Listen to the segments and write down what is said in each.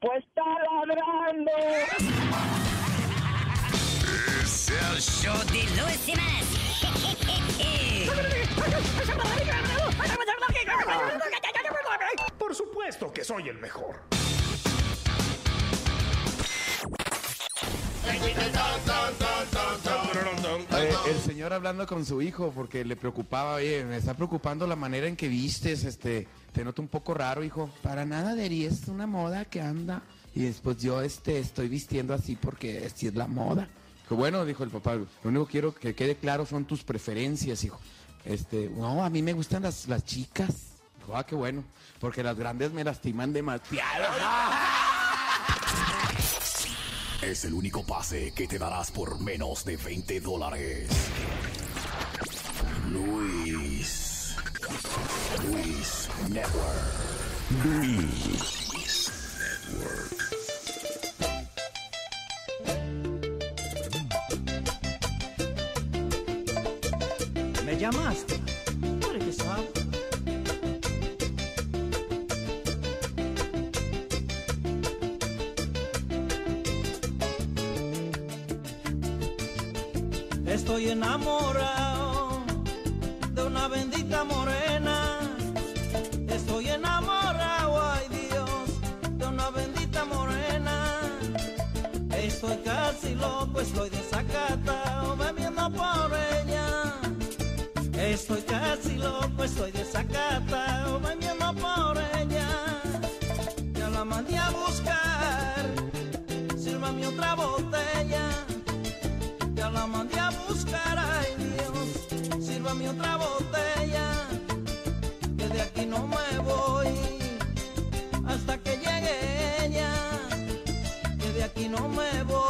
Pues está ladrando. Es el show de Luis. Por supuesto que soy el mejor. el señor hablando con su hijo porque le preocupaba, oye, me está preocupando la manera en que vistes, este, te noto un poco raro, hijo. Para nada, Deri, es una moda que anda. Y después yo, este, estoy vistiendo así porque así es la moda. Dijo, bueno, dijo el papá, lo único que quiero que quede claro son tus preferencias, hijo. Este, no, a mí me gustan las, las chicas. Dijo, ah, qué bueno, porque las grandes me lastiman demasiado. Es el único pase que te darás por menos de 20 dólares. Luis. Luis Network. ¿Me llamaste? ¿Tú eres que sabes? Estoy enamorado de una bendita morena. Loco, estoy desacatado, bebiendo por ella. Estoy casi loco, estoy desacatado, bebiendo por ella. Ya la mandé a buscar, sírvame otra botella. Ya la mandé a buscar, ay Dios, sírvame otra botella, que de aquí no me voy hasta que llegue ella, que de aquí no me voy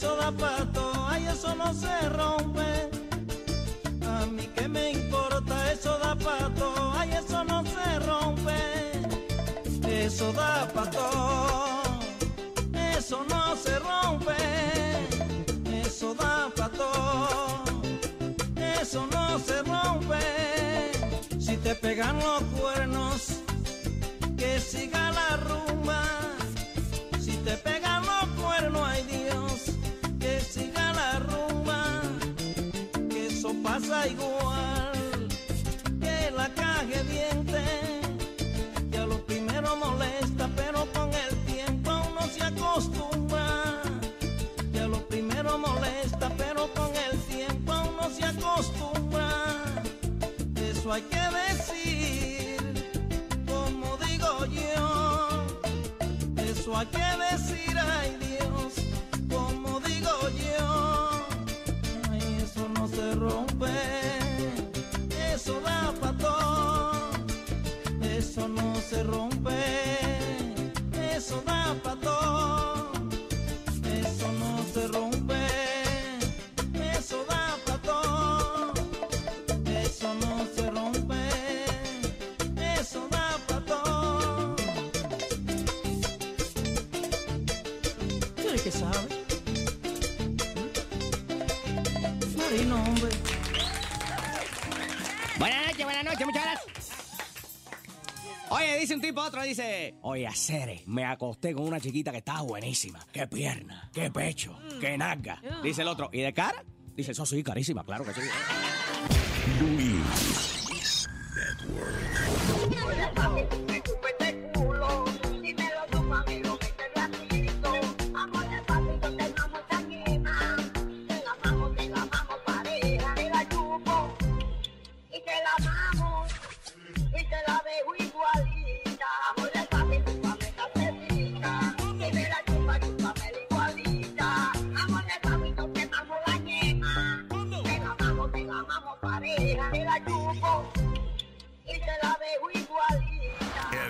eso da pato, ay eso no se rompe. A mí que me importa eso da pato, ay eso no se rompe. Eso da pato, eso no se rompe. Eso da pato, eso no se rompe. Si te pegan los cuernos, que siga la rumba. Pasa igual que la caja de dientes, que a lo primero molesta, pero con el tiempo uno se acostumbra, que a lo primero molesta, pero con el tiempo uno se acostumbra, eso hay que decir, como digo yo. Eso hay que decir, Dice un tipo a otro, dice, oye, Acere, me acosté con una chiquita que estaba buenísima. Qué pierna, qué pecho, qué naga. Dice el otro, ¿y de cara? Dice, eso sí, carísima, claro que sí. Luis Network.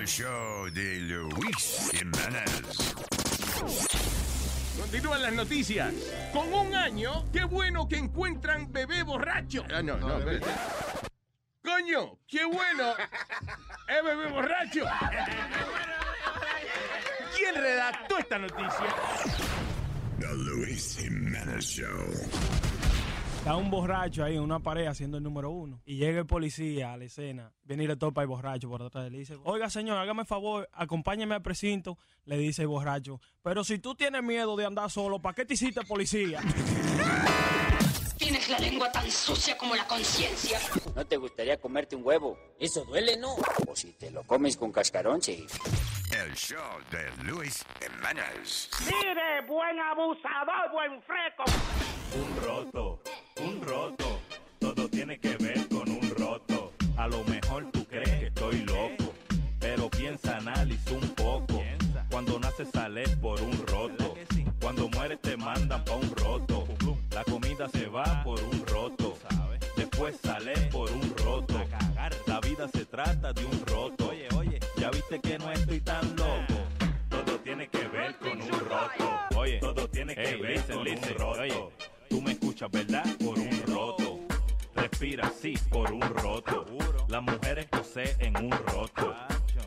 El show de Luis Jiménez. Continúan las noticias. Con un año, qué bueno que encuentran bebé borracho. Ah, no, no, espérate. Coño, qué bueno es bebé borracho. ¿Quién redactó esta noticia? The Luis Jiménez Show. Está un borracho ahí en una pared haciendo el número uno. Y llega el policía a la escena. Viene y le topa el borracho por detrás. Le dice, oiga señor, hágame favor, acompáñeme al precinto. Le dice el borracho, pero si tú tienes miedo de andar solo, ¿para qué te hiciste policía? Tienes la lengua tan sucia como la conciencia. ¿No te gustaría comerte un huevo? Eso duele, ¿no? O si te lo comes con cascarón, sí. El show de Luis Jiménez. Mire, buen abusador, buen freco. Un roto, roto. Todo tiene que ver con un roto. A lo mejor tú crees que estoy loco. Pero piensa, analiza un poco. Cuando naces sales por un roto. Cuando mueres te mandan pa' un roto. La comida se va por un roto. Después sales por un roto. La vida se trata de un roto. Oye, oye, ya viste que no estoy tan loco. Todo tiene que ver con un roto. Oye, todo tiene que ver con un roto. Tú me ¿verdad? Por un roto. Respira, sí, por un roto. Las mujeres poseen un roto.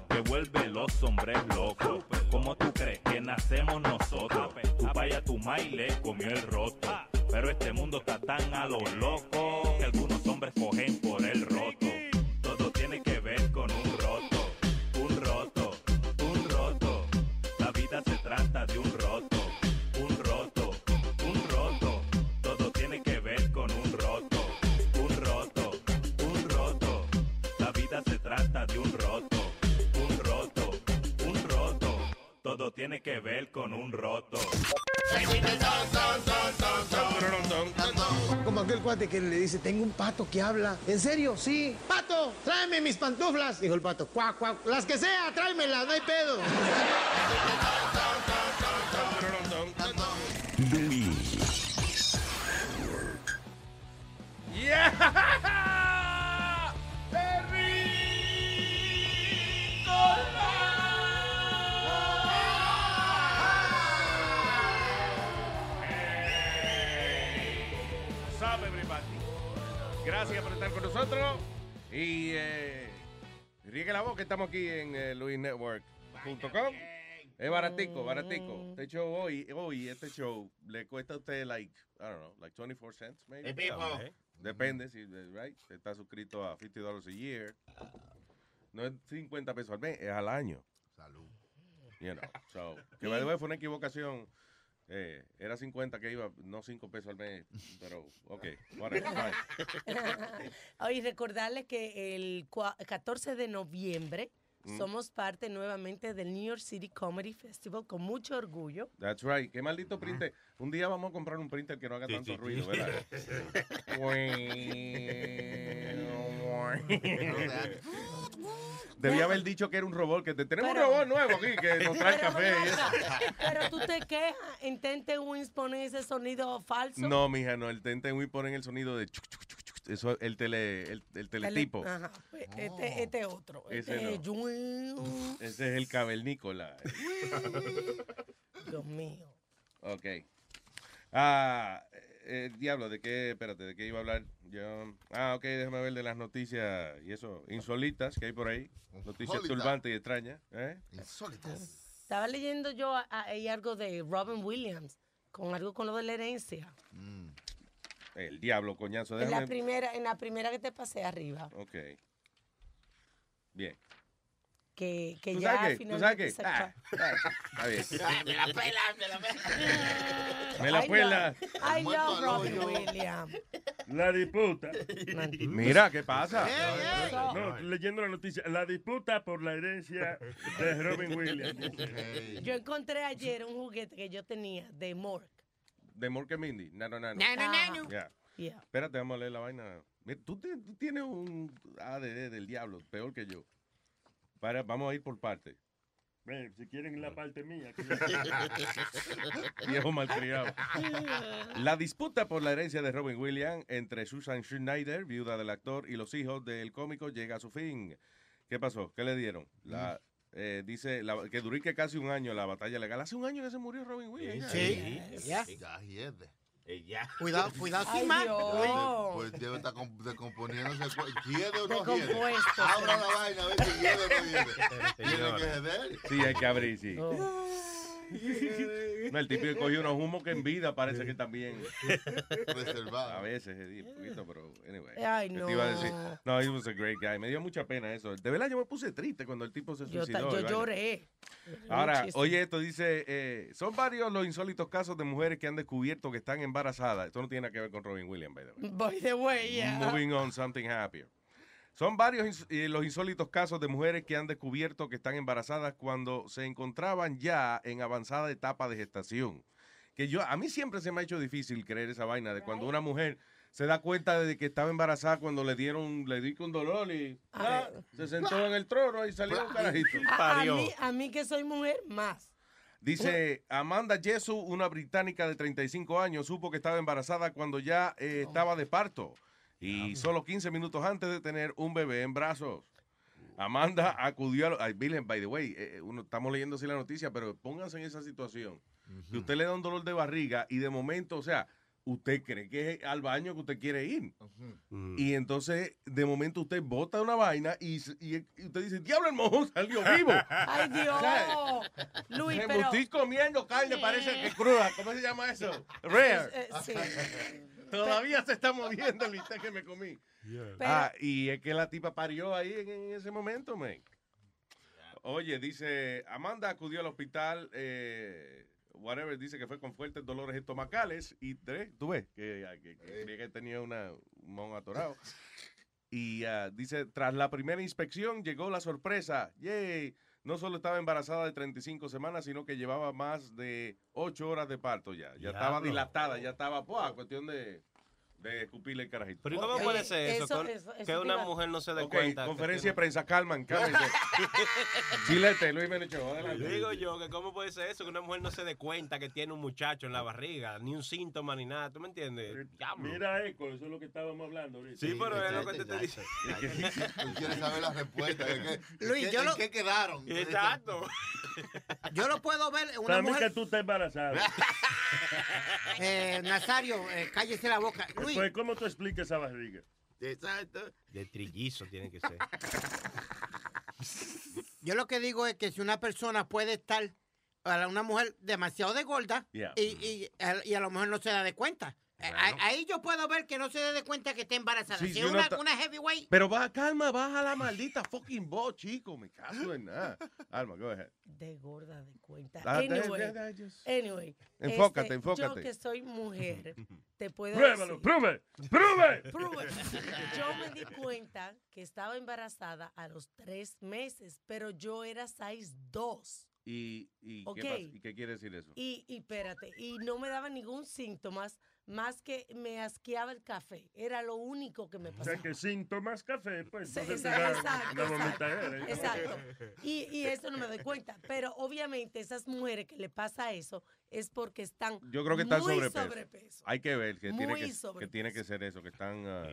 Que vuelve los hombres locos. ¿Cómo tú crees que nacemos nosotros? Tu vaya tu maíz le comió el roto. Pero este mundo está tan a lo loco que algunos hombres cogen por el roto. Todo tiene que ver con un roto. Como aquel cuate que le dice, tengo un pato que habla. ¿En serio? Sí. Pato, tráeme mis pantuflas. Dijo el pato, cuac, cuac. Las que sea, tráemelas, no hay pedo. ¡Yeah! nosotros. Y eh, riegue la voz que estamos aquí en eh, luisnetwork.com. Es baratico, baratico. Este show hoy, hoy, este show le cuesta a usted like, I don't know, like 24 cents, maybe. Hey, people. Depende, si, right? Está suscrito a 50 dollars a year. No es 50 pesos al mes, es al año. Salud. You know, so, que by the way, fue una equivocación. Eh, era 50 que iba, no 5 pesos al mes, pero ok. Oye, recordarles que el cua- 14 de noviembre Mm. somos parte nuevamente del New York City Comedy Festival con mucho orgullo. That's right. Qué maldito printer. Un día vamos a comprar un printer que no haga tanto ruido, ¿verdad? Debía haber dicho que era un robot, que te, tenemos Pero- un robot nuevo aquí que nos trae Pero, café y eso. Pero tú te quejas, intente Wins poner ese sonido falso. No, mija, no, el Tente Wii pone el sonido de chuc, chuc, chuc, chuc. eso el tele el, el teletipo. Ajá, este, este otro. Ese Este no. Ese es el cavernícola. Dios mío. Ok. Ah, eh, diablo, ¿de qué? Espérate, ¿de qué iba a hablar? Yo, ah, ok, déjame ver de las noticias y eso, insólitas que hay por ahí. Noticias Insólitas. turbantes y extrañas. ¿eh? Estaba leyendo yo a- a- ahí algo de Robin Williams, con algo con lo de la herencia. El diablo, coñazo. En la Déjame... primera, en la primera que te pasé arriba, Ok. Bien. Que, que ¿Tú ya sabes qué? ¿Tú sabes finalmente qué? se Ah, ah, está bien. Me la pela, me la pela. Me la I pela. love- I love Robin Williams. La disputa. Mira, ¿qué pasa? No, leyendo la noticia. La disputa por la herencia de Robin Williams. Yo encontré ayer un juguete que yo tenía de Mork. De More que Mindy. No, no, no. Ya. Yeah. Espérate, vamos a leer la vaina. Mira, tú, te- tú tienes un ADD del diablo, peor que yo. Para, vamos a ir por partes. Ven, si quieren la parte mía. Viejo malcriado. La disputa por la herencia de Robin Williams entre Susan Schneider, viuda del actor, y los hijos del cómico llega a su fin. ¿Qué pasó? ¿Qué le dieron? La, eh, dice la- que durique casi un año la batalla legal. Hace un año que se murió Robin Williams. Sí. ya. Ya. Ya, Ya. Cuidado, cuidado, Ay. Dios. Pues debe estar com- descomponiéndose. ¿Hiede o no? Decompuesto, Abra la vaina a ver si hiede o no hiede. Tiene que ceder. Sí, hay que abrir, sí. No, el tipo cogió unos humos que en vida parece que también. Reservado. A veces, eh, un poquito, pero anyway. Ay, ¿Qué te iba a decir? no. No, he was a great guy. Me dio mucha pena eso. De verdad, yo me puse triste cuando el tipo se suicidó. yo lloré. Ahora, Muchísimo. oye, esto dice, eh, son varios los insólitos casos de mujeres que han descubierto que están embarazadas. Esto no tiene nada que ver con Robin Williams, by the way. By the way, yeah. Moving on, something happier. Son varios ins- eh, los insólitos casos de mujeres que han descubierto que están embarazadas cuando se encontraban ya en avanzada etapa de gestación. Que yo, a mí siempre se me ha hecho difícil creer esa vaina de cuando una mujer se da cuenta de que estaba embarazada cuando le dieron, le di con dolor y ah, se sentó en el trono y salió un carajito. A, a mí, a mí que soy mujer, más. Dice Amanda Jesu, una británica de 35 años, supo que estaba embarazada cuando ya eh, estaba de parto y solo 15 minutos antes de tener un bebé en brazos. Amanda acudió a... lo- ay, by the way, eh, uno, estamos leyendo así la noticia, pero pónganse en esa situación. Que usted le da un dolor de barriga y de momento, o sea, usted cree que es al baño que usted quiere ir. Y entonces, de momento, usted bota una vaina y, y usted dice, diablo, el mojón salió vivo. Ay, Dios. Luis, Me pero... estoy comiendo carne, parece que cruda. ¿Cómo se llama eso? Rare. Eh, sí. Todavía se está moviendo el bistec que me comí. Ah, y es que la tipa parió ahí en, en ese momento, man. Oye, dice, Amanda acudió al hospital, eh, whatever, dice que fue con fuertes dolores estomacales y tres, tú ves, que, que, que que tenía una, un mon atorado. Y ah, dice, tras la primera inspección llegó la sorpresa. Yay. No solo estaba embarazada de 35 semanas, sino que llevaba más de 8 horas de parto ya. Ya estaba dilatada, ya estaba, pues, cuestión de, de escupirle el carajito. Pero ¿y cómo puede ser eso? eso- Con- eso- eso que te una iba- mujer no se dé Ok, cuenta. conferencia de prensa, calman, cálmense. Chilete, Luis Menechó, adelante. Digo yo que cómo puede ser eso que una mujer no se dé cuenta que tiene un muchacho en la barriga, ni un síntoma ni nada, ¿tú me entiendes? Diablo. Mira, Eco, eso es lo que estábamos hablando ahorita. Sí, pero es lo que te estoy diciendo. Tú quieres saber la respuesta. ¿en qué- Luis, en yo qué- lo- ¿En qué quedaron? Exacto. Yo lo puedo ver una Para mí mujer... que tú estás embarazada. Eh, Nazario, eh, cállese la boca. Luis, Pues, ¿cómo tú explicas esa barriga? Exacto. De trillizo tiene que ser. yo lo que digo es que si una persona puede estar, a una mujer demasiado de gorda Yeah. y, y, a- y a lo mejor no se da de cuenta. Ahí- yo puedo ver que no se dé de cuenta que está embarazada. Sí, si es una, heavyweight, Pero baja, calma, baja la maldita fucking voz, chico. Me caso en nada. Alma, go ahead. De gorda de cuenta. Ah, de- Anyway, de- de- just- anyway, Enfócate, este, enfócate. Yo que soy mujer, te puedo Pruébalo, decir- pruebe, pruebe. Pruebe. Yo me di cuenta que estaba embarazada a los tres meses, pero yo era size 2. ¿Y. ¿qué pasa? ¿Y qué quiere decir eso? Y, y espérate, y no me daba ningún síntoma más que me asqueaba el café. Era lo único que me O pasaba. sea, que síntomas café, pues. Sí, entonces exacto, da exacto, una exacto, ¿eh? exacto. Y, y eso no me doy cuenta. Pero obviamente esas mujeres que le pasa eso es porque están Yo creo que están muy sobrepeso. sobrepeso. Hay que ver que tiene Muy que, que sobrepeso. tiene que ser eso, que están, ah,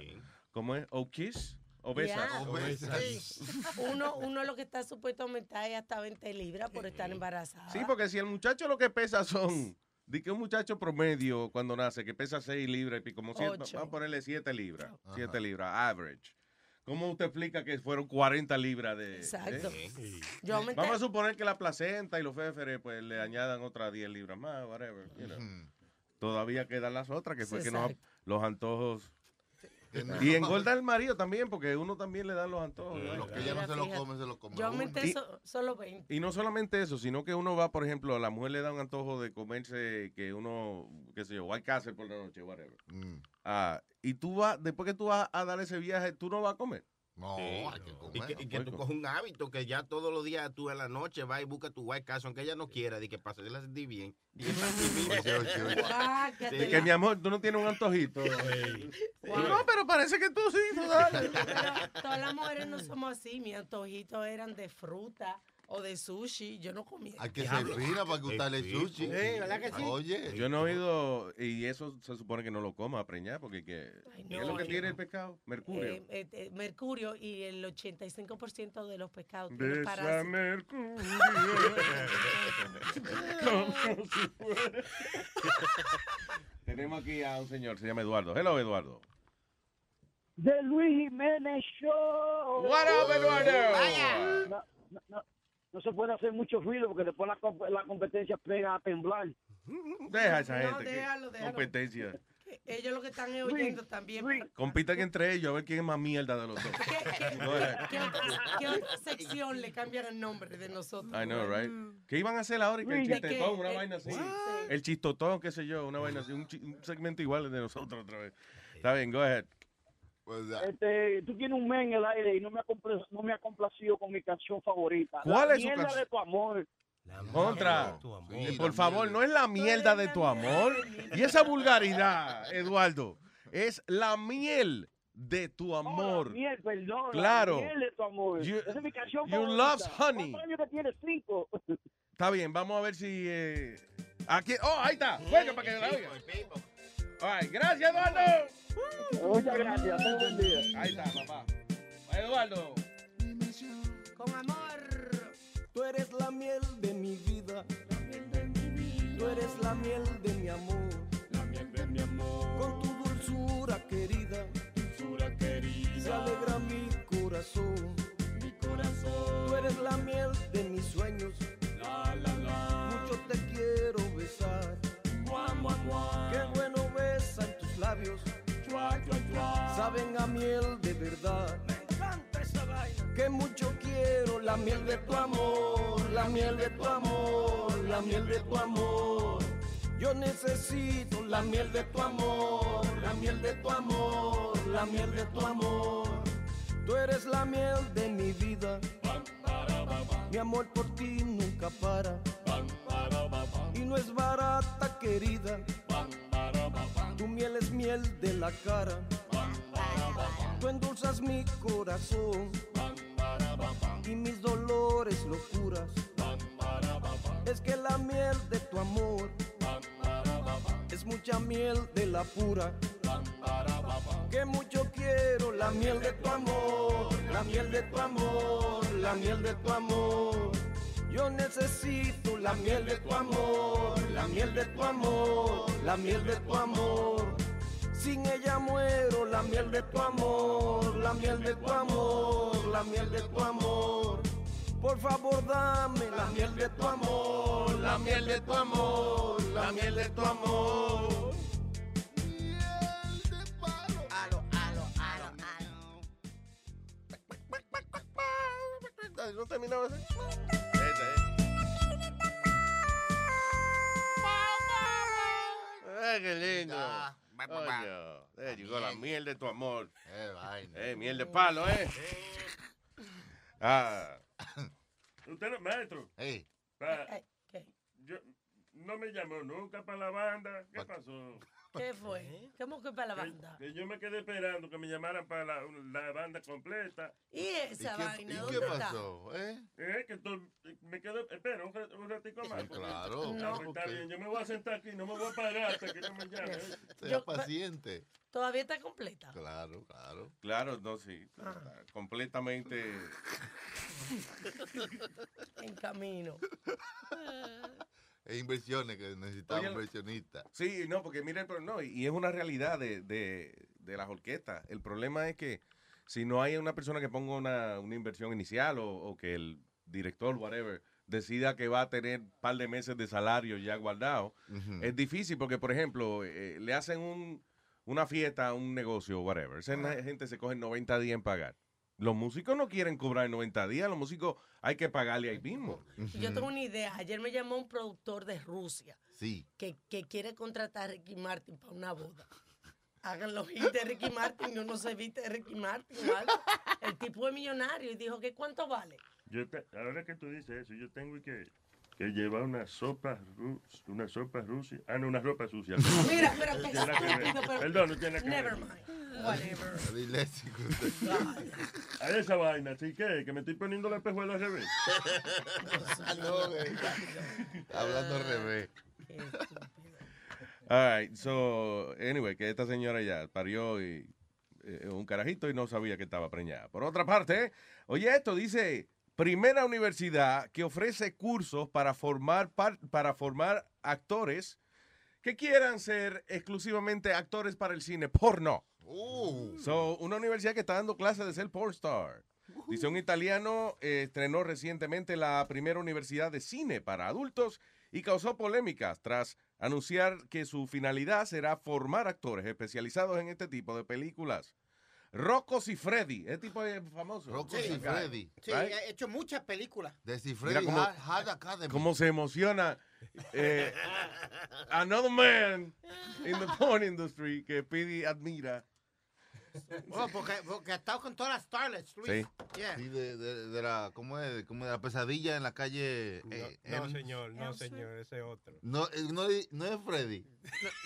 ¿cómo es? ¿Okis? Obesas. Ya. Obesas. Sí. Uno, uno lo que está supuesto a aumentar es hasta 20 libras por estar embarazada. Sí, porque si el muchacho lo que pesa son, di que un muchacho promedio cuando nace que pesa 6 libras y como siete, Ocho. vamos a ponerle 7 libras, 7 libras, average. ¿Cómo usted explica que fueron 40 libras de... Exacto. eh? Yo aumenté- Vamos a suponer que la placenta y los féferes pues le añadan otras 10 libras más, whatever. you know. Todavía quedan las otras, que fue Sí, que nos, los antojos... Y engorda el marido también, porque uno también le dan los antojos. ¿no? Lo que ella no se lo come, se lo come. Yo aumenté Y- so- solo 20. Y no solamente eso, sino que uno va, por ejemplo, a la mujer le da un antojo de comerse que uno, qué sé yo, White Castle por la noche, whatever. Mm. Ah, y tú vas, después que tú vas a dar ese viaje, tú no vas a comer. No, Sí. hay que Y comer. que, y que tú coges un hábito que ya todos los días tú en la noche vas y buscas tu white castle, aunque ella no quiera, de que para hacerla sentir bien. Y. Y que mi amor, tú no tienes un antojito. No, pero parece que tú sí, tú dale. Pero todas las mujeres no somos así. Mis antojitos eran de fruta O de sushi, yo no comía. Hay que ser fina para gustarle el sushi. Oye. Yo no he oído, y eso se supone que no lo coma a preñar, porque que, Ay, ¿qué es lo que tiene no. el pescado? Mercurio. Eh, eh, eh, mercurio y el 85% de los pescados tienen parásitos. Mercurio. Como si fuera. Tenemos aquí a un señor, se llama Eduardo. Hello, Eduardo. The Luis Jiménez Show. What up, Eduardo? No, no, no, se puede hacer mucho ruido porque después la, la competencia pega a temblar. Deja a esa No, gente. que- déjalo, déjalo. competencia. Ellos lo que están es oyendo también. Compitan entre ellos a ver quién es más mierda de los dos. ¿Qué otra, qué otra sección le cambian el nombre de nosotros? I know, right? ¿Qué iban a hacer ahora? Que el Luis, ¿de chistotón, qué? una El- vaina así. Sí, sí. El chistotón, qué sé yo, una vaina así. Un, chi- un segmento igual de nosotros otra vez. Está bien, go ahead. Este, tú tienes un mes en el aire y no me ha, compla- no me ha complacido con mi canción favorita. ¿Cuál La es su mierda canción? de tu amor. Contra. Eh, por favor, no es la mierda de tu amor. Y esa vulgaridad, Eduardo, es la miel de tu amor. Oh, miel, perdón. Claro. La miel de tu amor. You- Esa es mi canción you favorita. loves honey. ¿Cuántos años que tienes? Cinco. Está bien, vamos a ver si. eh, aquí. Oh, ahí está. Juega para que la oiga. All right, Gracias, Eduardo. Muchas gracias. Ten buen día. Ahí está, papá. Eduardo. Con amor. Tú eres la miel de mi vida. Tú eres la miel de mi amor. La miel de mi amor. Con tu dulzura querida. Dulzura querida. Se alegra mi corazón. Mi corazón. Tú eres la miel de mis sueños. La la la. Mucho miel de tu amor, la miel de tu amor, la miel de tu amor. Yo necesito la miel de tu amor, la miel de tu amor, la miel de tu amor. Tú eres la miel de mi vida. Mi amor por ti nunca para. Y no es barata, querida. Tu miel es miel de la cara. Tú endulzas mi corazón y mis dolores locuras. Es que la miel de tu amor es mucha miel de la pura. Que mucho quiero la miel de tu amor, la miel de tu amor, la miel de tu amor. Yo necesito la miel de tu amor, la miel de tu amor, la miel de tu amor. Sin ella muero, la miel de tu amor, la miel de tu amor, la miel de tu amor. Por favor, dame la miel de tu amor, la miel de tu amor, la miel de tu amor. Alo, alo, alo, alo. ¿No terminaba así? ¡Ay, qué lindo! Va. Coño, eh, llegó la miel de tu amor. Eh, vaina. Eh, miel de palo, ¿eh? Ah. Usted no, maestro. Hey. pa- yo, no me llamó nunca para la banda. ¿Qué pasó? ¿Qué fue? ¿Cómo que para la banda? Que yo me quedé esperando que me llamaran para la, la banda completa. ¿Y esa ¿Y qué- vaina? y ¿Dónde qué está? pasó? ¿Eh? Eh, que tú- me quedo, espera un, un ratico más. Sí, porque- claro. Ah, pues está bien, yo me voy a sentar aquí, no me voy a parar hasta que no me llamen. ¿eh? Sea Yo- paciente. ¿Todavía está completa? Claro, claro. Claro, no, sí. está Completamente. En camino. Es inversiones que necesitamos Oye, inversionistas. Sí, no, porque mira, pero no, y es una realidad de, de, de las orquestas. El problema es que si no hay una persona que ponga una, una inversión inicial o, o que el director, whatever, decida que va a tener un par de meses de salario ya guardado, es difícil porque, por ejemplo, eh, le hacen un, una fiesta a un negocio, whatever. Esa gente se coge 90 días en pagar. Los músicos no quieren cobrar en 90 días, los músicos hay que pagarle ahí mismo. Yo tengo una idea. Ayer me llamó un productor de Rusia Sí. que, que quiere contratar a Ricky Martin para una boda. Hagan los hits de Ricky Martin y uno se viste de Ricky Martin algo. El tipo es millonario y dijo que cuánto vale. Yo te- ahora que tú dices eso, yo tengo y que que lleva una sopa una sopa rusa. Ah, no, una ropa sucia. Mira, pero No tiene que ver. Perdón, no tiene que Never ver. mind. Whatever. A esa vaina, ¿sí qué? Que me estoy poniendo la espejuela al revés. no, güey. Hablando al revés. All right, so, anyway, que esta señora ya parió y, eh, un carajito y no sabía que estaba preñada. Por otra parte, oye esto, dice, primera universidad que ofrece cursos para formar, par- para formar actores que quieran ser exclusivamente actores para el cine porno. So, una universidad que está dando clases de ser porn star. Dice un italiano eh, estrenó recientemente la primera universidad de cine para adultos y causó polémicas tras anunciar que su finalidad será formar actores especializados en este tipo de películas. Rocco Freddy, ese tipo es famoso. Rocco Sí. Siffredi. Sí, Right? he hecho muchas películas. De cómo- Hard, Hard Academy. Cómo se emociona eh, another man in the porn industry que Pidi admira. Bueno, porque, porque ha estado con todas las starlets, Luis. Sí. Yeah. Sí, de, de, de la, ¿cómo es? Como de la pesadilla en la calle. eh, No, señor, no, señor, ese es otro. No, eh, no, no es Freddy.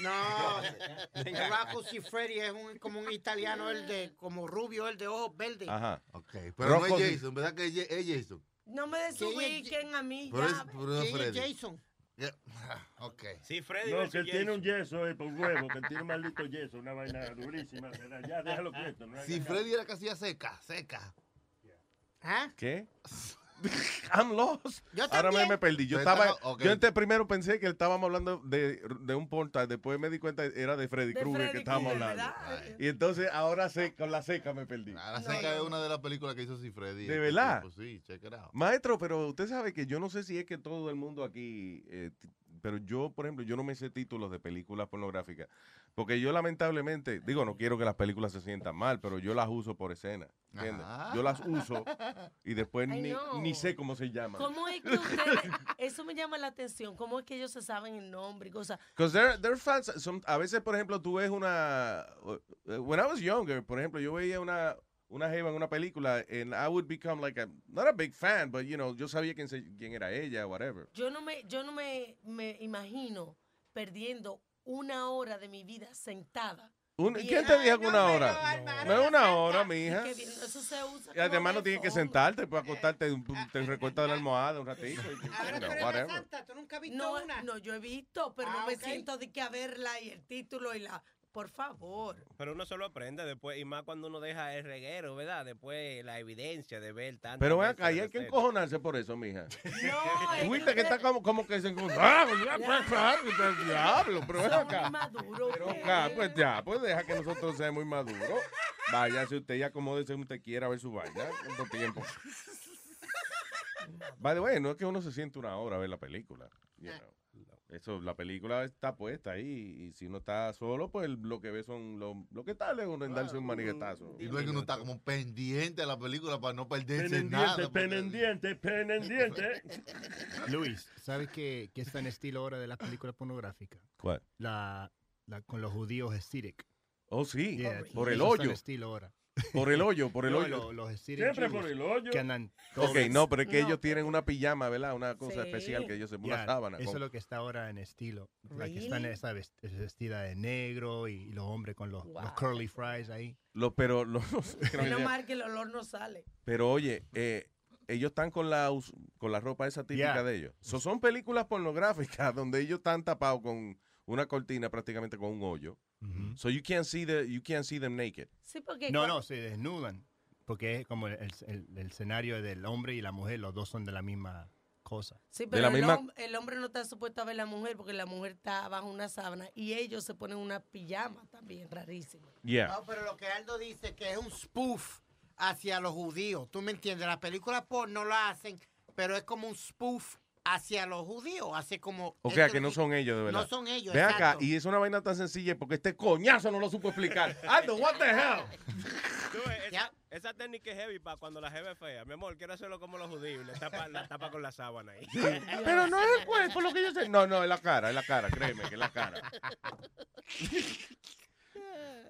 No, el Rocco Siffredi es un, como un italiano, el de, como rubio, el de ojos verdes. Ajá. Ok, pero no Rocco es Si- Jason, ¿verdad que es Ja- es Jason? No me desubiquen a mí Pero es, ya. pero no es ¿Quién es Freddy. Jason? Ya, Ok. Sí, Freddy No, que él tiene un yeso eh, por huevo, que él tiene un maldito yeso, una vaina durísima. ¿verdad? Ya, déjalo quieto. No Si Freddy era casi seca, seca. ¿Ah? ¿Qué? I'm lost. Yo Ahora me, perdí. Yo estaba, yo antes primero pensé que estábamos hablando de, de un portal, después me di cuenta era de Freddy Krueger que estábamos hablando. ¿verdad? Y entonces ahora sé, con la seca me perdí. La seca es una de las películas que hizo Si Freddy. ¿De verdad? Sí, check it out. Maestro, pero usted sabe que yo no sé si es que todo el mundo aquí, eh, pero yo, por ejemplo, yo no me sé títulos de películas pornográficas, porque yo lamentablemente, digo, no quiero que las películas se sientan mal, pero yo las uso por escena, ¿entiendes? Ajá. Yo las uso y después Ay, ni, no. ni sé cómo se llaman. ¿Cómo es que ustedes, eso me llama la atención, cómo es que ellos se saben el nombre y cosas? Because they're, they're fans. some- a veces, por ejemplo, tú ves una. uh, When I was younger, por ejemplo, yo veía una, una jeva en una película and I would become like a. Not a big fan, but you know, yo sabía quién, se- quién era ella, whatever. Yo no me, yo no me, me imagino perdiendo una hora de mi vida sentada. Un-. ¿Quién te dijo que una no, hora? No es una hora, mija. que bien, Eso se usa Y además no tienes que sentarte, puedes acostarte, un- te recuestas de la almohada un ratito. y- you know, whatever. ¿Tú nunca has visto No, una? no, yo he visto, pero Ah, no me siento de que a verla y el título y la... Por favor. Pero uno solo aprende después, y más cuando uno deja el reguero, ¿verdad? Después la evidencia de ver tanto. Pero ven acá, y hay que encojonarse por eso, mija. Tú viste que está como, como que se encontró. ¡Ah, diablo! Pero ven acá. Pero acá, pues ya, pues deja que nosotros seamos muy maduros. Váyase usted y acomódese como usted quiera a ver su vaina. ¿Cuánto tiempo? By the way, no es que uno se siente una hora a ver la película. you know. Eso, la película está puesta ahí y si uno está solo, pues lo que ve son lo, lo que tal es uno en darse un maniguetazo. Y luego uno está como pendiente de la película para no perderse Pendiente, nada. porque- pendiente, pendiente. Luis, ¿sabes qué, qué está en estilo ahora de las películas pornográficas? ¿Cuál? La, la con los judíos Hasidic. Oh, sí, Yeah, por el eso está en hoyo. estilo ahora. Por el hoyo, por el No, hoyo. los Siempre por el hoyo. Que andan Ok, no, pero es que ellos tienen una pijama, ¿verdad? Una cosa Sí. especial que ellos se ponen Ya, una sábana. Eso con- es lo que está ahora en estilo. La que están Really? esa vest- vestida de negro y, los hombres con los, los curly fries ahí. Lo, pero, lo- Menos mal que el olor no sale. pero oye, eh, ellos están con la, con la ropa esa típica Yeah. de ellos. So, son películas pornográficas donde ellos están tapados con una cortina prácticamente con un hoyo. So you can't see the, you can't see them naked. Sí, porque... No, no, se desnudan. Porque es como el, el- el escenario del hombre y la mujer, los dos son de la misma cosa. Sí, pero el, hom- el hombre no está supuesto a ver a la mujer porque la mujer está bajo una sábana y ellos se ponen una pijama también, rarísimo. No, pero lo que Aldo dice que es un spoof hacia los judíos. ¿Tú me entiendes? Las películas porno lo hacen, pero es como un spoof hacia los judíos. Hace como. O sea, que no son ellos, de verdad. No son ellos, Ve acá, y es una vaina tan sencilla porque este coñazo no lo supo explicar. Aldo, what the hell? Tú esa, esa técnica es heavy para cuando la jeva es fea. Mi amor, quiero hacerlo como los judíos. Le tapa, la tapa con la sábana ahí. Pero no es el cuerpo lo que yo sé. No, no, es la cara, es la cara, créeme que es la cara.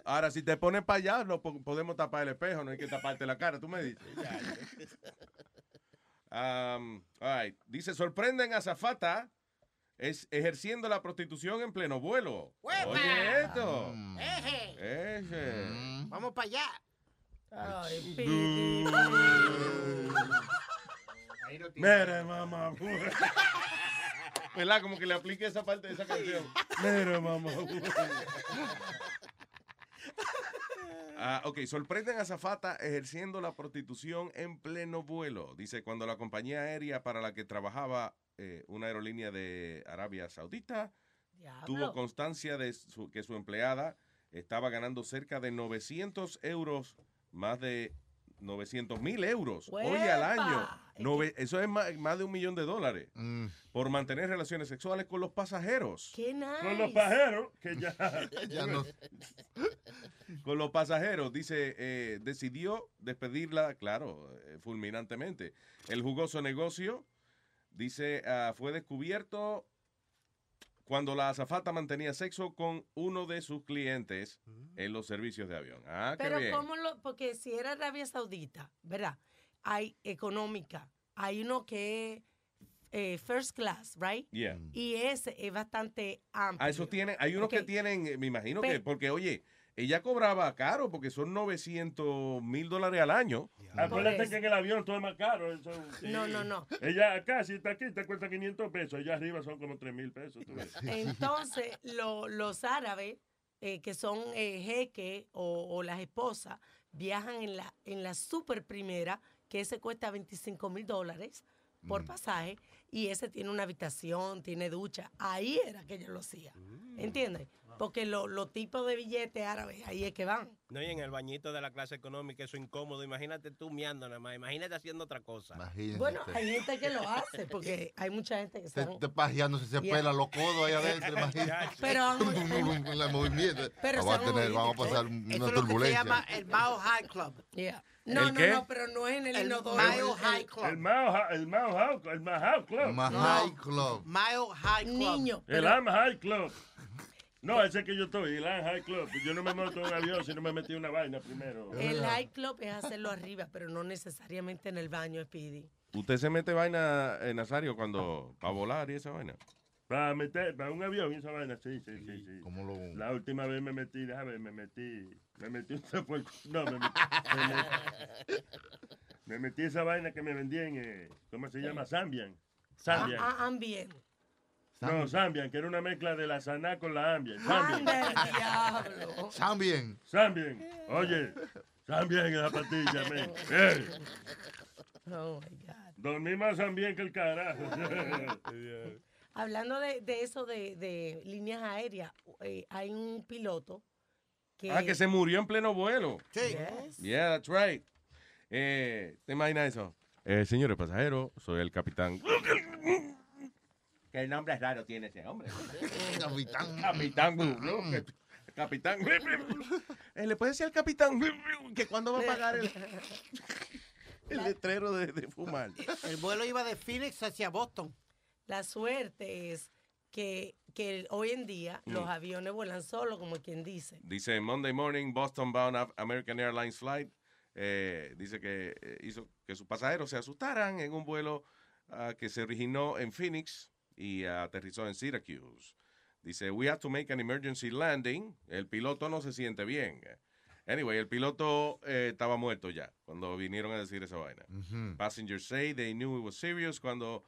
Ahora, si te pones para allá, po- podemos tapar el espejo, no hay que taparte la cara, tú me dices. Um, all right. Dice, sorprenden a Zafata es ejerciendo la prostitución en pleno vuelo. Oye esto. Mm. Eje. Ese. Vamos para allá. Ay, Mira, mamá. ¿Verdad? Como que le aplique esa parte de esa canción. Mira, mamá. Ah, ok, sorprenden a Zafata ejerciendo la prostitución en pleno vuelo. Dice, cuando la compañía aérea para la que trabajaba, eh, una aerolínea de Arabia Saudita, tuvo constancia de su- que su empleada estaba ganando cerca de 900 euros, más de 900 mil euros, oye, al año. Nove- eso es más, más de un millón de dólares por mantener relaciones sexuales con los pasajeros. Qué nice. Con los pajeros, que ya. Ya no. Con los pasajeros, dice, eh, decidió despedirla, claro, eh, fulminantemente. El jugoso negocio, dice, ah, fue descubierto cuando la azafata mantenía sexo con uno de sus clientes en los servicios de avión. Ah, qué Pero bien. cómo lo, porque si era Arabia Saudita, ¿verdad? Hay económica, hay uno que es eh, first class, right? Yeah. Y ese es bastante amplio. Ah, eso tiene, hay unos que tienen, me imagino Pe- que, porque oye, ella cobraba caro porque son 900 mil dólares al año. Acuérdate que en el avión todo es más caro. eso, sí. No, no, no. Ella acá, si está aquí, te cuesta 500 pesos. Allá arriba son como 3 mil pesos. tú ves. Entonces, lo- los árabes, eh, que son eh, jeques o, o las esposas, viajan en la, en la super primera, que ese cuesta 25 mil dólares por pasaje, y ese tiene una habitación, tiene ducha. Ahí era que yo lo hacía. ¿Entiendes? Porque lo- los tipos de billetes árabes, ahí es que van. No, y en el bañito de la clase económica, eso es incómodo. Imagínate tú miando nada más. Imagínate haciendo otra cosa. Bueno, hay gente que lo hace, porque hay mucha gente que Te, están... te pajeándose, se Yeah. pela los codos ahí adentro, imagínate. Pero- el movimiento. Pero vamos, a tener, vamos a pasar Eso una es lo que se turbulencia. llama el Mile High Club. Yeah. No, ¿El no, qué? no, pero no es en el, El inodoro. Mile el- High Club. El Mao, Ha- el Mao High- el Mao High Club. Mahai Club. Mile High Club. Niño. El Am High Club. No, ese que yo estoy, el High Club. Yo no me monto en un avión si no me metí una vaina primero. El high club es hacerlo arriba, pero no necesariamente en el baño, Speedy. ¿Usted se mete vaina, eh, Nazario, cuando para volar y esa vaina? Para meter, para un avión y esa vaina, sí, sí, sí. sí. ¿Cómo lo...? La última vez me metí, déjame ver, me metí, me metí, se fue el- no, me metí, me metí, me metí esa vaina que me vendían, eh, ¿cómo se llama? Zambian. Zambian. Ah, ah, ambien. No, Zambian, que era una mezcla de la saná con la Ambien. Zambian. Diablo. Zambian. Zambian. Oye, Zambian en la patilla, men. Oh, my God. dormí más Zambian que el carajo. Hablando de, de eso de, de líneas aéreas, eh, hay un piloto que... Ah, que se murió en pleno vuelo. Sí. Yeah, that's right. Eh, ¿Te imaginas eso? Eh, señores pasajeros, soy el capitán. ¿Qué nombre raro tiene ese hombre? Capitán. Capitán. Capitán. Eh, ¿Le puede decir al capitán que cuándo va a pagar el, el letrero de, de fumar? El vuelo iba de Phoenix hacia Boston. La suerte es que, que hoy en día Mm. los aviones vuelan solo, como quien dice. Dice Monday morning Boston bound American Airlines flight. eh, dice que eh, hizo que sus pasajeros se asustaran en un vuelo ah, que se originó en Phoenix y aterrizó en Syracuse. Dice, we have to make an emergency landing. El piloto no se siente bien. Anyway, el piloto eh, estaba muerto ya cuando vinieron a decir esa vaina. Passengers say they knew it was serious cuando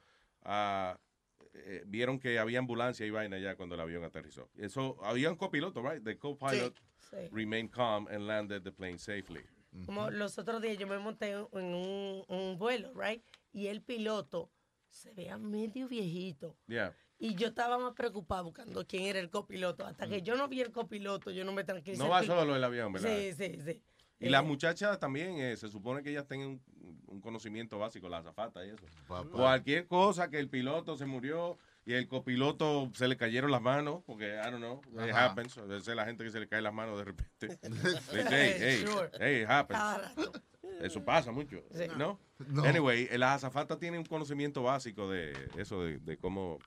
eh, vieron que había ambulancia y vaina ya cuando el avión aterrizó. Eso, había un copiloto, right? The co-pilot Sí. remained calm and landed the plane safely. Como los otros días yo me monté en en un, un vuelo, right? Y el piloto se veía medio viejito. Yeah. Y yo estaba más preocupada buscando quién era el copiloto. Hasta que yo no vi el copiloto, yo no me tranquilicé. No va solo el avión, ¿verdad? Sí, sí, sí. Y Eh, las muchachas también, eh, se supone que ellas tengan un, un conocimiento básico, la azafata y eso. Papá. Cualquier cosa que el piloto se murió y el copiloto se le cayeron las manos, porque, I don't know, it happens. Esa es la gente que se le cae las manos de repente. Hey, Sure. hey, it happens. Eso pasa mucho, Sí. ¿no? No. Anyway, las azafatas tienen un conocimiento básico de eso, de, de cómo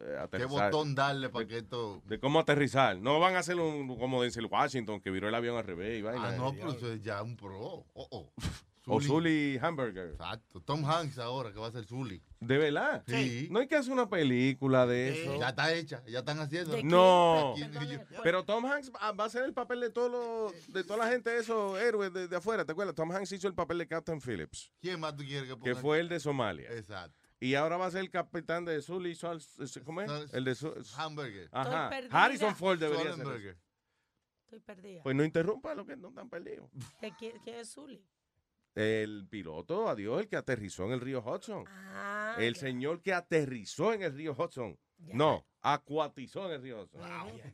eh, ¿Qué aterrizar. botón darle para que esto...? De cómo aterrizar. No van a hacer un, como Denzel Washington, que viró el avión al revés y vaina. Ah, no, pero eso es ya un pro. Oh, oh. O Zully Hamburger. Exacto. Tom Hanks ahora que va a ser Zully. ¿De verdad? Sí. No hay que hacer una película de eso. Ya está hecha, ya están haciendo. No. Pero Tom Hanks va a hacer el papel de todos los, de toda la gente de esos héroes de, de afuera, ¿te acuerdas? Tom Hanks hizo el papel de Captain Phillips, ¿Quién más tú quieres que que ponga? fue el de Somalia. Exacto. Y ahora va a ser el capitán de Sully, Sol- ¿cómo es? Sol- El de Hamburger. Ajá. Harrison Ford debería ser. Estoy perdida. Pues no interrumpa lo que no están perdidos. ¿De quién, quién es Zully? El piloto, adiós, el que aterrizó en el río Hudson. Ah, el señor que aterrizó en el río Hudson. No, acuatizó en el río Hudson.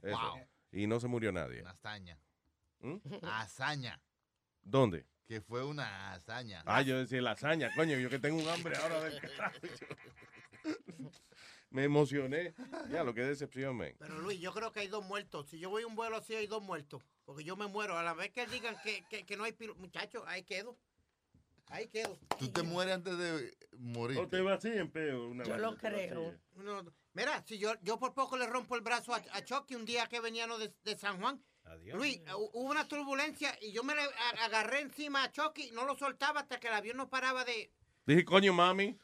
Eso. Wow. Y no se murió nadie. Una hazaña. ¿Mm? Hazaña. ¿Dónde? Que fue una hazaña. Ah, yo decía lasaña, coño, yo que tengo un hambre ahora del. Me emocioné. Ya, lo que decepción, men. Pero Luis, yo creo que hay dos muertos. Si yo voy a un vuelo así, hay dos muertos. Porque yo me muero. A la vez que digan que, que, que no hay piloto. Muchachos, ahí quedo. Ahí quedo. Tú te mueres antes de morir. O te vacíen, peo. Una Yo lo creo. mira, si yo, yo por poco le rompo el brazo a, a Chucky un día que veníamos de, de San Juan. Luis, hu- hubo una turbulencia y yo me agarré encima a Chucky, no lo soltaba hasta que el avión no paraba de... Dije, coño, mami.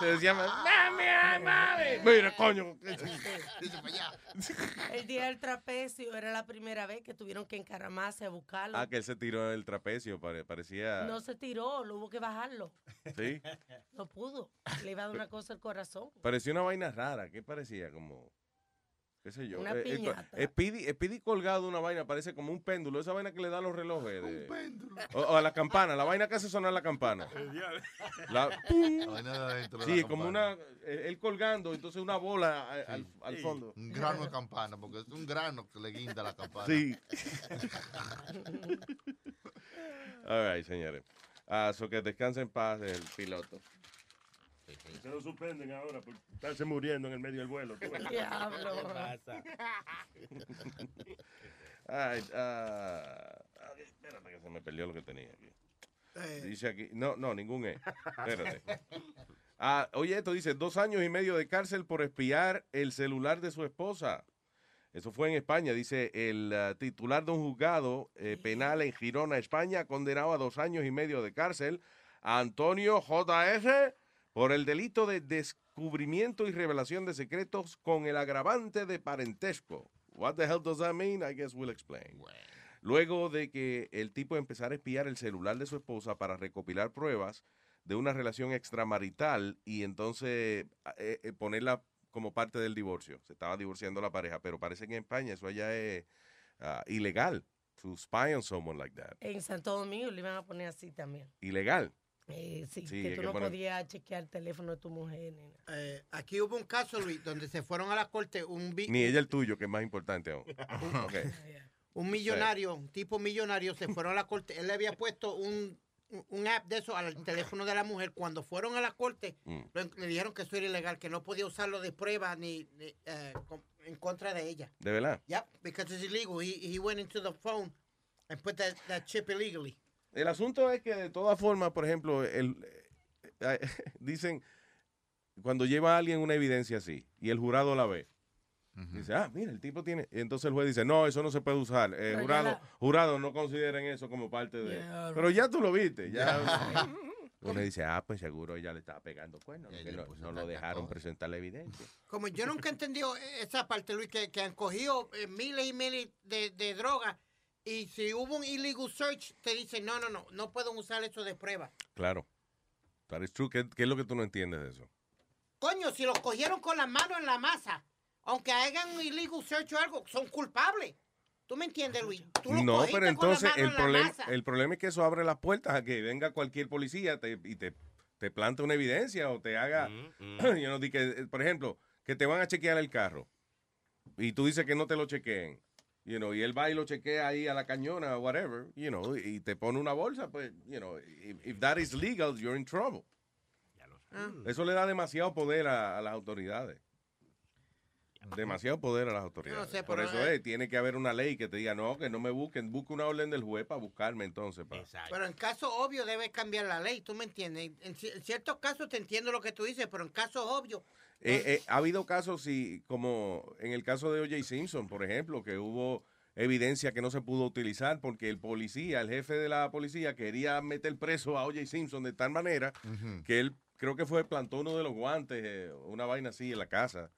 Te decía, mami, mami. Mira, coño. El día del trapecio era la primera vez que tuvieron que encaramarse a buscarlo. Ah, que él se tiró el trapecio, pare- parecía. No se tiró, lo hubo que bajarlo. Sí. No pudo. Le iba a dar una cosa al corazón. Parecía una vaina rara. ¿Qué parecía? Como. ¿Qué sé yo? Una Eh, eh, piñata. Speedy, Speedy colgado de una vaina, parece como un péndulo. Esa vaina que le da a los relojes. de- O, o a la campana, la vaina que hace sonar la campana. La, ¡pum! La vaina de adentro de Sí, la como campana. una. eh, Él colgando, entonces una bola a- al, al Sí, fondo. Un grano de campana, porque es un grano que le guinda a la campana. Sí. All right, señores. Ah, so que descanse en paz el piloto. Se lo suspenden ahora por estarse muriendo en el medio del vuelo. Diablo. ¿Qué pasa? Ay, ay, espérate que se me perdió lo que tenía aquí. Eh. Dice aquí, no, no, ningún E. Espérate. Ah, oye, esto dice, dos años y medio de cárcel por espiar el celular de su esposa. Eso fue en España, dice el ah, titular de un juzgado eh, penal en Girona, España, condenado a dos años y medio de cárcel a Antonio JS por el delito de descubrimiento y revelación de secretos con el agravante de parentesco. What the hell does that mean? I guess we'll explain. Luego de que el tipo empezara a espiar el celular de su esposa para recopilar pruebas de una relación extramarital y entonces eh, eh, ponerla como parte del divorcio. Se estaba divorciando la pareja, pero parece que en España eso allá es ah, ilegal. To spy on someone like that. En Santo Domingo le iban a poner así también. Ilegal. Eh, sí, Sí, que tú que no poner- podías chequear el teléfono de tu mujer. ni nada. Eh, aquí hubo un caso, Luis, donde se fueron a la corte un, Ni ella el tuyo, que es más importante aún. Ok. un millonario, un tipo millonario, se fueron a la corte. Él le había puesto un, un- app de eso al teléfono de la mujer. Cuando fueron a la corte, Mm. le dijeron que eso era ilegal, que no podía usarlo de prueba ni, ni, eh, con- en contra de ella. ¿De verdad? Yep, because it's illegal. He, he went into the phone and put that, that chip illegally. El asunto es que de todas formas, por ejemplo, el, eh, dicen, cuando lleva a alguien una evidencia así y el jurado la ve, dice, ah, mira, el tipo tiene... y entonces el juez dice, no, eso no se puede usar. Eh, jurado, la- jurado, no consideren eso como parte de... Pero ya tú lo viste, ya... Uno dice, ah, pues seguro ella le estaba pegando cuernos, que no, no lo dejaron presentar la evidencia. Como yo nunca he entendido esa parte, Luis, que, que han cogido eh, miles y miles de, de drogas y si hubo un illegal search, te dicen, no, no, no, no pueden usar eso de prueba. Claro. That is true. ¿Qué, qué es lo que tú no entiendes de eso? Coño, si los cogieron con las manos en la masa, aunque hagan un illegal search o algo, son culpables. ¿Tú me entiendes, Luis? Tú los No, pero con la entonces mano el en la problema, masa. el problema es que eso abre las puertas a que venga cualquier policía te- y te, te plante una evidencia o te haga, you know, di que, eh, por ejemplo, que te van a chequear el carro y tú dices que no te lo chequeen, you know, y él va y lo chequea ahí a la cañona o whatever, you know, y te pone una bolsa, pues, you know, if, if that is legal, you're in trouble. Ah. Eso le da demasiado poder a, a las autoridades. Demasiado poder a las autoridades. sé, Por eso eh, es, tiene que haber una ley que te diga, no, que no me busquen, busque una orden del juez para buscarme entonces. pa". Pero en caso obvio debe cambiar la ley, ¿tú me entiendes? En, ci- en ciertos casos te entiendo lo que tú dices, pero en casos obvios, Eh, eh, ha habido casos, sí, como en el caso de O.J. Simpson, por ejemplo, que hubo evidencia que no se pudo utilizar porque el policía, el jefe de la policía, quería meter preso a O.J. Simpson de tal manera que él creo que fue plantó uno de los guantes, eh, una vaina así en la casa.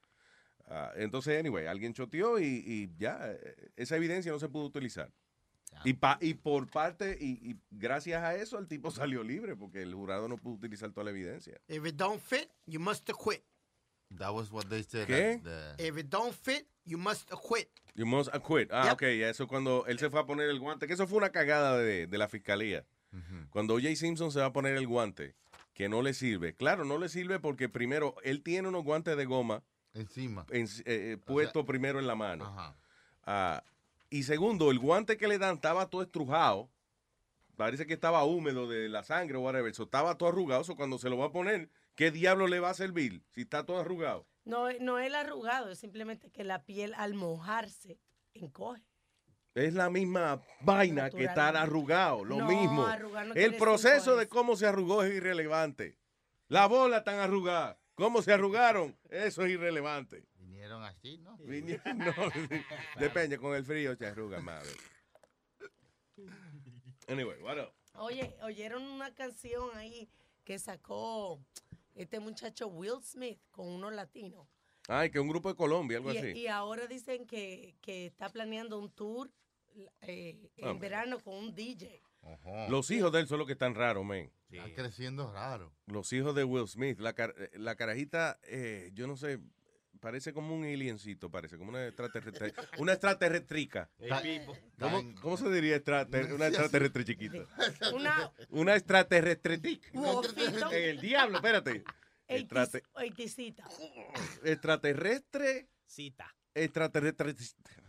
Ah, entonces, anyway, alguien choteó y, y ya, eh, esa evidencia no se pudo utilizar. Y, pa- y por parte, y, y gracias a eso, el tipo salió libre porque el jurado no pudo utilizar toda la evidencia. If it don't fit, you must quit. That was what they said. ¿Qué? the- If it don't fit, you must quit. You must acquit. Ah, ok, eso cuando él se fue a poner el guante, que eso fue una cagada de, de la fiscalía. Cuando O.J. Simpson se va a poner el guante, que no le sirve. Claro, no le sirve porque primero, él tiene unos guantes de goma. Encima. puesto primero en la mano. Ah, y segundo, el guante que le dan estaba todo estrujado. Parece que estaba húmedo de la sangre o whatever. So, estaba todo arrugado. So, cuando se lo va a poner, ¿qué diablo le va a servir si está todo arrugado? No, no es el arrugado, es simplemente que la piel al mojarse encoge. Es la misma vaina que estar arrugado, lo No, mismo. no el proceso de cómo se arrugó es irrelevante. La bola tan arrugada. ¿Cómo se arrugaron? Eso es irrelevante. Vinieron así, ¿no? Vinieron- no, depende, con el frío se arruga más. Anyway, what up? Oye, oyeron una canción ahí que sacó este muchacho Will Smith con unos latinos. Ay, que un grupo de Colombia, algo Y, así. y ahora dicen que, que está planeando un tour eh, en Ah, verano con un DJ. Los hijos de él son los que están raros, men. Está creciendo raro. Los hijos de Will Smith. La, car- eh, la carajita, eh, yo no sé, parece como un aliencito, parece como una extraterrestre. una extraterrestrica. ¿Cómo, cómo se diría extrater- una extraterrestre chiquita? Una Una extraterrestre. El diablo, espérate. Extrate- eiticita. extraterrestre. Cita. Extraterrestre.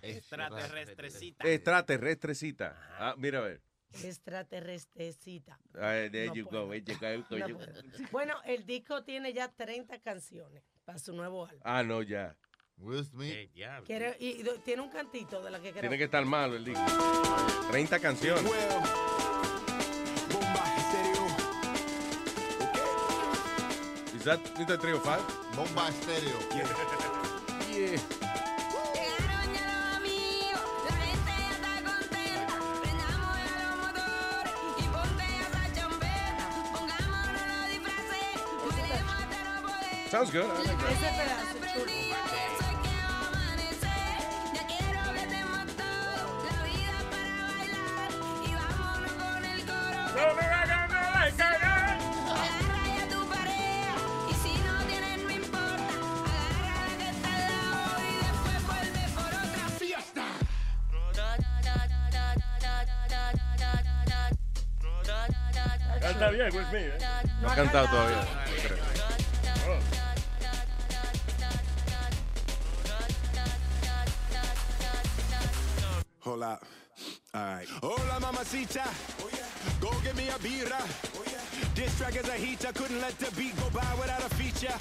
Extraterrestrecita. Extraterrestrecita. Ah, mira a ver. Extraterrestrecita. Ah, there No you puedo. go, there you go, No you- puedo. Bueno, el disco tiene ya 30 canciones para su nuevo álbum. Ah, no, ya. Will Smith. Quiere- y, y do- tiene un cantito de la que creo. Tiene que estar malo el disco. 30 canciones. Is that Mr. Trio 5? Bomba estéreo. Yeah. Sounds good. Canta bien, Will Smith. ¿eh? No ha cantado todavía. Go get me a birra. This track is a heater. Couldn't let the beat go by without a feature.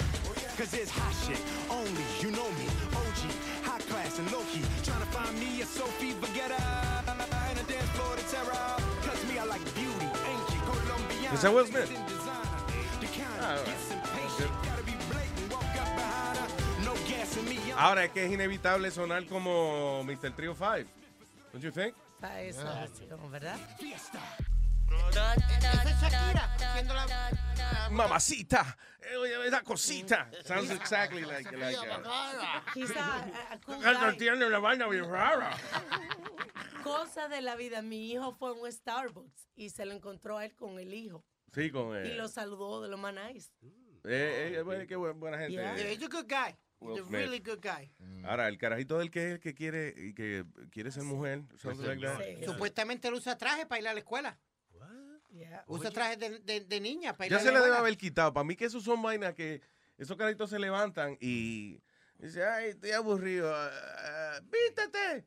Cause it's hot shit. Only you know me. OG. High class and low key. Trying to find me a Sophie Vergara. And a dance floor to terror. Cause me, I like beauty. Ancient Colombian. Is that Will Smith? The kind Ah, all right. gets impatient. Gotta be blatant. Walk up behind her. No gas in me. I'm Ahora es que es inevitable sonar como Mr. Trio 5. Don't you think? Para esa canción, ¿verdad? Esa es Shakira haciendo la. la- Mamacita. Eh, esa cosita. Sounds exactly like, like uh, Cuando guy. tiene una vaina bien rara. Cosa de la vida. Mi hijo fue a un Starbucks y se lo encontró a él con el hijo. Sí, con Y él. lo saludó de lo más nice. Eh, eh, bueno, qué bu- buena gente. Yeah. Yeah, he's a good guy. He's a really good guy. Ahora, el carajito del que, que quiere y que quiere ser mujer. something like that. Supuestamente él usa traje para ir a la escuela. Usa traje de, de- de niña para ir Ya se le debe haber quitado. Para mí que esos son vainas que esos carajitos se levantan y dice, ay, estoy aburrido. ah, vístete.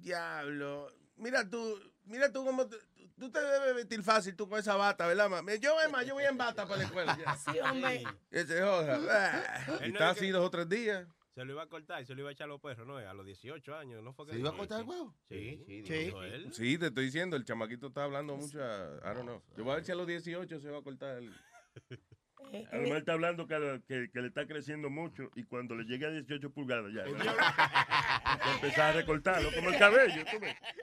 Diablo. Mira tú, mira tú cómo te- tú te debes vestir fácil tú con esa bata, ¿verdad, mami? Yo, más, yo voy en bata para la escuela. ya. Sí, hombre. Que se joda. Y no está así dos o tres días. Se lo iba a cortar y se lo iba a echar a los perros, ¿no? A los 18 años, ¿no fue que ¿Se iba a cortar el huevo? Sí, sí, Sí. dijo él. Sí, te estoy diciendo, el chamaquito está hablando mucho. a- I don't know. Yo voy a ver si a los 18 se va a cortar el. Además está hablando que, que- que le está creciendo mucho y cuando le llegue a 18 pulgadas ya. Ya empezar a recortarlo, como el cabello.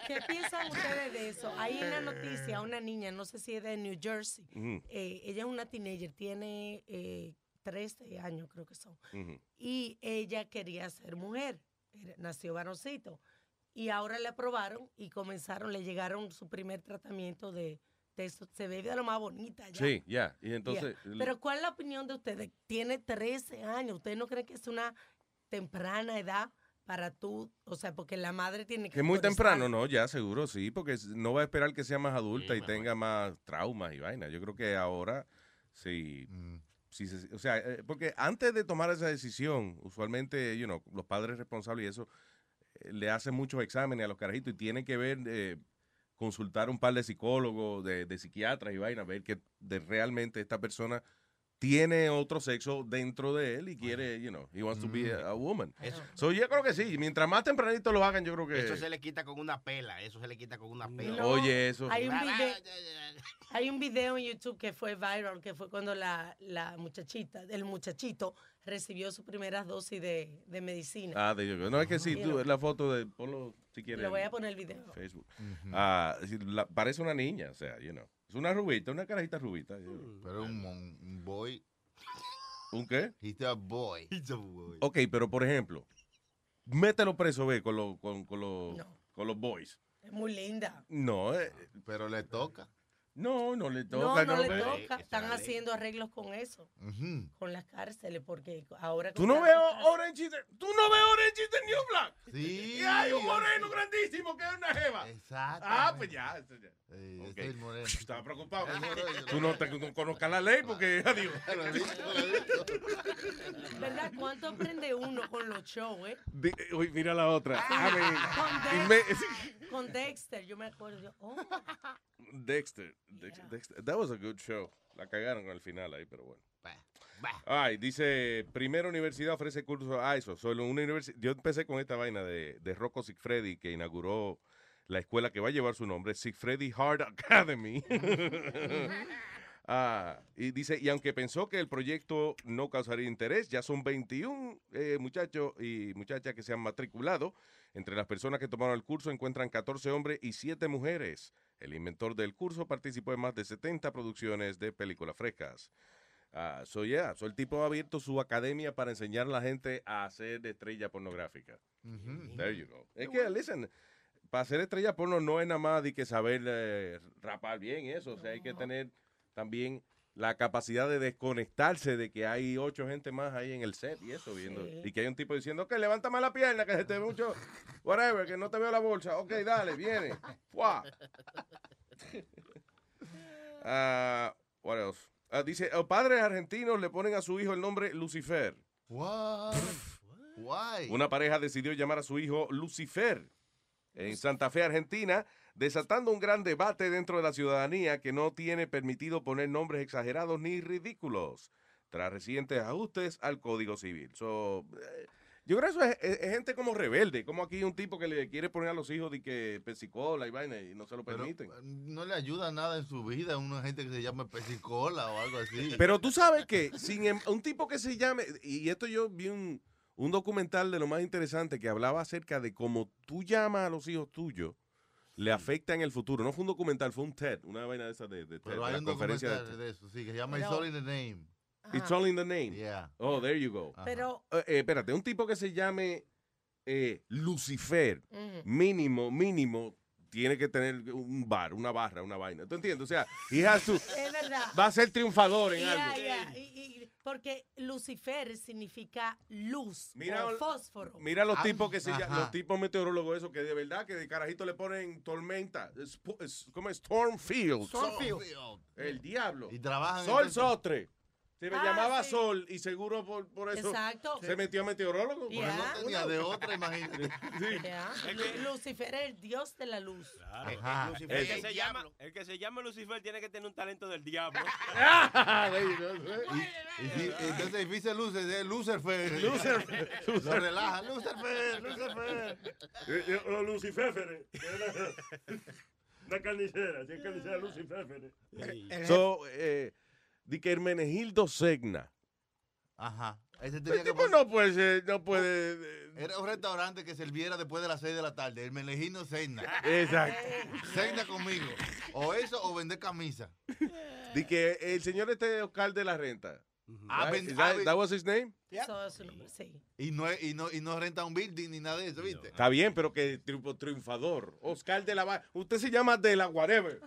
¿Qué piensan ustedes de eso? Hay una noticia, una niña, no sé si es de New Jersey. Eh, ella es una teenager, tiene eh, 13 años, creo que son. Ujú. Y ella quería ser mujer. Era- Nació varoncito. Y ahora le aprobaron y comenzaron, le llegaron su primer tratamiento de, eso. Se ve de lo más bonita ya. Sí, ya. Y entonces. Ya. Pero ¿cuál es la opinión de ustedes? Tiene 13 años. ¿Ustedes no creen que es una temprana edad para tú? O sea, porque la madre tiene que... Que es muy temprano, ¿no? Ya, seguro, sí, porque no va a esperar que sea más adulta y tenga más traumas y vaina. Yo creo que ahora, sí, se- o sea, eh, porque antes de tomar esa decisión, usualmente, you know, los padres responsables y eso, eh, le hacen muchos exámenes a los carajitos y tienen que ver, eh, consultar un par de psicólogos, de, psiquiatras y vaina, ver que realmente esta persona tiene otro sexo dentro de él y quiere, you know, he wants to be a, a woman. Eso- So, yo creo que sí, mientras más tempranito lo hagan, yo creo que... Eso se le quita con una pela, eso se le quita con una pela. No, Oye, eso. Hay un, video, hay un video en YouTube que fue viral, que fue cuando la, la muchachita, el muchachito recibió su primera dosis de, de medicina. Ah, de yo. No, es que sí, tú, know. la foto de, ponlo si quieres. Le voy a poner el video. Facebook. Ah, la- parece una niña, o sea, you know. Es una rubita, una carajita rubita. know. Pero un, mon- un boy. ¿Un qué? He's a boy. He's a boy. Ok, pero por ejemplo, mételo preso, ve, con, los con, con, los con los boys. Es muy linda. No, eh, Pero le toca. No, no le No, toca. no, le ve. toca. Están haciendo arreglos con eso, con las cárceles, porque ahora... Tú no ves Orange is the- tú no ves Orange is the New Black. Sí. Y hay un moreno grandísimo que es una jeva. Exacto. Ah, pues ya. eso ya. Sí, es el moreno. Estaba preocupado. Moreno. Tú no, te, no conozcas la ley porque, adiós. ¿Verdad? ¿Cuánto aprende uno con los shows, eh? Di- Uy, mira la otra. Y me- Dex- con Dexter, yo me acuerdo. yo, oh, Dexter, Dex- Dexter. That was a good show. La cagaron al final ahí, pero bueno. Ay, dice, primera universidad ofrece cursos. Ah, eso, solo una universidad. Yo empecé con esta vaina de, de Rocco Sigfredi, que inauguró la escuela que va a llevar su nombre, Sigfredi Hard Academy. Ah, y dice, y aunque pensó que el proyecto no causaría interés, ya son 21 eh, muchachos y muchachas que se han matriculado. Entre las personas que tomaron el curso encuentran 14 hombres y 7 mujeres. El inventor del curso participó en más de 70 producciones de películas frescas. Ah, so yeah, so el tipo ha abierto su academia para enseñar a la gente a hacer estrella pornográfica. There you go. Es que, listen, para ser estrella porno no es nada más de que saber eh, rapar bien eso. O sea, hay que tener también la capacidad de desconectarse de que hay ocho gente más ahí en el set y eso viendo. Sí. Y que hay un tipo diciendo, ok, levántame la pierna, que se te ve mucho, whatever, que no te veo la bolsa. Ok, dale, viene. Ah, what else? Ah, dice, "Oh, padres argentinos le ponen a su hijo el nombre Lucifer. What? Why? Una pareja decidió llamar a su hijo Lucifer en Santa Fe, Argentina, desatando un gran debate dentro de la ciudadanía que no tiene permitido poner nombres exagerados ni ridículos tras recientes ajustes al Código Civil. So, eh, yo creo que eso es, es- es gente como rebelde, como aquí un tipo que le quiere poner a los hijos de que pesicola y vaina y no se lo Pero, permiten. no le ayuda nada en su vida a una gente que se llama pesicola o algo así. Pero tú sabes que sin em- un tipo que se llame, y esto yo vi un, un documental de lo más interesante que hablaba acerca de cómo tú llamas a los hijos tuyos, le afecta en el futuro. No fue un documental, fue un TED, una vaina de esa de, de TED, Pero de hay la un conferencia de documental TED. de eso, sí, que se llama Pero- It's All in the Name. It's all in the name. Yeah. Oh, there you go. Pero, Eh, eh, espérate, un tipo que se llame eh, Lucifer, Ujú. mínimo, mínimo, tiene que tener un bar, una barra, una vaina. ¿Tú entiendes? O sea, he has to- es verdad. va a ser triunfador en Ya, algo. ya, y- y- porque Lucifer significa luz Mira, o fósforo. Mira los Ah, tipos que se llaman, los tipos meteorólogos esos que de verdad que de carajito le ponen tormenta, es, es- ¿cómo es? Stormfield. Stormfield. El diablo. Y trabajan Sol en- Sotre. Se me Ah, llamaba sí. Sol y seguro por, por eso Exacto. se metió a meteorólogo. Ya. No tenía de otra, imagínate. Lucifer es el dios de la luz. Lucifer, el, que se llama, el que se llama Lucifer tiene que tener un talento del diablo. Y si- entonces dice Lucer, es Lucifer. Lucifer. Lo relaja, Lucifer, Lucifer. Eh, eh, es Una, carnicera, si es carnicera Luciféfere. So, eh, Di que Hermenegildo Segna. Ajá. Ese El tenía que tipo no puede ser, no puede. eh, Era un restaurante que serviera después de las 6 de la tarde. El Menegino Cena. Exacto. Cena conmigo. O eso o vender camisa. Di que el señor este Oscar de la Renta. Ah, Right? that, ah, that was his name? Eso es su nombre, sí. Y no, y, no, y no renta un building ni nada de eso, ¿viste? Está bien, pero que triunfo- triunfador. Oscar de la Usted se llama de la whatever.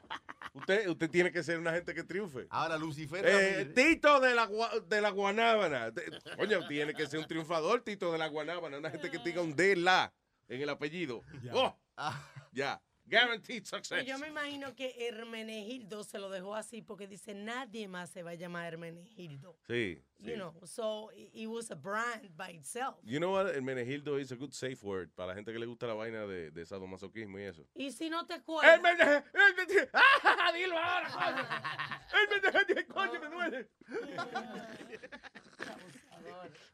Usted, usted tiene que ser una gente que triunfe. Ahora, Lucifer Eh. Tito de la, de la Guanábana. Coño, tiene que ser un triunfador, Tito de la Guanábana. Una gente que tenga un de la en el apellido. Oh, ya. Guaranteed success. Yo me imagino que Hermenegildo se lo dejó así porque dice nadie más se va a llamar Hermenegildo. Sí. You know, so it, was a brand by itself. You know what? El Menegildo is a good safe word para la gente que le gusta la vaina de, de sadomasoquismo y eso. Y si no te acuerdas. Hermene- Hermene- ¡Ah! Dilo ahora, coño. Hermene- coño, me duele.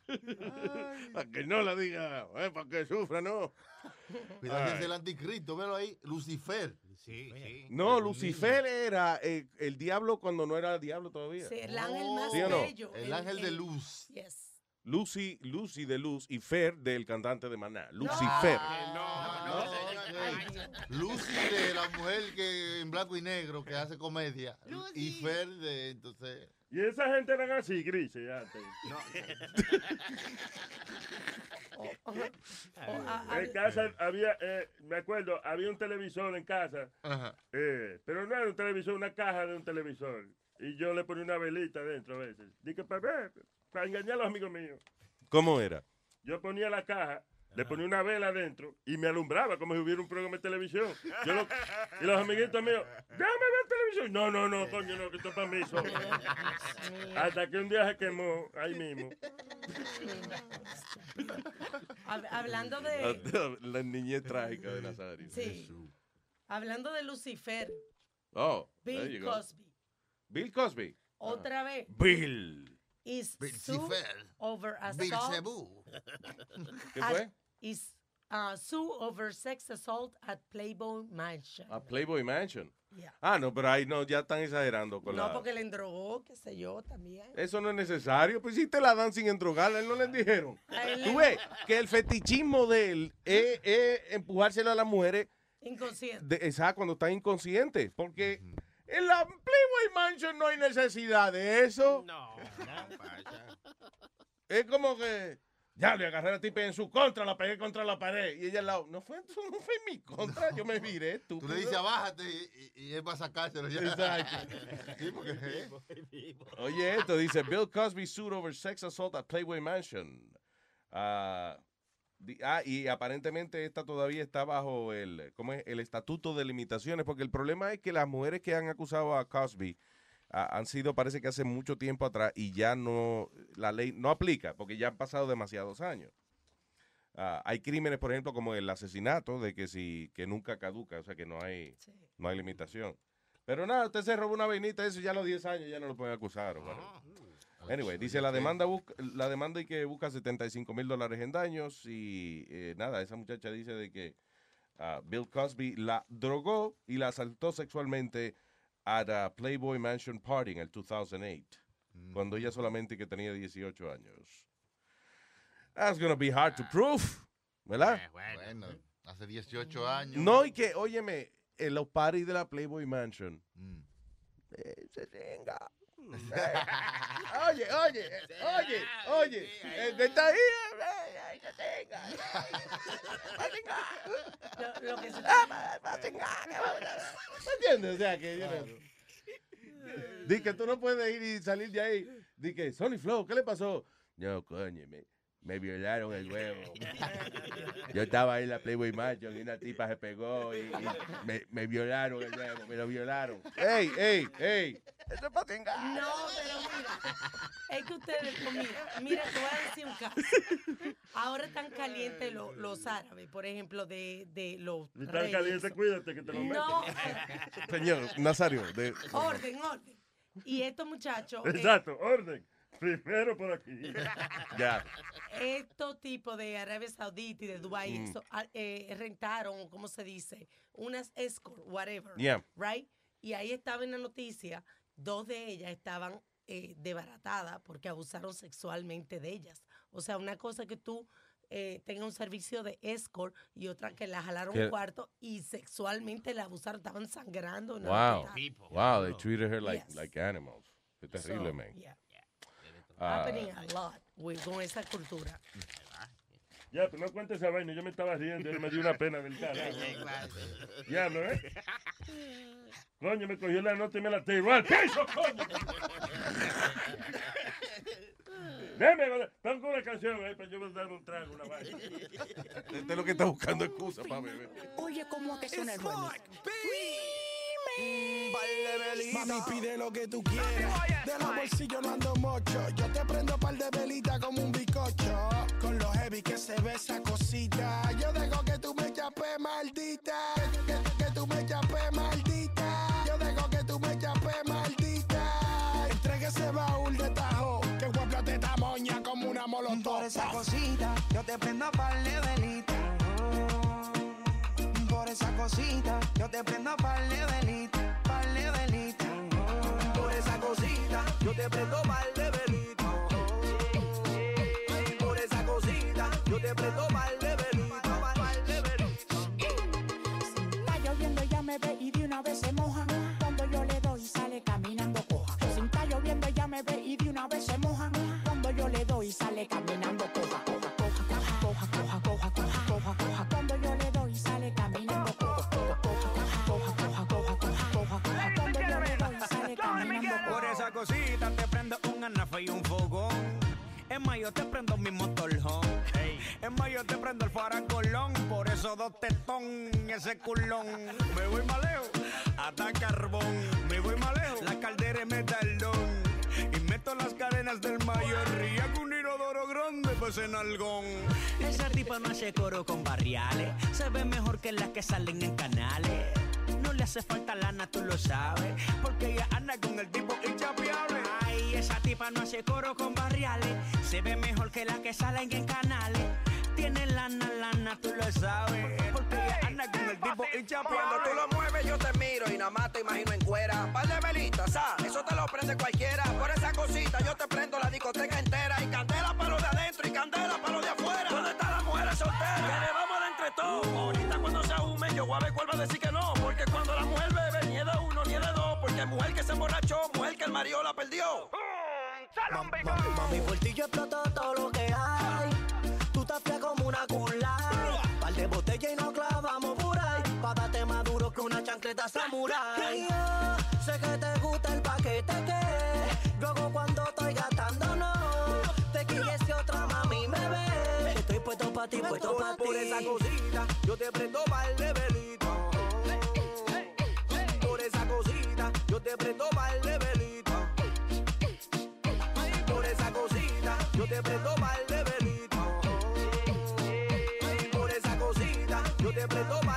Para que no la diga, eh, para que sufra, no. Cuidado, es el anticristo, velo ahí. Lucifer. Sí, sí. No, Lucifer era eh, el diablo cuando no era diablo todavía. Sí, el ángel más ¿Sí o no? bello. El ángel de luz. Yes. Lucy, Lucy de Luz y Fer del cantante de Maná. Lucifer. Lucy de la mujer que en blanco y negro que hace comedia. Y Fer de entonces. Y esa gente eran así, grises, antes. En casa había, eh, me acuerdo, había un televisor en casa, eh, pero no era un televisor, una caja de un televisor. Y yo le ponía una velita dentro a veces. Dije, para ver, para engañar a los amigos míos. ¿Cómo era? Yo ponía la caja, le ponía una vela adentro y me alumbraba como si hubiera un programa de televisión. Yo lo- y los amiguitos míos, déjame ver televisión. No, no, no, coño, no, que esto es para mí solo. Hasta que un día se quemó ahí mismo. Hab- Hablando de. La niñez trágica de Nazario. Sí. Hablando de Lucifer, Oh, there Bill you go. Cosby. Bill Cosby. Otra vez. Bill. Is Bill over Bill assault. Cebú. ¿Qué fue? Is uh, sue over sex assault at Playboy Mansion. A Playboy Mansion. Yeah. Ah, no, pero ahí no, ya están exagerando con No, la... porque le endrogó, qué sé yo, también. Eso no es necesario. Pues si te la dan sin endrogarla, él no les dijeron. Tú ves que el fetichismo de él es, es empujárselo a las mujeres, Inconsciente. de, esa cuando están inconscientes. Porque en la Playboy Mansion no hay necesidad de eso. No. Es como que, ya le agarré a la tipa en su contra, la pegué contra la pared. Y ella al lado, no fue, eso no fue en mi contra, yo me viré, tú. Tú le dices abájate y, y, y él va a sacárselo ya. Exacto. Sí, porque, ¿eh? Oye, esto dice Bill Cosby sued over sex assault at Playboy Mansion. Ah, di- ah, y aparentemente esta todavía está bajo el, ¿cómo es? el estatuto de limitaciones, porque el problema es que las mujeres que han acusado a Cosby han sido, parece que hace mucho tiempo atrás, y ya no, la ley no aplica, porque ya han pasado demasiados años. Ah, hay crímenes, por ejemplo, como el asesinato, de que si, que nunca caduca, o sea que no hay, no hay limitación. Pero nada, usted se robó una vainita, eso ya a los 10 años ya no lo pueden acusar. o whatever. Anyway, dice la demanda busca, la demanda y que busca 75 mil dólares en daños y eh, nada, esa muchacha dice de que ah, Bill Cosby la drogó y la asaltó sexualmente at a Playboy Mansion Party en el 2008, cuando ella solamente que tenía 18 años. That's gonna be hard to prove, ¿verdad? Bueno, hace 18 años. No, y que, óyeme, en los parties de la Playboy Mansion, Mm. eh, se tenga. Eh, oye, oye, eh, oye, oye, el que está ahí, eh, eh, que tenga. Lo, lo que se Ah, ¿Me entiendes? O sea, que, you know, Di que tú no puedes ir y salir de ahí. Di que, Sony Flow, ¿qué le pasó? No, coño, me, me violaron el huevo. Yo estaba ahí en la Playboy Mansion y una tipa se pegó y, y me, me violaron el huevo, me lo violaron. ¡Ey, ey, ey! Eso es para tengar. No, pero mira, es que ustedes, pues mira, mira, te voy a decir un caso. Ahora están calientes los, los árabes, por ejemplo, de, de los Y tan reyes. caliente, cuídate que te lo No, metes. Señor, Nazario, de, orden, orden. Y estos muchachos, eh, Exacto, orden. Primero por aquí. ya. estos tipos de Arabia Saudita y de Dubái Mm. so- ah, eh, rentaron, ¿cómo se dice? Unas escort, whatever, Yeah. right? Y ahí estaba en la noticia, dos de ellas estaban eh, desbaratada porque abusaron sexualmente de ellas. O sea, una cosa que tú eh, tengas un servicio de escort y otra que la jalaron un cuarto y sexualmente la abusaron, estaban sangrando. Wow. Wow, they treated her like, Yes. like animals. Qué terrible, So, man. yeah. Ah, Happening a lot with- con esa cultura. Ya, pero no cuentes esa vaina. Yo me estaba riendo y me dio una pena del carajo. Ya, ¿no eh? Coño, me cogió la nota y me la tiró al piso, coño. Déjame, pongo una canción ahí para yo dar un trago, una vaina. Este es lo que está buscando excusa para beber. Oye, ¿cómo te suena el remix? Mami, pide lo que tú quieras. De los bolsillos no ando mocho. Yo te prendo par de velita como un bicocho. Con lo heavy que se ve esa cosita. Yo dejo que tú me chapes, maldita. Que, que- que tú me chapes, maldita. Yo dejo que tú me chapes, maldita. Entregue ese baúl de tajo. Que guapla te tamoña como una molotov. Por esa cosita, yo te prendo par de velita. Por esa cosita, yo te prendo par de velita, par de velita. Por esa cosita, yo te prendo par de velita. Por esa cosita, yo te prendo par de velita, par de velita. Está lloviendo, ella me ve y de una vez se moja. Cuando yo le doy, sale caminando coja. Si está lloviendo, ella me ve y de una vez se moja. Cuando yo le doy, sale caminando. Coja, ese culón. Me voy más lejos, hasta carbón. Me voy más lejos, la caldera es metalón. Y meto las cadenas del mayor. Y hago un inodoro grande, pues en algón. Esa tipa no hace coro con barriales. Se ve mejor que las que salen en canales. No le hace falta lana, tú lo sabes. Porque ella anda con el tipo inchapeable. Ay, esa tipa no hace coro con barriales. Se ve mejor que las que salen en canales. Tiene lana, lana, tú lo sabes. Cuando tú lo mueves yo te miro y nada más te imagino en cuera. Par de velitas, ah, eso te lo prende cualquiera. Por esa cosita yo te prendo la discoteca entera. Y candela para lo de adentro y candela para lo de afuera. ¿Dónde están las mujeres solteras? Que le vamos de entre todos. Ahorita cuando se ahume yo voy a ver cuál va a decir que no. Porque cuando la mujer bebe ni es de uno ni es de dos. Porque mujer que se emborrachó, mujer que el marido la perdió. Mami, mami, por ti yo exploto todo lo que hay. Que samurai. Yo sé que te gusta el paquete que luego cuando estoy gastando no. Te quilles si otra mami me ve. Estoy puesto pa' ti, puesto pa' ti. Por esa cosita yo te prendo par de velitas. Por esa cosita yo te prendo par de velitas. Por esa cosita yo te prendo par de velitas. Por esa cosita yo te prendo par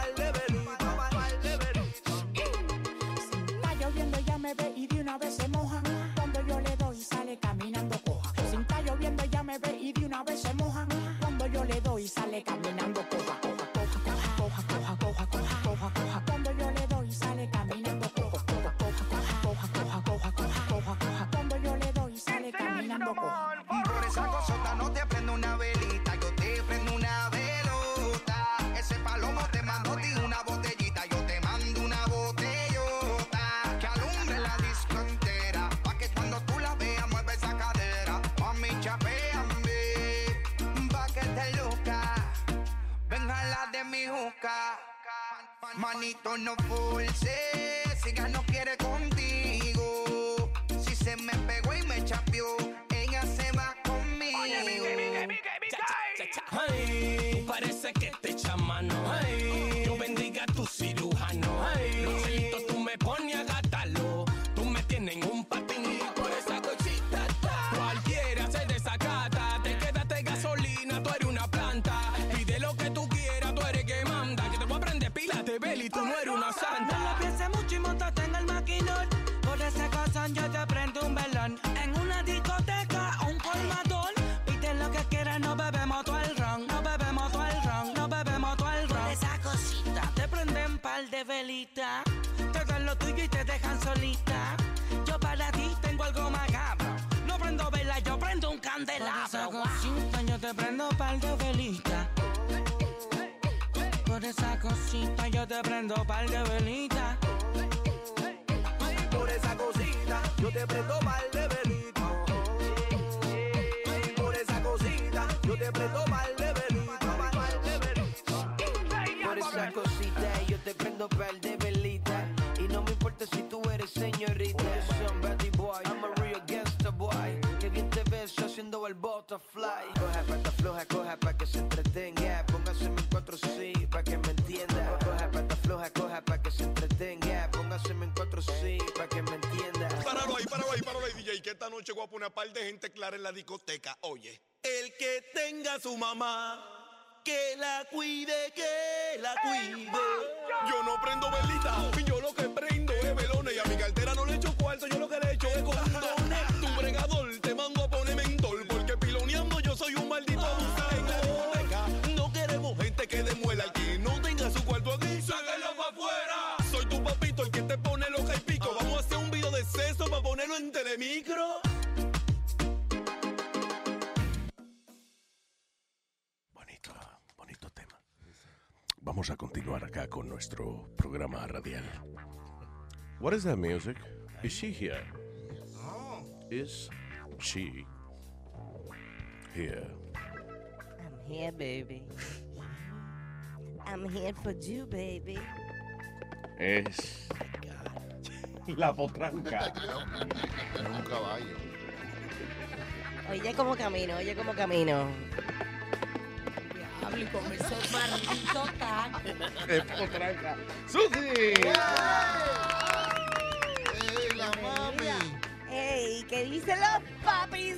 mi juca. Manito, no force, prendo un candelabro. Por esa cosita yo te prendo par de velitas. Por esa cosita yo te prendo par de velitas. Por esa cosita, yo te prendo mal de velito. Por esa cosita, yo te prendo mal de velito. Por esa cosita yo te prendo par de haciendo el butterfly Coja pata floja, coja pa' que se entretenga Póngase en cuatro sí, pa' que me entienda Coja pata floja, coja pa' que se entretenga Póngase en cuatro sí, pa' que me entienda Páralo ahí, páralo ahí, páralo ahí, DJ, que esta noche voy a poner a par de gente clara en la discoteca. Oye. El que tenga su mamá, que la cuide, que la cuide. Yo no prendo velita, yo lo que prendo es velones y a mi cartera no le echo cuarto, yo lo que le echo es condones. Telemicro. Bonito, bonito tema. Vamos a continuar acá con nuestro programa radial. What is that music? Is she here? Is she here? I'm here, baby. I'm here for you, baby. Es la potranca. Es un caballo. Oye como camino, oye como camino. Diablo, y con esos malditos tacos. Es potranca. ¡Susi! ¡Ey, la mami! Ey, ¿qué dicen los papis?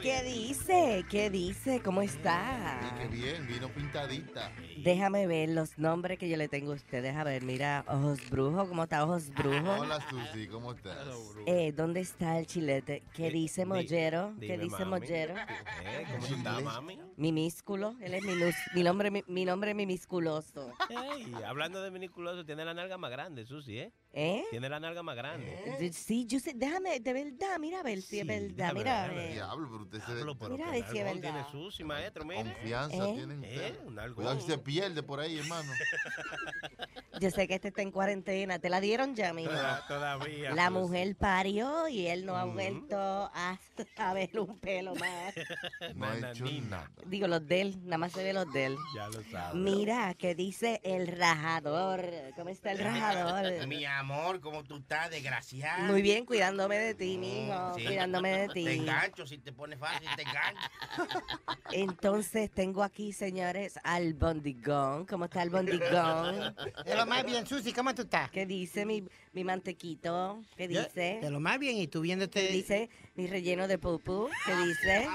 ¿Qué dice? ¿Qué dice? ¿Cómo está? Y qué bien, vino pintadita. Déjame ver los nombres que yo le tengo a usted. Deja ver, mira, Ojos Brujo, ¿cómo está Ojos Brujo? Hola, Susi, ¿cómo estás? Eh, ¿Dónde está el chilete? ¿Qué dice Mollero? ¿Qué dime, dice mami. Mollero? Eh, ¿Cómo tú estás, mami? Minúsculo, él es minus, mi nombre, mi, mi nombre es minúsculoso. Hey, hablando de miniculoso, tiene la nalga más grande, Susi, ¿eh? ¿Eh? Tiene la nalga más grande. Eh, Sí, yo sé, déjame, de verdad, mira a ver si es verdad, mira a ver. Diablo, pero usted se Diablo, pero Mira a ver si es verdad. tiene Susi, maestro, mire. Confianza ¿Eh? tienen Eh, ustedes. un algo. Cuidado si se pierde por ahí, hermano. Yo sé que este está en cuarentena, ¿te la dieron ya? Toda- Todavía. La Susi. mujer parió y él no ha vuelto a, a ver un pelo más. No ha hecho nada. Digo, los de él, nada más se ve los de él. Ya lo sabes. Mira, que dice el rajador. ¿Cómo está el rajador? Mi amor, ¿cómo tú estás, desgraciado? Muy bien, cuidándome de ti, mijo. Sí. Cuidándome de ti. Te engancho, si te pones fácil, te engancho. Entonces tengo aquí, señores, al bondigón. ¿Cómo está el bondigón? De lo más bien, Susi, ¿cómo tú estás? ¿Qué dice mi, mi mantequito? ¿Qué dice? De lo más bien, y tú viéndote... ¿Qué dice mi relleno de pupú? ¿Qué dice?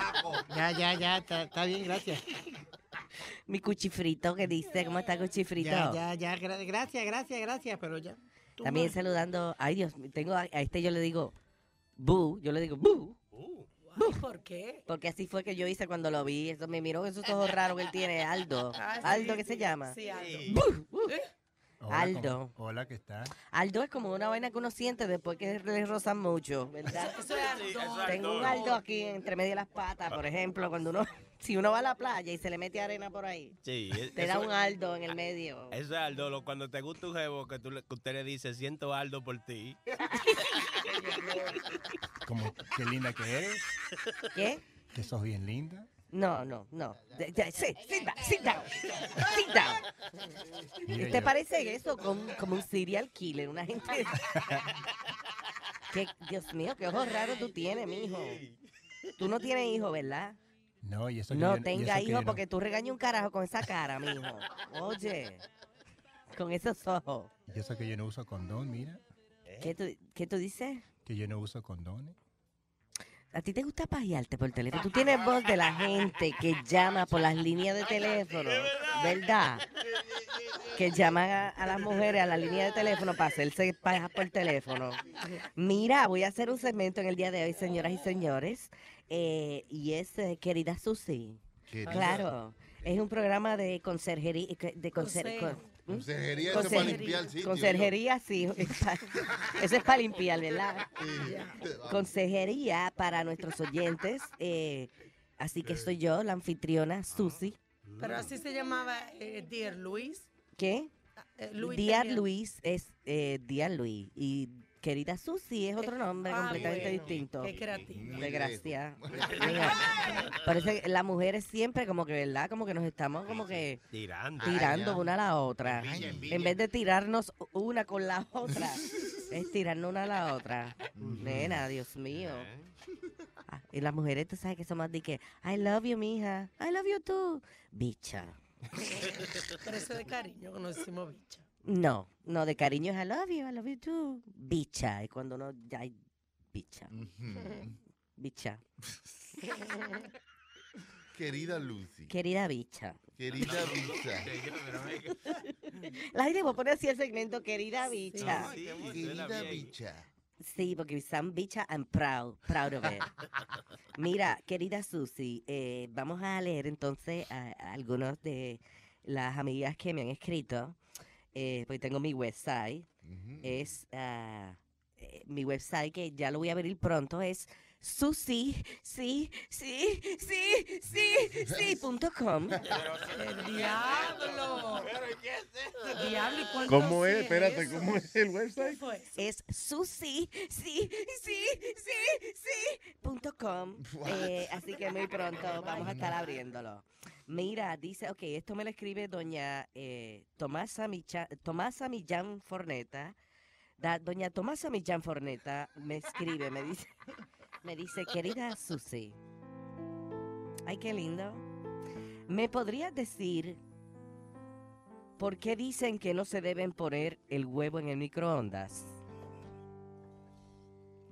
Ya, ya, ya, está bien, gracias. Mi cuchifrito, ¿qué dice? ¿Cómo está cuchifrito? Ya, ya, ya, gra- gracias, gracias, gracias, pero ya. Tú También saludando. Ay, Dios, tengo a, a este yo le digo, bu, yo le digo, bu. Ay, ¿Por qué? Porque así fue que yo hice cuando lo vi. Eso me miró esos ojos raros que él tiene, Aldo. Ah, sí, Aldo, ¿qué sí, se llama? Sí, Aldo. Bu, bu. Hola, Aldo. ¿cómo- Hola, ¿qué tal? Aldo es como una vaina que uno siente después que le rozan mucho, ¿verdad? Eso es Aldo. Tengo un Aldo aquí entre medio de las patas, por ejemplo, cuando uno, si uno va a la playa y se le mete arena por ahí, Sí, e- te da un Aldo en el medio. Eso es Aldo, lo- cuando te gusta un jevo que, tú le- que usted le dice, siento Aldo por ti. Como, qué linda que eres, ¿Qué? que sos bien linda. No, no, no. De- sí, sit down, sit down, sit down. ¿Te parece eso como, como un serial killer? Una gente... ¿Qué, Dios mío, qué ojos raros tú tienes, mijo. Tú no tienes hijos, ¿verdad? No, y eso que No yo- y tenga eso que yo hijos no- porque tú regañas un carajo con esa cara, mijo. Oye, con esos ojos. Y eso que yo no uso condón, mira. ¿Qué tú, qué tú dices? Que yo no uso condones. ¿A ti te gusta pajearte por teléfono? Tú tienes voz de la gente que llama por las líneas de teléfono, ¿verdad? Que llaman a, a las mujeres a la línea de teléfono para hacerse pajas por teléfono. Mira, voy a hacer un segmento en el día de hoy, señoras y señores, eh, y es eh, Querida Susi. Querida. Claro, es un programa de conserjería, de conser- Consejo. Con- Conserjería, eso es para limpiar el sitio. Conserjería, sí. Eso es para limpiar, ¿verdad? Consejería para nuestros oyentes. eh, así que soy yo, la anfitriona, Susi. Pero así se llamaba eh, Dear Luis. ¿Qué? Eh, Luis Dear tenía- Luis es eh, Dear Luis. Y querida Susi es otro nombre ah, completamente bueno, distinto. qué creativo. De gracia. Mira, Parece que las mujeres siempre como que, ¿verdad? Como que nos estamos como que Tirando. tirando una a la otra. Envidia, envidia. En vez de tirarnos una con la otra, es tirarnos una a la otra. Nena, Dios mío. Ah, Y las mujeres, tú sabes que son más de que, I love you, mija. I love you too. Bicha. Pero eso de cariño que nos decimos bicha. No, no, de cariño es I love you, I love you too. Bicha, es cuando uno ya hay bicha. Bicha. Querida Lucy. Querida bicha. Querida bicha. La gente va a poner así el segmento, querida bicha. Sí, Querida bicha. Sí, porque some bicha, I'm proud, proud of it. Mira, querida Susi, eh, vamos a leer entonces a, a algunos de las amigas que me han escrito, eh, porque tengo mi website. Es eh, mi website que ya lo voy a abrir pronto, es susi, sí, sí, sí, sí, sí, punto com. ¡El diablo! Diablo, ¿y cuánto ¿Cómo es? Espérate, eso? ¿cómo es el website? Es susi, sí, sí, sí, sí, punto com. Eh, así que muy pronto vamos a estar abriéndolo. Mira, dice, ok, esto me lo escribe doña eh, Tomasa, Micha- Tomasa Millán Forneta. Da- doña Tomasa Millán Forneta me escribe, me dice, me dice, querida Susi, ay, qué lindo. ¿Me podrías decir por qué dicen que no se deben poner el huevo en el microondas?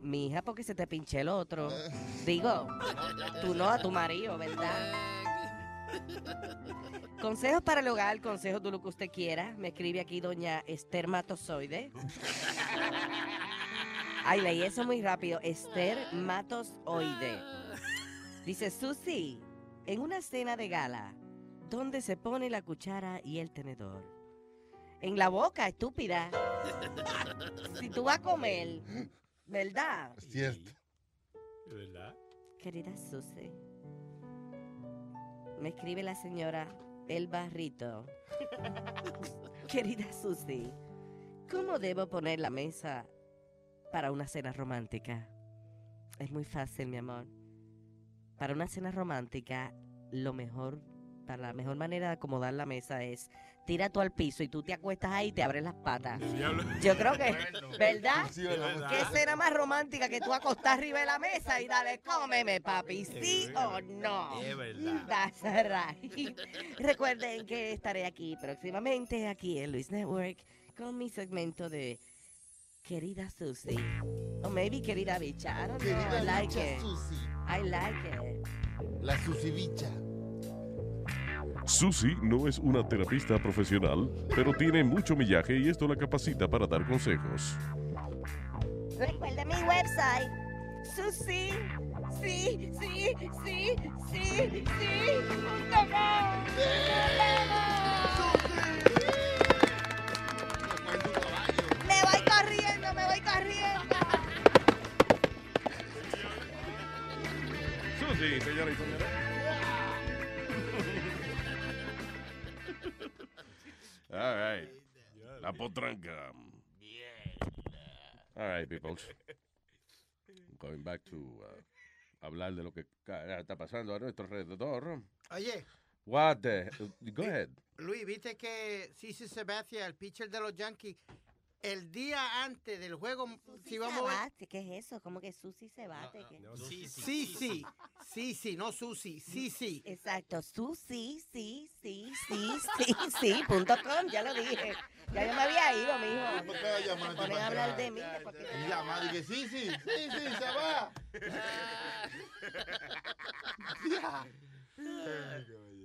Mi hija, porque se te pinche el otro. Digo, tú no a tu marido, ¿verdad? Consejos para el hogar, consejos de lo que usted quiera. Me escribe aquí doña Esther Matosoide. Ay, leí eso muy rápido. Esther Matosoide. Dice, Susi, en una cena de gala, ¿dónde se pone la cuchara y el tenedor? En la boca, estúpida. Si tú vas a comer, ¿verdad? Cierto. ¿Verdad? Querida Susi, me escribe la señora El Barrito. Querida Susi, ¿cómo debo poner la mesa para una cena romántica? Es muy fácil, mi amor. Para una cena romántica, lo mejor, para la mejor manera de acomodar la mesa es tira tú al piso y tú te acuestas ahí y te abres las patas. Yo creo que, ¿verdad? ¿Qué cena más romántica que tú acostás arriba de la mesa y dale, cómeme, papi? ¿Sí o no? Es verdad. That's right. Recuerden que estaré aquí próximamente, aquí en Luis Network, con mi segmento de Querida Susi. O maybe Querida Bicha. I don't know. Querida I like bicha it. I like it. La Susi bicha. Susie no es una terapista profesional, pero tiene mucho millaje y esto la capacita para dar consejos. Recuerda mi website. Susi. Sí, sí, sí, sí, sí. punto com. Susi, señora y señores. All right. La potranca. All right, people. Going back to uh, hablar de lo que está pasando a nuestro alrededor. Oye, What the, Go ahead. Luis, viste que Cici Sabathia, el pitcher de los Yankees, el día antes del juego, si vamos a ver- ¿qué es eso? ¿Cómo que Susi se bate? ¿Qué? Sí, sí, sí, sí, no Susi, sí, sí. Exacto, Susi, sí, sí, sí, sí, sí, punto com, ya lo dije. Ya yo me había ido, mijo. ¿Por qué Me ponen a hablar de mí. porque- Y que sí, sí, sí, sí, se va.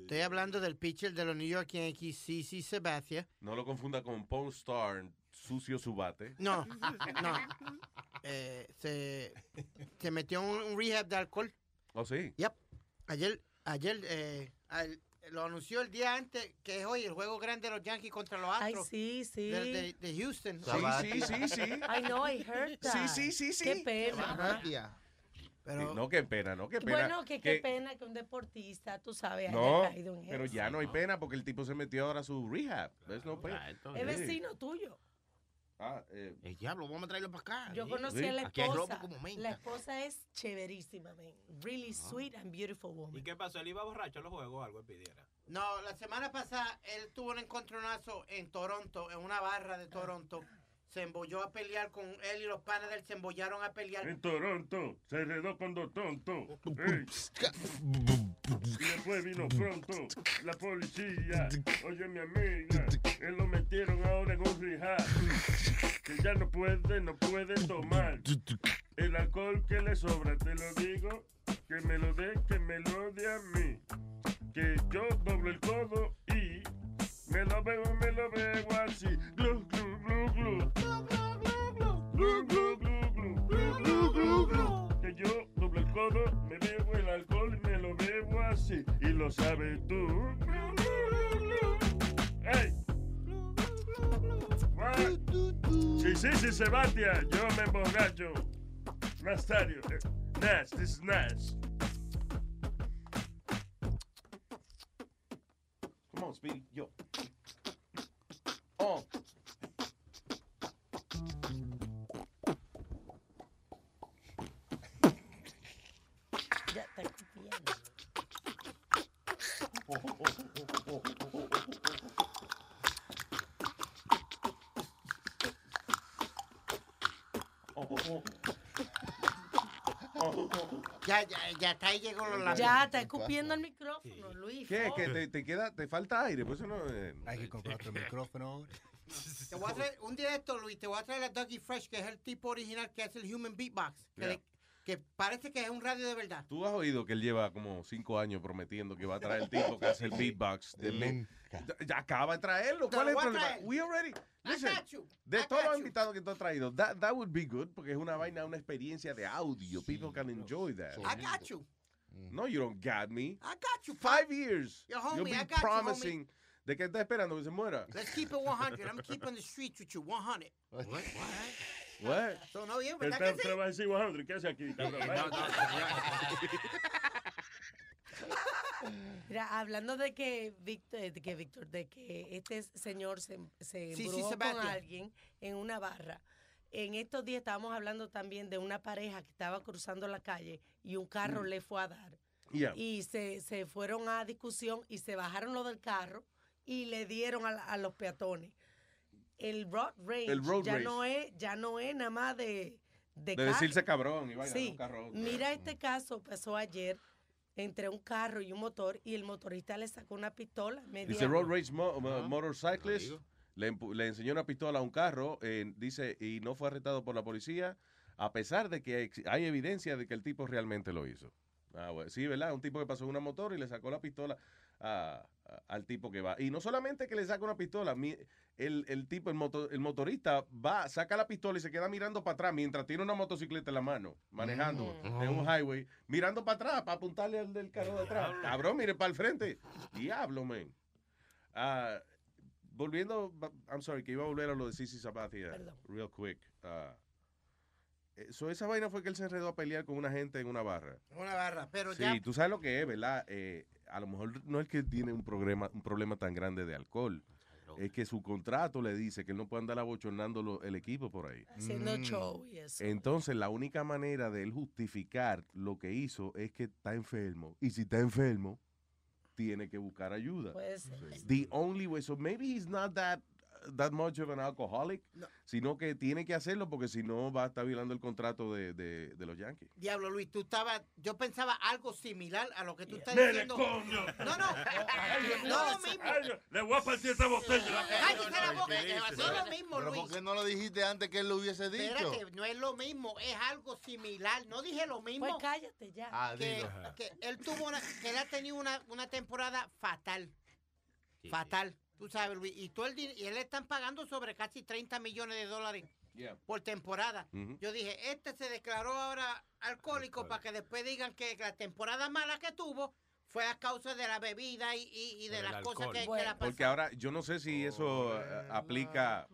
Estoy hablando del pitcher de los New York Yankees, Cici Sabathia. No lo confunda con Pawn Star, sucio su bate. No, no. Eh, se, se metió en un rehab de alcohol. Oh, sí. Yep. Ayer, ayer, eh, al- lo anunció el día antes, que es hoy el juego grande de los Yankees contra los Ay, Astros. sí, sí. De, de- de Houston. Sí, sí, sí, sí. I know, I heard that. Sí, sí, sí, sí. Qué pena. Sí, no, qué pena, no, qué pena. Bueno, que qué pena que un deportista, tú sabes, No, haya caído en pero eso. ya no hay pena porque el tipo se metió ahora a su rehab. ¿Ves? No pena. Es Sí. vecino tuyo. Ah, eh, El diablo, vamos a traerlo para acá. Yo Sí. conocí a la esposa. La esposa es chéverísima, man. Really sweet and beautiful woman. ¿Y qué pasó? ¿Él iba borracho a los juegos o algo? Él pidiera. No, la semana pasada él tuvo un encontronazo en Toronto, en una barra de Toronto. Se embolló a pelear con él y los panes de él se embollaron a pelear. En Toronto se enredó con dos tontos. Y después vino pronto la policía. Oye, mi amiga, él lo metieron ahora en un rehab. Que ya no puede, no puede tomar. El alcohol que le sobra, te lo digo, que me lo dé, que me lo dé a mí. Que yo doblo el codo y me lo bebo, me lo bebo así. Glu, glu, glu, glu. Glu, glu, glu, glu, glu, glu, glu. Que yo doblo el codo, me bebo el alcohol y me lo bebo así. Y lo sabes tú. ¡Ey! Sí, sí, sí, Sebastián. Yo me emborracho. Nastario. Nash, this is Nash. Come on, Speedy. Yo. Oh. Ya, hasta ahí llegó los labios. Ya está escupiendo el micrófono, Luis. ¿Qué? oh. Que te, te queda, te falta aire, pues eso no. eh, Hay que comprar otro micrófono. Te voy a traer, un día de esto, Luis, te voy a traer a Dougie Fresh, que es el tipo original que hace el Human Beatbox. Que, Yeah. le- que parece que es un radio de verdad. Tú has oído que él lleva como cinco años prometiendo que va a traer el tipo que hace el beatbox. De Ya- acaba de traerlo. ¿Cuál es el problema? traer. We already. I Listen, got you. de I todos los invitados que tú has traído, that, that would be good porque es una vaina, una experiencia de audio. People can enjoy that. I got you. No, you don't got me. I got you. Five years. Yo, homie, You'll I be got you, homie. promising de que está esperando que se muera. Let's keep it 100. I'm keeping the streets with you 100. What? What? What? So, no, yeah, Él ¿verdad te, que sí? te va a decir 100. ¿Qué hace aquí? Mira, hablando de que Víctor, de que Víctor, de que este señor se, se Sí, con alguien en una barra. En estos días estábamos hablando también de una pareja que estaba cruzando la calle y un carro Mm. le fue a dar. Yeah. Y se, se fueron a discusión y se bajaron los del carro y le dieron a, la- a los peatones. El road rage, El road ya rage. no es ya no es nada más de de, decirse cabrón y vaina, Sí. un carro. Mira este caso pasó ayer entre un carro y un motor y el motorista le sacó una pistola. Dice Road Rage mo- mo- Motorcyclist. Le, empu- le enseñó una pistola a un carro, eh, dice, y no fue arrestado por la policía, a pesar de que hay evidencia de que el tipo realmente lo hizo. Ah, bueno, sí, ¿verdad? Un tipo que pasó en una motor y le sacó la pistola a- a- al tipo que va. Y no solamente que le saca una pistola, mi- el, el tipo, el, moto- el motorista va, saca la pistola y se queda mirando para atrás mientras tiene una motocicleta en la mano, manejando Mm. en un highway, mirando para atrás para apuntarle al del carro de atrás. Cabrón, mire para el frente. Diablo, man. Ah, volviendo, I'm sorry, que iba a volver a lo de Sisi Sabathia, real quick. Eh, so esa vaina fue que él se enredó a pelear con una gente en una barra. Una barra, pero Sí, ya. tú sabes lo que es, ¿verdad? Eh, a lo mejor no es que tiene un problema, un problema tan grande de alcohol. Es que su contrato le dice que él no puede andar abochornando lo- el equipo por ahí. haciendo show y eso. Entonces, la única manera de él justificar lo que hizo es que está enfermo. Y si está enfermo, tiene que buscar ayuda. Puede ser. The only way, so maybe he's not that, that much of an alcoholic, sino que tiene que hacerlo porque si no va a estar violando el contrato de, de- de los Yankees. Diablo, Luis, tú estabas. Yo pensaba algo similar a lo que tú estás diciendo. coño. No, no. No es lo mismo. Le voy a partir esta botella. Cállese la boca. No es lo mismo, Pero Luis. ¿por qué no lo dijiste antes que él lo hubiese dicho? Espérate, no es lo mismo, es algo similar. No dije lo mismo. Pues cállate ya. Ah, que, que él tuvo una, que él ha tenido una, una temporada fatal. fatal. Tú sabes, Luis. Y, todo el y él le están pagando sobre casi 30 millones de dólares Yeah. por temporada. Yo dije, este se declaró ahora alcohólico para que después digan que la temporada mala que tuvo fue a causa de la bebida y, y- y de las cosas que, que alcohol. la Porque ahora, yo no sé si eso eh, aplica,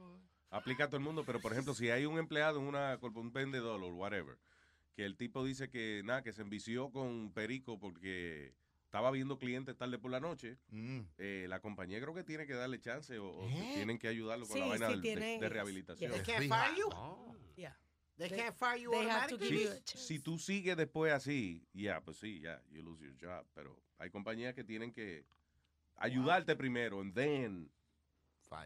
aplica a todo el mundo, pero por ejemplo, si hay un empleado en una un vendedor o whatever, que el tipo dice que nada, que se envició con perico porque estaba viendo clientes tarde por la noche, eh, la compañía creo que tiene que darle chance o, o ¿Eh? tienen que ayudarlo con la vaina sí, del- de, rehabilitación. They can't fire you? Yeah. They They- can't fire you they have to automatically? give you a Si, si tú sigues después así, ya, pues sí, ya, you lose your job. Pero hay compañías que tienen que ayudarte primero and then,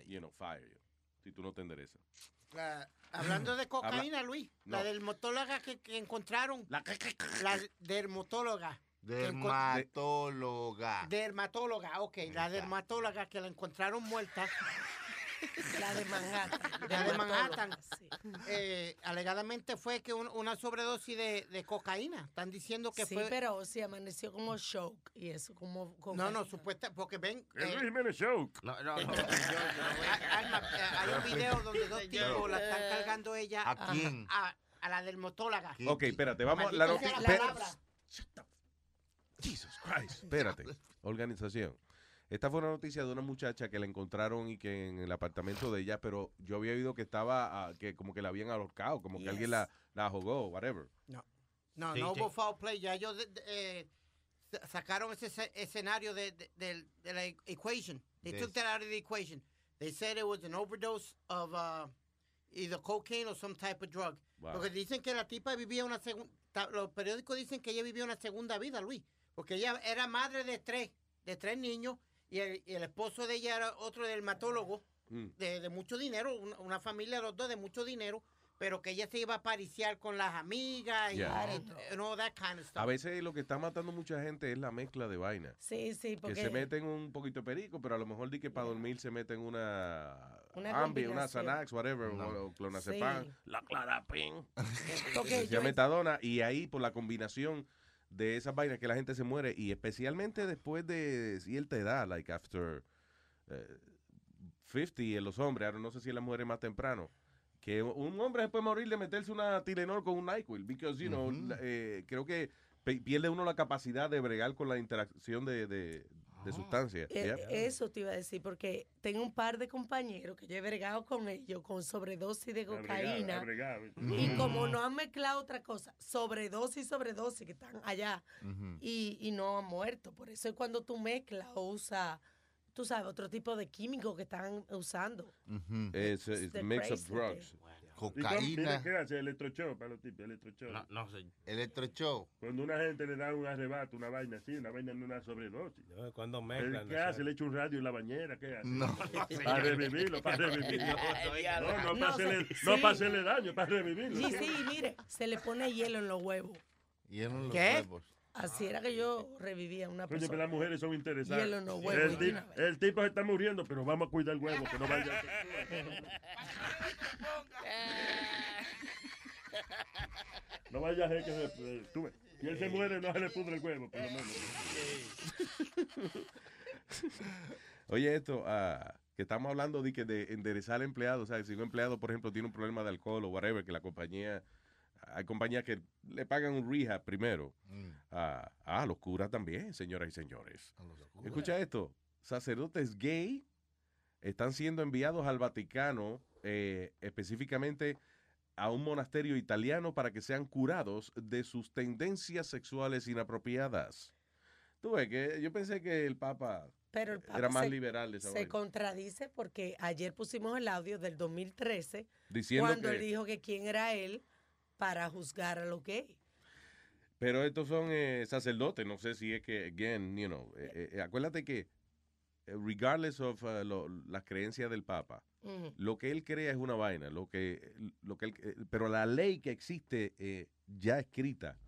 you know, fire you. Si tú no te enderezas. La- hablando de cocaína, Habla- Luis, No. la dermatóloga que, que encontraron. La, dermatóloga. que encon- Dermatóloga. Dermatóloga, ok. La dermatóloga que la encontraron muerta. La de Manhattan. La de Manhattan. Sí. eh, alegadamente fue que un- una sobredosis de, de cocaína. Están diciendo que sí, fue. pero sí amaneció como shock y eso como... No, no, supuesta, porque ven. El eh, Show. No, no, no. Alma, eh, hay un video donde dos tipos la están cargando ella ¿A quién? a, a la dermatóloga. Ok, espérate, vamos la noticia. la palabra. Jesus Christ. Espérate. Organización. Esta fue una noticia de una muchacha que la encontraron y que en el apartamento de ella, pero yo había oído que estaba, ah, que como que la habían ahorcado, como que Yes. alguien la, la jugó, whatever. No, no, Sí, no sí. hubo foul play. Ya ellos de- de- eh, sa- sacaron ese esce- escenario de, de, de- de la equation. They Des- took that out of the equation. They said it was an overdose of uh, either cocaine or some type of drug. Wow. Porque dicen que la tipa vivía una segunda... Los periódicos dicen que ella vivía una segunda vida, Luis. Porque ella era madre de tres, de tres niños. Y el, y el esposo de ella era otro dermatólogo Mm. de, de mucho dinero, una, una familia, los dos de mucho dinero, pero que ella se iba a pariciar con las amigas y, Yeah. y- all that kind of stuff. A veces lo que está matando mucha gente es la mezcla de vainas. Sí, sí, Que porque... se meten un poquito de perico, pero a lo mejor di que para dormir se meten una Una Ambi, una. Xanax, whatever, o, o clonazepam, Sí. la Clarapin, que yo- sea metadona, y ahí por la combinación de esas vainas que la gente se muere, y especialmente después de cierta edad, like after eh, 50 en los hombres, ahora no sé si en las mujeres más temprano, que un hombre se puede morir de meterse una Tylenol con un NyQuil, because, you know, eh, creo que pierde uno la capacidad de bregar con la interacción de, de, de sustancias. Eh, Yeah. Eso te iba a decir, porque tengo un par de compañeros que yo he bregado con ellos con sobredosis de cocaína. Abregado, Y como no han mezclado otra cosa, sobredosis, sobredosis, que están allá y, y no han muerto. Por eso es cuando tú mezclas o usas, tú sabes, otro tipo de químicos que están usando. Es es the mix of drugs. Cocaína. ¿Qué hace? Electroshock para los tipos, electroshock. No, no sé. Electroshock. Cuando una gente le da un arrebato, una vaina así, una vaina no una sobredosis. Cuando ¿Qué, mezclan. ¿Qué hace? Le echa un radio en la bañera, ¿qué hace? No. Para revivirlo, para revivirlo. No, no, No, para hacerle, sí. no para hacerle daño, para revivirlo. Y sí, mire, se le pone hielo en los huevos. Hieron los ¿Qué? huevos. Así era que yo revivía una Coño, pero persona. las mujeres son interesantes. Hielo el, tipo se está muriendo, pero vamos a cuidar el huevo, que no vaya a... No vaya a ser que se... eh, tú ves, Si él se muere, no se le pudre el huevo, por lo menos. Oye, esto, ah, que estamos hablando de que de enderezar al empleado, o sea, si un empleado, por ejemplo, tiene un problema de alcohol o whatever, que la compañía, hay compañías que le pagan un rehab primero. Ah, ah, los curas también, señoras y señores. Escucha esto, sacerdotes gay están siendo enviados al Vaticano, eh, específicamente a un monasterio italiano para que sean curados de sus tendencias sexuales inapropiadas. Tú ves que yo pensé que el Papa, Pero el Papa era más se- liberal de esa Se contradice porque ayer pusimos el audio del 2013 Diciendo cuando que- él dijo que quién era él para juzgar a los gays. Pero estos son eh, sacerdotes, no sé si es que, again, you know, eh, eh, acuérdate que, eh, regardless of uh, lo- las creencias del Papa, lo que él crea es una vaina, lo que, lo que él- eh, pero la ley que existe eh, ya escrita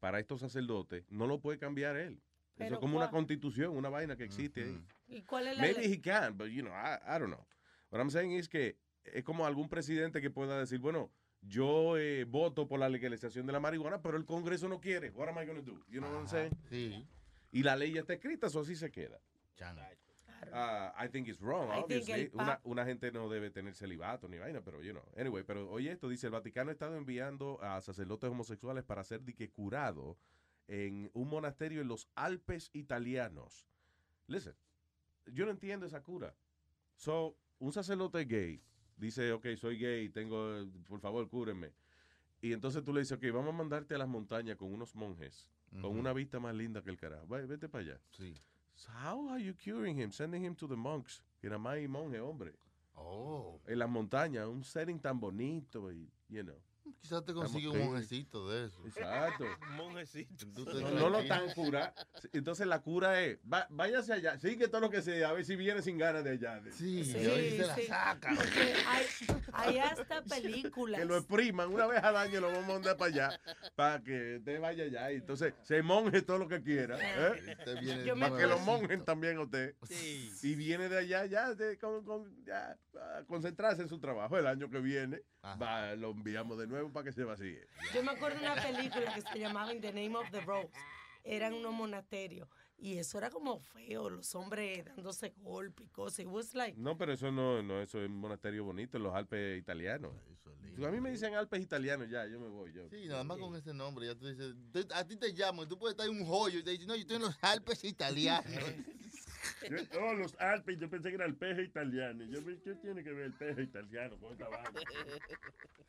para estos sacerdotes no lo puede cambiar él. Eso es como una constitución, una vaina que existe ahí. ¿Y cuál es la Maybe ley? he can, but you know, I, I don't know. What I'm saying is que es como algún presidente que pueda decir, bueno, yo eh, voto por la legalización de la marihuana, pero el Congreso no quiere. What am I going to do? You know what I'm saying? Sí. Y la ley ya está escrita, eso así se queda. Ah, I think it's wrong, I obviously. Una, una gente no debe tener celibato ni vaina, pero you know. Anyway, pero oye esto, dice, el Vaticano ha estado enviando a sacerdotes homosexuales para ser dique curado en un monasterio en los Alpes italianos. Listen, yo no entiendo esa cura. So, un sacerdote gay dice, ok, soy gay, tengo, por favor, cúrenme. Y entonces tú le dices, ok, vamos a mandarte a las montañas con unos monjes, con una vista más linda que el carajo. Ve- Vete para allá. Sí. So how are you curing him? Sending him to the monks. Que nada más monje, hombre. Oh. En las montañas, un setting tan bonito y, you know. Quizás te Estamos consigue un monjecito de eso. Exacto. Monjecito. No, no lo tan cura. Entonces la cura es, va- váyase allá, sigue todo lo que sea, a ver si viene sin ganas de allá. Sí, Sí, sí. Porque hay, hay hasta películas. Que lo expriman una vez al año, lo vamos a mandar para allá, para que usted vaya allá y entonces se monje todo lo que quiera. ¿eh? Usted viene Yo me Para que lo acuerdo- monjen también a usted. Y viene de allá, ya, de- con, con- ya, a concentrarse en su trabajo. El año que viene, va, lo enviamos de nuevo para que se vacíe. Yo me acuerdo de una película que se llamaba In the Name of the Rose. Eran unos monasterios. Y eso era como feo, los hombres dándose golpes y cosas. It was like, No, pero eso no, no, eso es un monasterio bonito en los Alpes italianos. a mí me dicen Alpes italianos, ya, yo me voy. Yo. Sí, nada más con ese nombre, ya tú dices, a ti te llaman, tú puedes estar en un joyo y te dicen, no, yo estoy en los Alpes italianos. Yo- oh, los Alpes, yo pensé que era el peje italiano. Yo, ¿Qué tiene que ver el peje italiano con esta vaina?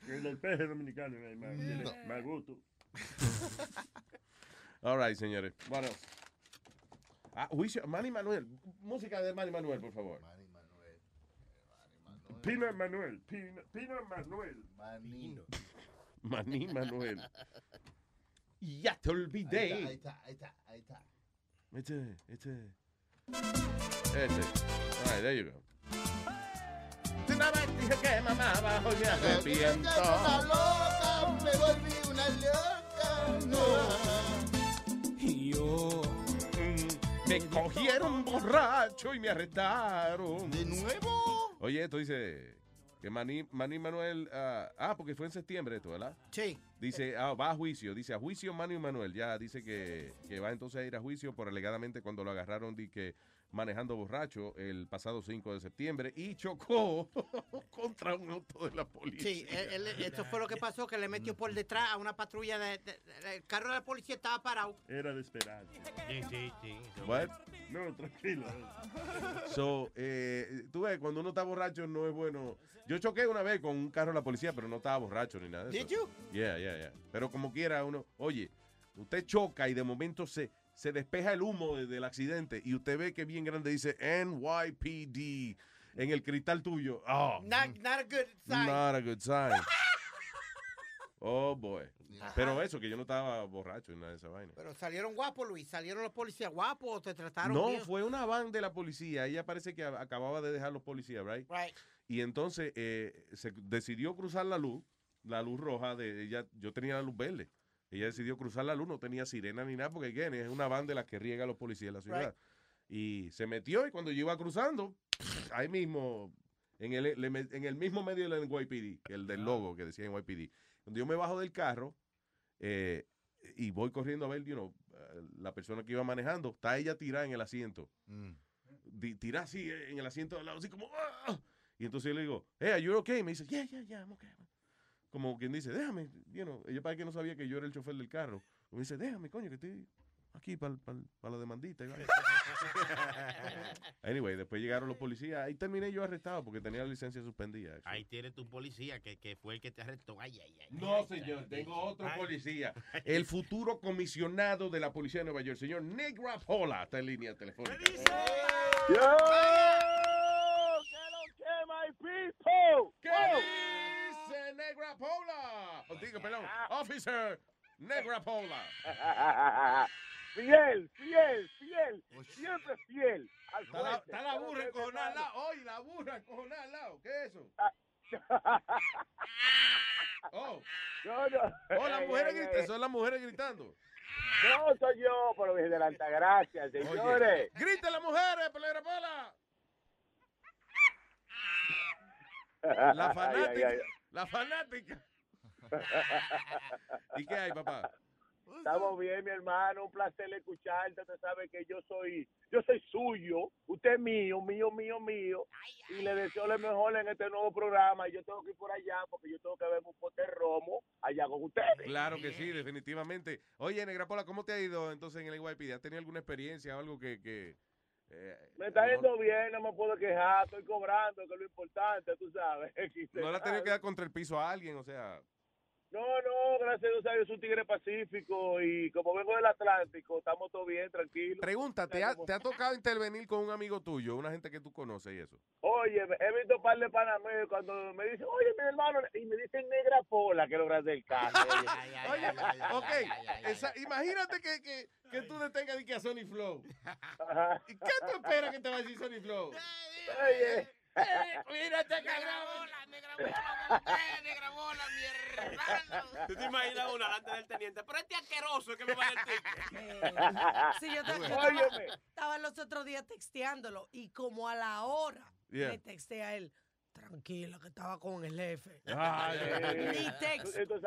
El, el peje dominicano hay más, tiene No. más gusto. All right, señores. Bueno. Ah, juicio, Manny Manuel. Música de Manny Manuel, por favor. Pino Manuel, Pino, Pino Manuel. Manny Manuel. Ya te olvidé. Ahí está, ahí está, ahí está. Este, este. Este. All right, there you go. Una vez dije que mamaba, hoy me arrepiento. Una loca, me volví una loca. No. Y yo. mm, Me cogieron borracho y me arrestaron. ¿De nuevo? Oye, esto dice que Maní, Maní Manuel. ah, ah, porque fue en septiembre esto, ¿verdad? Sí. Dice, ah, va a juicio. Dice, a juicio Manny Manuel. Ya dice que, que va entonces a ir a juicio por alegadamente cuando lo agarraron di que manejando borracho el pasado 5 de septiembre y chocó contra un auto de la policía. Sí, él- él- esto fue lo que pasó, que le metió por detrás a una patrulla. De, de- de- el carro de la policía estaba parado. Era de esperar. Sí, sí, sí. What? No, tranquilo. So, eh, tú ves, cuando uno está borracho no es bueno. Yo choqué una vez con un carro de la policía, pero no estaba borracho ni nada de eso. Did you? Yeah, yeah, yeah. Pero como quiera uno, oye, usted choca y de momento se, se despeja el humo de- del accidente y usted ve que bien grande dice NYPD en el cristal tuyo. Oh, Not, not a good sign. not a good sign. Oh, boy. Pero eso, que yo no estaba borracho en nada de esa vaina. Pero salieron guapos, Luis. Salieron los policías guapos o te trataron No, bien. fue una van de la policía. Ella parece que acababa de dejar los policías, right? Right. Y entonces eh, se decidió cruzar la luz, la luz roja de ella. Yo tenía la luz verde. Ella decidió cruzar la luz, no tenía sirena ni nada, porque again, es una van de las que riega a los policías en la ciudad. Y se metió y cuando yo iba cruzando, ahí mismo, en el, en el mismo medio del NYPD, el del logo que decía NYPD. Cuando yo me bajo del carro eh, y voy corriendo a ver, you know, eh, la persona que iba manejando, está ella tirada en el asiento. Di- tirada así eh, en el asiento al lado, así como... "Ah". Y entonces yo le digo, hey, are you okay? Me dice, yeah, yeah, yeah, I'm okay. Como quien dice, déjame, you know, ella para que no sabía que yo era el chofer del carro. Me dice, déjame, coño, que estoy aquí para la demandita. y vaina". anyway, después llegaron los policías. Ahí terminé yo arrestado porque tenía la licencia suspendida. actually. Ahí tiene tu policía que, que fue el que te arrestó. Ay, ay, ay. No, señor, tengo otro Ay. policía. El futuro comisionado de la policía de Nueva York, señor Nick Rapola, está en línea telefónica. ¿Qué dice Nick Rapola? Oh, digo, perdón, Officer Nick Rapola. fiel, fiel, fiel, siempre fiel. Al Está la, frente. está la burra encojonada al lado. Oye, la burra encojonada al lado. ¿Qué es eso? Oh. No, no. Oh, las mujeres gritan. Son las mujeres gritando. No soy yo, pero Virgen de la Altagracia, señores. Griten las mujeres, Pelé Rapola. La Ay, fanática. ay, ay. La fanática. ¿Y qué hay, papá? Estamos bien, mi hermano. Un placer escucharte. Usted sabe que yo soy, yo soy suyo. Usted es mío, mío, mío, mío. Y le deseo lo mejor en este nuevo programa. Y yo tengo que ir por allá porque yo tengo que ver un pote romo allá con ustedes. Claro que sí, definitivamente. Oye, Negra Pola, ¿cómo te ha ido entonces en el NYPD? ¿Has tenido alguna experiencia o algo que... que eh, Me está yendo bien, no me puedo quejar. Estoy cobrando, que es lo importante, tú sabes. ¿No le has tenido que dar contra el piso a alguien? O sea... No, no, gracias a Dios, ¿sabes? soy un tigre pacífico y como vengo del Atlántico, estamos todo bien, tranquilos. Pregunta, ¿te ha, ¿te ha tocado intervenir con un amigo tuyo, una gente que tú conoces y eso? Oye, he visto un par de panameños cuando me dicen, oye, mi hermano, y me dicen negra pola, que es lo grande del carro. Oye, ok, esa- imagínate que, que, que tú detengas de que a Sony Flow. ¿Y qué tú esperas que te va a decir Sony Flow? Oye. Mírate, cabrón. Negra bola, negra bola, mi hermano. ¿Tú te imaginas una delante del teniente? Pero este asqueroso que me va a decir. Sí, yo, estaba, estaba los otros días texteándolo y como a la hora Yeah. le texté a él, tranquila que estaba con el jefe. Ay, Ni text. Tú,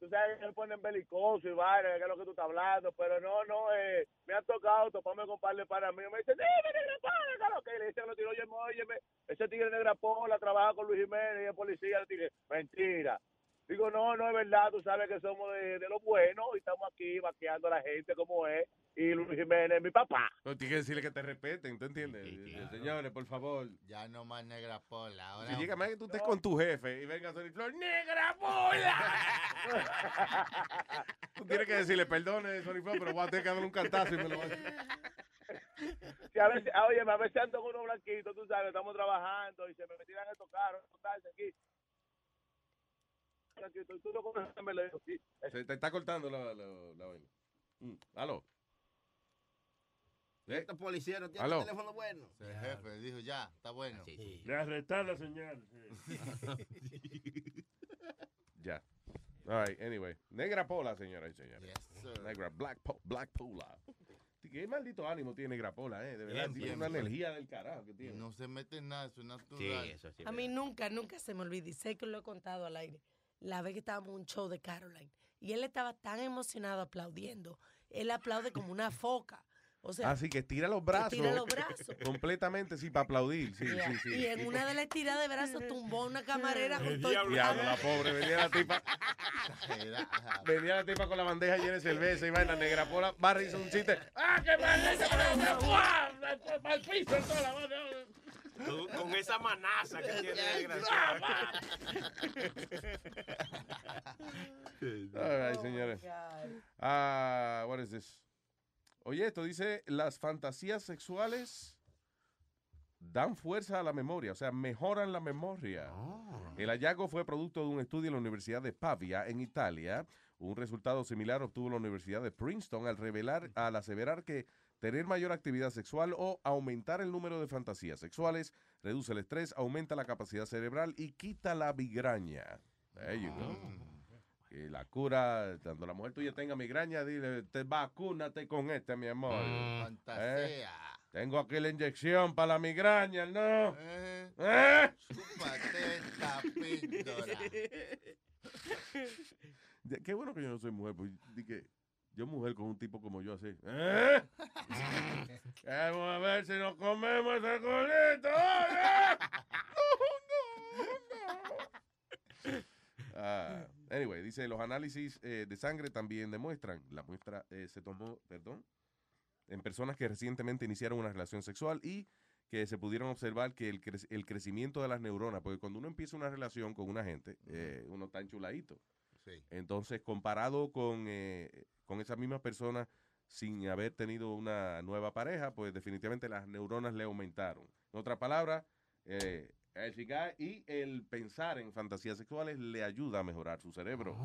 tú sabes, que me ponen belicoso y vaina, que es lo que tú estás hablando, pero no, no, eh, me ha tocado toparme con par panas míos. Me dicen, dime, negra pola, lo que le dicen a los tigres, óyeme, óyeme, ese tigre negra pola trabaja con Luis Jiménez y es policía. Le mentira. Digo, no, no es verdad, tú sabes que somos de, de lo bueno y estamos aquí vaqueando a la gente como es. Y Luis Jiménez es mi papá. No, tienes que decirle que te respeten, ¿tú entiendes? Eh, Señores, por favor. Ya no más negra pola. Ahora Si llega más que tú estés con tu jefe y venga Sony Flow, ¡Negra Pola! tú tienes que decirle, perdone, Sony Flow, pero voy a tener que darle un cantazo y me lo voy a Sí, a veces, oye, a veces ando con unos blanquitos, tú sabes, estamos trabajando y se me tiran estos carros, aquí. Tú no conoces, sí. Se te está cortando la, la, la vaina. Mm, ¿Aló? ¿Eh? Estos policías no tienen ¿Aló? teléfono bueno. El jefe dijo, ya, está bueno. Le arrestar la señal. Ya. All right, anyway. Negra Pola, señoras y señores. sir. Negra Black, po Black Pola. Sí, Qué maldito ánimo tiene Negra Pola, ¿eh? De verdad, Bien, tiene bien, una bien. energía del carajo que tiene. No se mete en nada, eso es natural. A mí nunca, nunca se me olvida, y sé que lo he contado al aire, la vez que estábamos en un show de Caroline, y él estaba tan emocionado aplaudiendo, él aplaude como una foca. O sea, Así que tira los brazos. tira los brazos. Completamente, sí, para aplaudir. Sí, Yeah. sí, sí. Y en una de las tiradas de brazos tumbó una camarera con todo el Diablo, plato. la pobre, venía la tipa. venía la tipa con la bandeja llena de cerveza y vaina negra pola, barra hizo un chiste. ¡Ah, qué maldita! ¡Para el piso! toda la! Con, con esa manaza que tiene desgraciado. All right, señores. Ah, what is this? Oye, esto dice, las fantasías sexuales dan fuerza a la memoria, o sea, mejoran la memoria. El hallazgo fue producto de un estudio en la Universidad de Pavia, en Italia. Un resultado similar obtuvo la Universidad de Princeton al revelar, al aseverar que tener mayor actividad sexual o aumentar el número de fantasías sexuales reduce el estrés, aumenta la capacidad cerebral y quita la migraña. There you go. Que la cura, cuando la mujer tuya tenga migraña, dile, te vacúnate con este, mi amor. Mm, Fantasía. ¿Eh? Tengo aquí la inyección para la migraña, ¿no? Eh. ¿Eh? Chúpate esta píldora. Qué bueno que yo no soy mujer, pues di que yo mujer con un tipo como yo así. ¿Eh? Vamos a ver si nos comemos ese culito. ¡Oye! Ah, anyway, dice, los análisis eh, de sangre también demuestran, la muestra eh, se tomó, perdón, en personas que recientemente iniciaron una relación sexual y que se pudieron observar que el, cre- el crecimiento de las neuronas, porque cuando uno empieza una relación con una gente, eh, uno está enchuladito. Sí. Entonces, comparado con, eh, con esa misma persona sin haber tenido una nueva pareja, pues definitivamente las neuronas le aumentaron. En otras palabras, eh, y el pensar en fantasías sexuales le ayuda a mejorar su cerebro.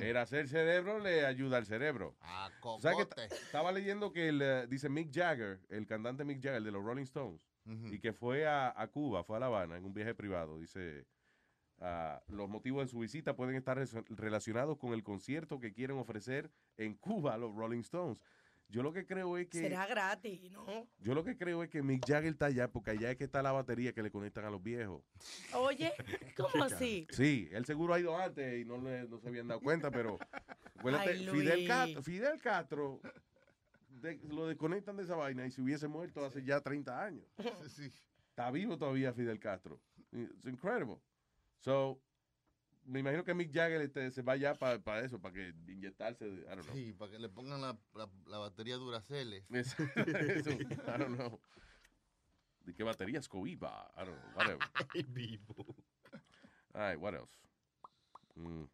El hacer cerebro le ayuda al cerebro. A O sea que cocote. t- estaba leyendo que el, dice Mick Jagger, el cantante Mick Jagger de los Rolling Stones, y que fue a, a Cuba, fue a La Habana en un viaje privado. Dice, ah, los motivos de su visita pueden estar relacionados con el concierto que quieren ofrecer en Cuba los Rolling Stones. Yo lo que creo es que... Será gratis, ¿no? Yo lo que creo es que Mick Jagger está allá porque allá es que está la batería que le conectan a los viejos. Oye, ¿cómo así? Sí, él seguro ha ido antes y no, le- no se habían dado cuenta, pero acuérdate, Ay, Fidel. Castro, Fidel Castro de- lo desconectan de esa vaina y si hubiese muerto hace ya 30 años. Está vivo todavía Fidel Castro. It's incredible. So, me imagino que Mick Jagger este, se va ya para eso, para que inyectarse, I don't know. Sí, para que le pongan la, la, la batería Duracell. Es- eso, I don't know. ¿De qué batería? Escobiba. I don't know. Whatever. All right, what else? Mm.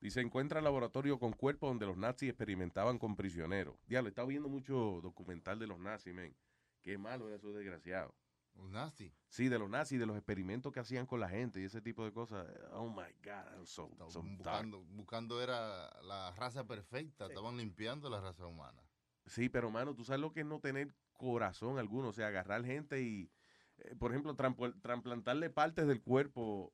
Dice, encuentra laboratorio con cuerpos donde los nazis experimentaban con prisioneros. Diablo, he estado viendo mucho documental de los nazis, men. Qué malo era eso desgraciado. ¿Los nazis? Sí, de los nazis, de los experimentos que hacían con la gente y ese tipo de cosas. Oh my God, so, so dark. Buscando, buscando era la raza perfecta. Estaban limpiando la raza humana. Sí, pero mano, tú sabes lo que es no tener corazón alguno, o sea, agarrar gente y, eh, por ejemplo, trasplantarle partes del cuerpo.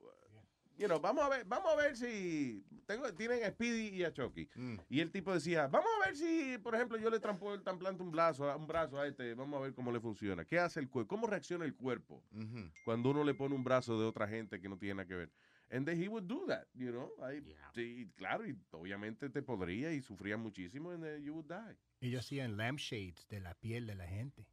You know, vamos a ver, vamos a ver si tengo, tienen a Speedy y a Chucky. Y el tipo decía, vamos a ver si, por ejemplo, yo le trampo, trasplanto un brazo, a- un brazo a este, vamos a ver cómo le funciona. ¿Qué hace el cuerpo? ¿Cómo reacciona el cuerpo cuando uno le pone un brazo de otra gente que no tiene nada que ver? And then he would do that, you know. Ahí- sí, claro, y obviamente te podría y sufría muchísimo and then you would die. Ellos hacían lampshades de la piel de la gente.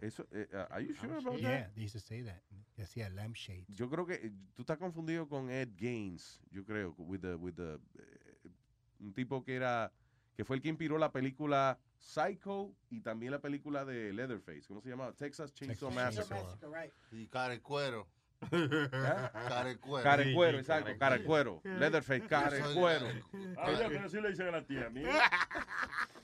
Eso, eh, uh, are you sure about Yeah, that? they used to say that. They hacían lampshades. Yo creo que eh, tú estás confundido con Ed Gaines, yo creo, with the, with the, eh, un tipo que era, que fue el que inspiró la película Psycho y también la película de Leatherface, ¿cómo se llama? Texas Chainsaw Massacre. Y cara de cuero. ¿Eh? Cara de cuero. Cara de cuero, exacto, cara de cuero. Leatherface, cara de Soy cuero. Ah, ya, pero así le dicen a la tía mía.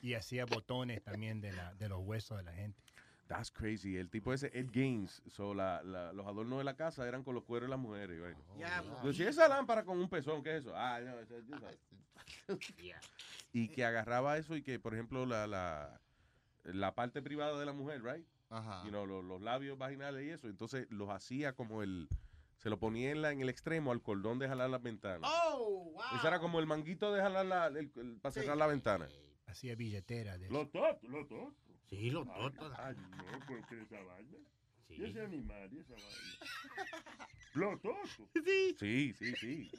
Y hacía botones también de, la, de los huesos de la gente. That's crazy. El tipo ese, Ed Gaines, so, la, la- los adornos de la casa eran con los cueros de las mujeres. bueno. Yo decía, esa lámpara con un pezón, ¿qué es eso? Ah, no, eso sabes. Y que agarraba eso y que, por ejemplo, la, la, la parte privada de la mujer, right? Ajá. You know, los, los labios vaginales y eso. Entonces los hacía como el. Se lo ponía en, la, en el extremo al cordón de jalar las ventanas. Oh, wow. Ese era como el manguito de jalar la, el- el- para cerrar la ventana. Hacía billetera de Los totos, los totos. Sí, los Ay, totos. Ay, no, ¿por qué esa vaina? Sí. Y ese animal y esa vaina. Los totos. Sí, sí, sí.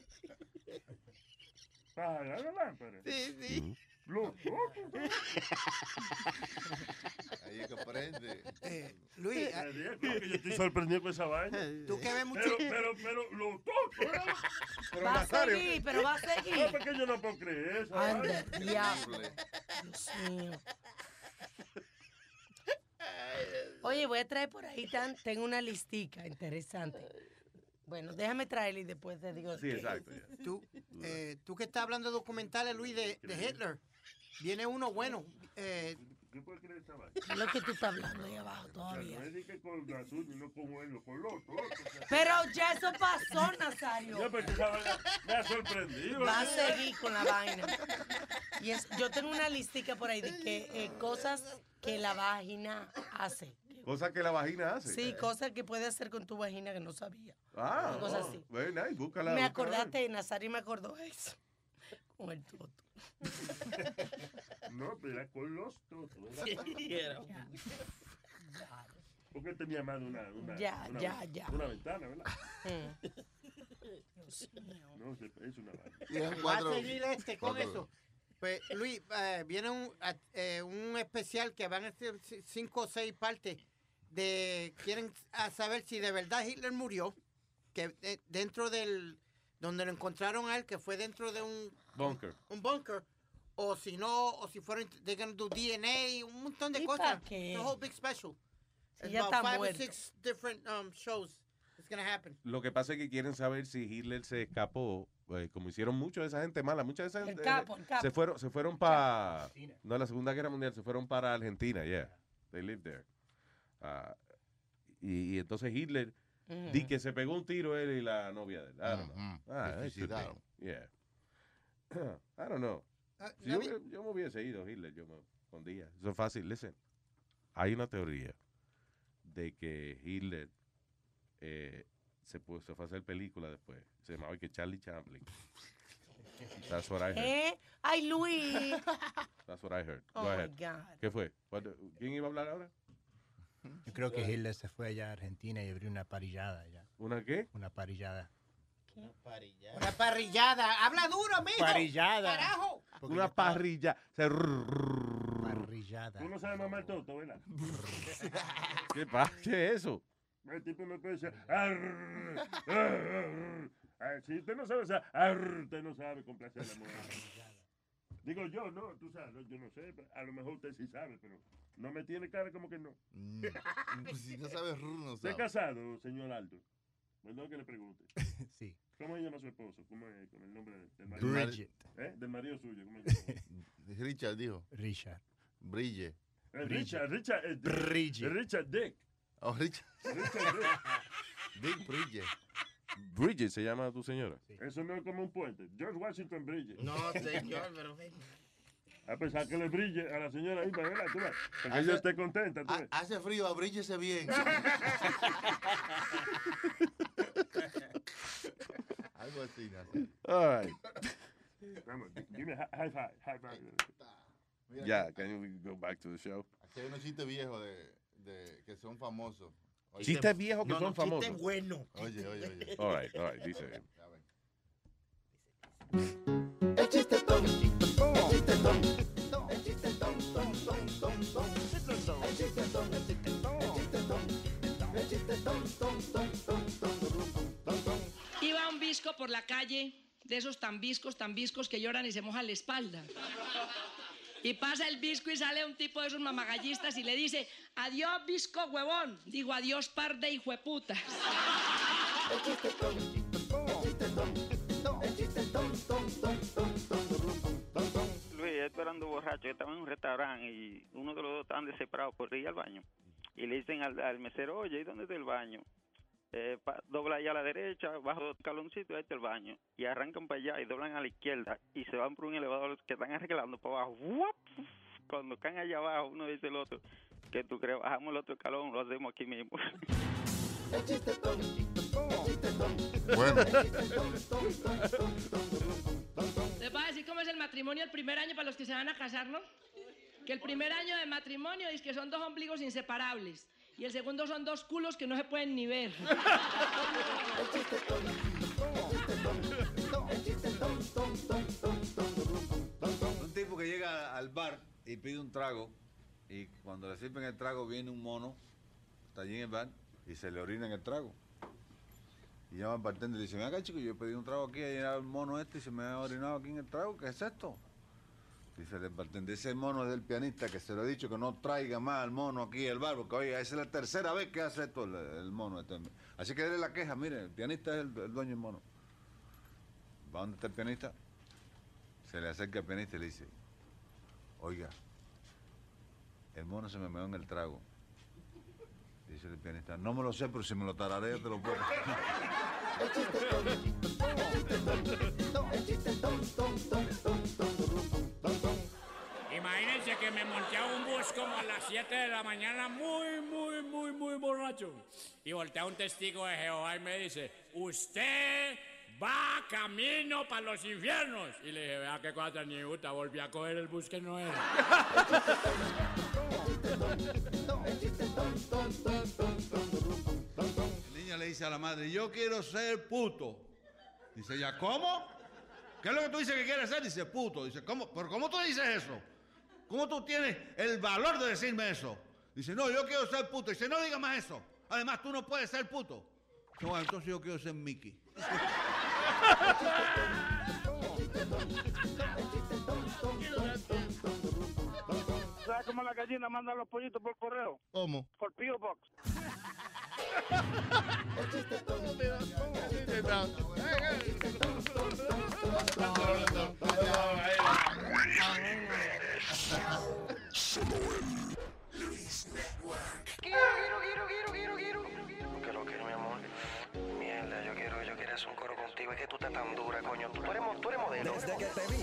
Para jalar la lámpara. Sí, sí. Los totos. Ahí es que aprende. Eh, Luis, ah, Adiós, no, que yo estoy sorprendido con esa vaina. Tú que ves mucho- Pero, pero, pero, los totos. Pero Va a seguir, pero va a seguir. No, porque yo no puedo creer eso. Anda, diablo. Dios mío. Oye, voy a traer por ahí, tan, tengo una listica interesante. Bueno, déjame traerla y después te digo. Sí, exacto. tú, eh, tú que estás hablando de documentales, Luis, de, de Hitler. Viene uno bueno. Eh, ¿Qué puede creer esa vaina? ¿Qué es lo que tú estás hablando ahí abajo todavía? No es que con azul y no con bueno, con totos. Pero ya eso pasó, Nazario. Esa vaina me ha sorprendido. Va a seguir con la vaina. Y es, yo tengo una listica por ahí de que eh, cosas que la vagina hace. Cosa que la vagina hace. Sí, cosas que puede hacer con tu vagina que no sabía. Ah, Una cosa oh, así. very nice, búscala. Me acordaste, Nazario me acordó eso. Con el toto. No, pero era con los totos. Era. Porque tenía más de una, una, Ya, una, ya, ya. una ventana, ¿verdad? Mm. Dios mío. No, se- es una vaina. Va cuatro- a seguir este con cuatro- eso. Pues, Luis, eh, viene un, eh, un especial que van a ser ci- cinco o seis partes de quieren a saber si de verdad Hitler murió, que eh, dentro del donde lo encontraron a él, que fue dentro de un Bunker. un bunker, o si no, o si fueron they're gonna do DNA, un montón de ¿Y cosas. The whole big special. Si ya está five or six different um, shows. It's gonna happen. Lo que pasa es que quieren saber si Hitler se escapó, eh, como hicieron mucha de esa gente mala, mucha de esa El gente capo, el capo. se fueron, se fueron para no la Segunda Guerra Mundial, se fueron para Argentina, yeah, they lived there. Ah, y, y entonces Hitler Mm. di que se pegó un tiro él y la novia de él. I don't know. Ujú, Ah, suicidaron. Yeah. I don't know. Ah, Si yo, yo me hubiese ido, Hitler, yo me escondía. Eso es fácil. Listen, hay una teoría de que Hitler eh, se, pu- se fue a hacer película después. Se llamaba que Charlie Chaplin. That's what I heard. ¿Eh? Ay, Luis. That's what I heard. Oh, Go my ahead. God. ¿Qué fue? What- ¿Quién iba a hablar ahora? Yo creo que Hitler se fue allá a Argentina y abrió una parrillada allá. ¿Una qué? Una parrillada. Una parrillada. Habla duro, mijo. Parrillada. Carajo. Una parrilla. Se- Parrillada. Tú no sabes mamar toto, ¿verdad? ¿Qué pasa? ¿Qué es eso? El tipo me puede decir, "Arr, arr, arr". Ah, si usted no sabe, o sea, arr, usted no sabe complacer a la mujer. Digo yo, no, tú sabes, yo no sé, a lo mejor usted sí sabe, pero no me tiene cara como que no. Pues si no sabes no ¿Usted es sabes. casado, señor Aldo? Bueno, que le pregunte. Sí. ¿Cómo se llama su esposo? ¿Cómo es con el nombre de- del marido? Bridget. ¿Eh? Del marido suyo. ¿Cómo se llama? Richard dijo. Richard. Brille. Eh, Richard, Richard, eh. Richard Dick. Oh, Richard. Dick. Dick Bridge. Bridget se llama tu señora. Eso no es como un puente. George Washington Bridget. No, señor, pero... A pesar que le brille a la señora ahí, ¿verdad? Tú ves, Para que Hace- ella esté contenta. tú Ha- ves. Hace frío, abríllese bien. Algo así, Nazario. All right. Vamos, give me a hi- high five. High five. Yeah, can we go back to the show? Aquí hay unos chistes viejos de, de, que son famosos. Oye, Chistes viejos que No, son no, chiste famosos. bueno. Oye, oye, oye. All right, all right, dice. El chiste ton, el chiste ton, el chiste ton, el chiste ton, ton, ton, ton, ton. El chiste ton, el chiste ton, el chiste ton, el chiste ton, ton, ton, ton, ton, ton, ton. Iba un visco por la calle, de esos tan viscos, tan viscos que lloran y se mojan la espalda. Y pasa el visco y sale un tipo de esos mamagallistas y le dice, adiós visco huevón. Digo, adiós par de hijueputas. Luis, yo esperando borracho, yo estaba en un restaurante y uno de los dos estaban desesperados por ir al baño. Y le dicen al, al mesero, oye, ¿y dónde está el baño? Eh, pa- dobla allá a la derecha, bajo dos escaloncitos, ahí está el baño. Y arrancan para allá y doblan a la izquierda y se van por un elevador que están arreglando para abajo. Cuando caen allá abajo, uno dice el otro, que tú crees, bajamos el otro escalón, lo hacemos aquí mismo. Bueno. ¿Les voy a decir cómo es el matrimonio el primer año para los que se van a casar, no? Que el primer año de matrimonio es que son dos ombligos inseparables. Y el segundo son dos culos que no se pueden ni ver. Un tipo que llega al bar y pide un trago y cuando le sirven el trago viene un mono, está allí en el bar y se le orina en el trago. Y llama al bartender y dice, ven acá chico, yo pedí un trago aquí y llegado el mono este y se me ha orinado aquí en el trago, ¿qué es esto? Dice el bartender, ese mono es del pianista que se lo he dicho que no traiga más al mono aquí al bar, porque oiga, esa es la tercera vez que hace esto el, el mono. este. Así que déle la queja, mire, el pianista es el, el dueño del mono. ¿Va donde está el pianista? Se le acerca al pianista y le dice, oiga, el mono se me meó en el trago. Dice el pianista, no me lo sé, pero si me lo tararea te lo puedo. El chiste ton, el chiste ton, el chiste ton, el chiste ton, ton, ton, ton, ton, ton, ton. Que me monté a un bus como a las 7 de la mañana muy, muy, muy, muy borracho. Y volteé a un testigo de Jehová y me dice, usted va camino para los infiernos. Y le dije, vea qué cosa tan puta, volví a coger el bus que no era. La niña le dice a la madre, yo quiero ser puto. Dice ella, ¿cómo? ¿Qué es lo que tú dices que quieres ser? Dice, puto. Dice, ¿cómo? ¿Pero cómo tú dices eso? ¿Cómo tú tienes el valor de decirme eso? Dice, no, yo quiero ser puto. Dice, no diga más eso. Además, tú no puedes ser puto. Dice, bueno, entonces yo quiero ser Mickey. ¿Sabes cómo la gallina manda los pollitos por correo? ¿Cómo? Por P.O. Box. El chiste ton, el chiste Que lo quiero, mi amor. Mierda, yo quiero, yo quiero hacer un coro contigo. Es que tú estás tan dura, coño. Tú, eres, modelo. Desde que te vi,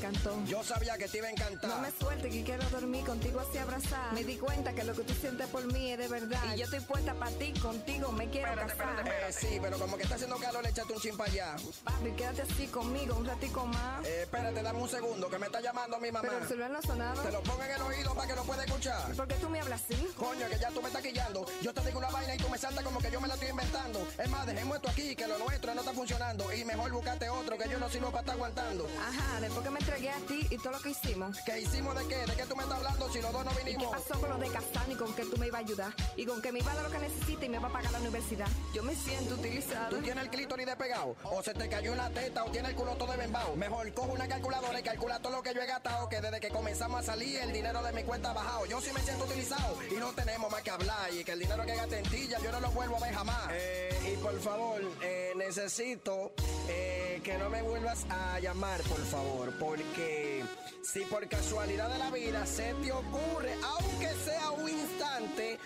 encantó. Yo sabía que te iba a encantar. No me suelte que quiero dormir contigo así abrazada. Me di cuenta que lo que tú sientes por mí es de verdad. Y yo estoy puesta para ti, contigo me quiero Espérate, casar. espérate, espérate. Sí, pero como que está haciendo calor, échate un chin para allá. Papi, quédate así conmigo un ratico más. Eh, espérate, dame un segundo, que me está llamando mi mamá. Pero el celular no ha sonado. Te lo pongo en el oído para que lo pueda escuchar. ¿Por qué tú me hablas así? Coño, que ya tú me estás quillando. Yo te digo una vaina y tú me saltas como que yo me la estoy inventando. Es más, dejemos esto aquí, que lo nuestro no está funcionando. Y mejor buscate otro, que yo no sirvo para estar aguantando. Ajá, después que me entregué a ti y todo lo que hicimos. ¿Qué hicimos de qué? ¿De qué tú me estás hablando si los dos no ¿Y qué vinimos? pasó con lo de Castán y con que tú me ibas a ayudar? Y con que me iba a dar lo que necesita y me va a pagar la universidad. Yo me siento utilizada. ¿Tú tienes el clítoris despegado? ¿O se te cayó una teta o tienes el culo todo embao? Mejor cojo una calculadora y calcula todo lo que yo he gastado. Que desde que comenzamos a salir el dinero de mi cuenta ha bajado. Yo sí me siento utilizado y no tenemos más que hablar. Y que el dinero que gasté en ti ya yo no lo vuelvo a ver jamás. Eh, y por favor, eh, necesito eh, que no me vuelvas a llamar, por favor. Porque si por casualidad de la vida se te ocurre, aunque sea un instante,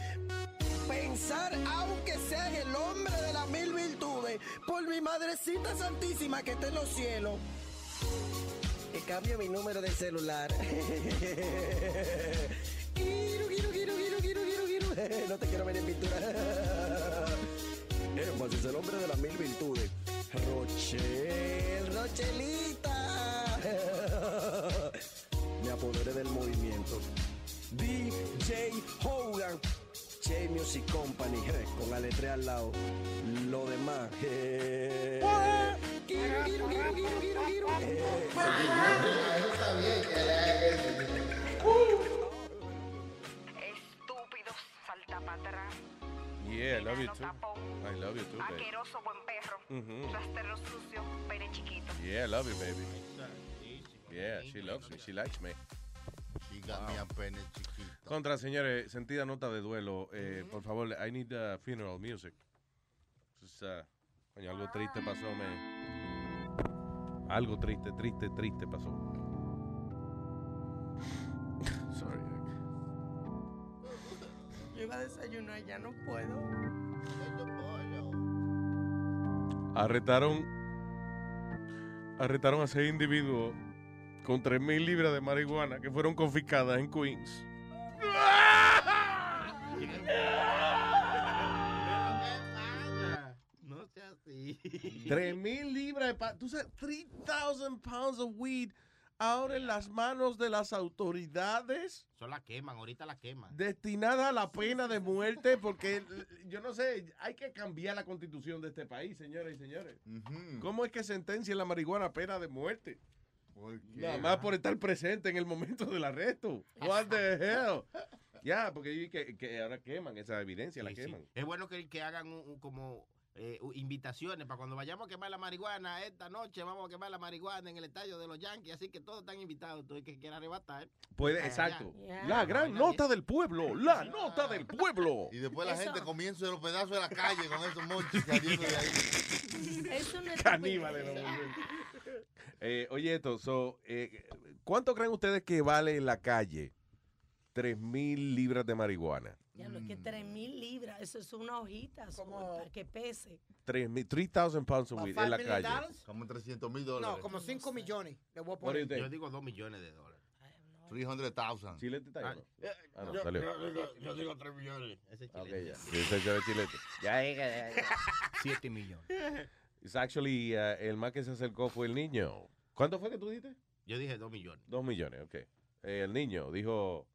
pensar, aunque sea en el hombre de las mil virtudes, por mi madrecita santísima que está en los cielos. Que cambio mi número de celular. No te quiero ver en pintura. Énfasis, el hombre de las mil virtudes. Rochel, Rochelita. Me apoderé del movimiento. DJ Hogan. J Music Company, con la letra al lado. Lo demás. quiero, quiero, quiero, quiero, quiero. eh. Estúpido, Yeah, I love you too. I love you too, baby. Asqueroso buen perro. Rastero sucio, pene chiquito. Yeah, I love you, baby. Yeah, she loves me. She likes me. She got me a pene chiquito. Contra, señores, sentida nota de duelo. eh, Por favor, I need uh, funeral music. Uh, coño, algo triste pasó, me. Algo triste, triste, triste pasó. Sorry. Yo iba a desayunar, ya no puedo. Arrestaron. Arrestaron a seis individuos con 3.000 libras de marihuana que fueron confiscadas en Queens. No sea así. 3.000 libras de... pa- Tú sabes, 3,000 pounds of weed ahora en las manos de las autoridades Eso la queman, ahorita la queman. destinada a la pena de muerte porque yo no sé, hay que cambiar la constitución de este país, señores y señores. ¿Cómo es que sentencia la marihuana a pena de muerte? Nada más por estar presente en el momento del arresto. What the hell? Ya, porque yo vi que, que ahora queman esa evidencia, la sí. queman. Es bueno que, que hagan un- un como eh, invitaciones para cuando vayamos a quemar la marihuana esta noche, vamos a quemar la marihuana en el estadio de los Yankees, así que todos están invitados, todo el que quiera arrebatar. Puede, Ah, exacto. La gran nota del pueblo, la nota del pueblo. Y después la Eso- gente comienza los pedazos de la calle con esos monchis saliendo de ahí. Es una Caníbales. ¿no? Eh, oye, esto, so, eh, ¿cuánto creen ustedes que vale en la calle 3 mil libras de marihuana? Ya lo es que 3 mil libras, eso es una hojita como para que pese. 3,000 3,000 pounds of weed en la calle. Como 300 mil No, dólares. como 5 millones. Le voy a poner. Yo digo dos millones de dólares. 300,000. Chilete está ahí, ¿no? Ah, no, yo, salió. yo digo, yo digo 3 millones. Ese Ok, chilete. ese es chilete. Ya, ya, ya, ya. 7 millones. It's actually, uh, el más que se acercó fue el niño. ¿Cuánto fue que tú dijiste? Yo dije 2 millones. Dos millones, ok. Eh, el niño dijo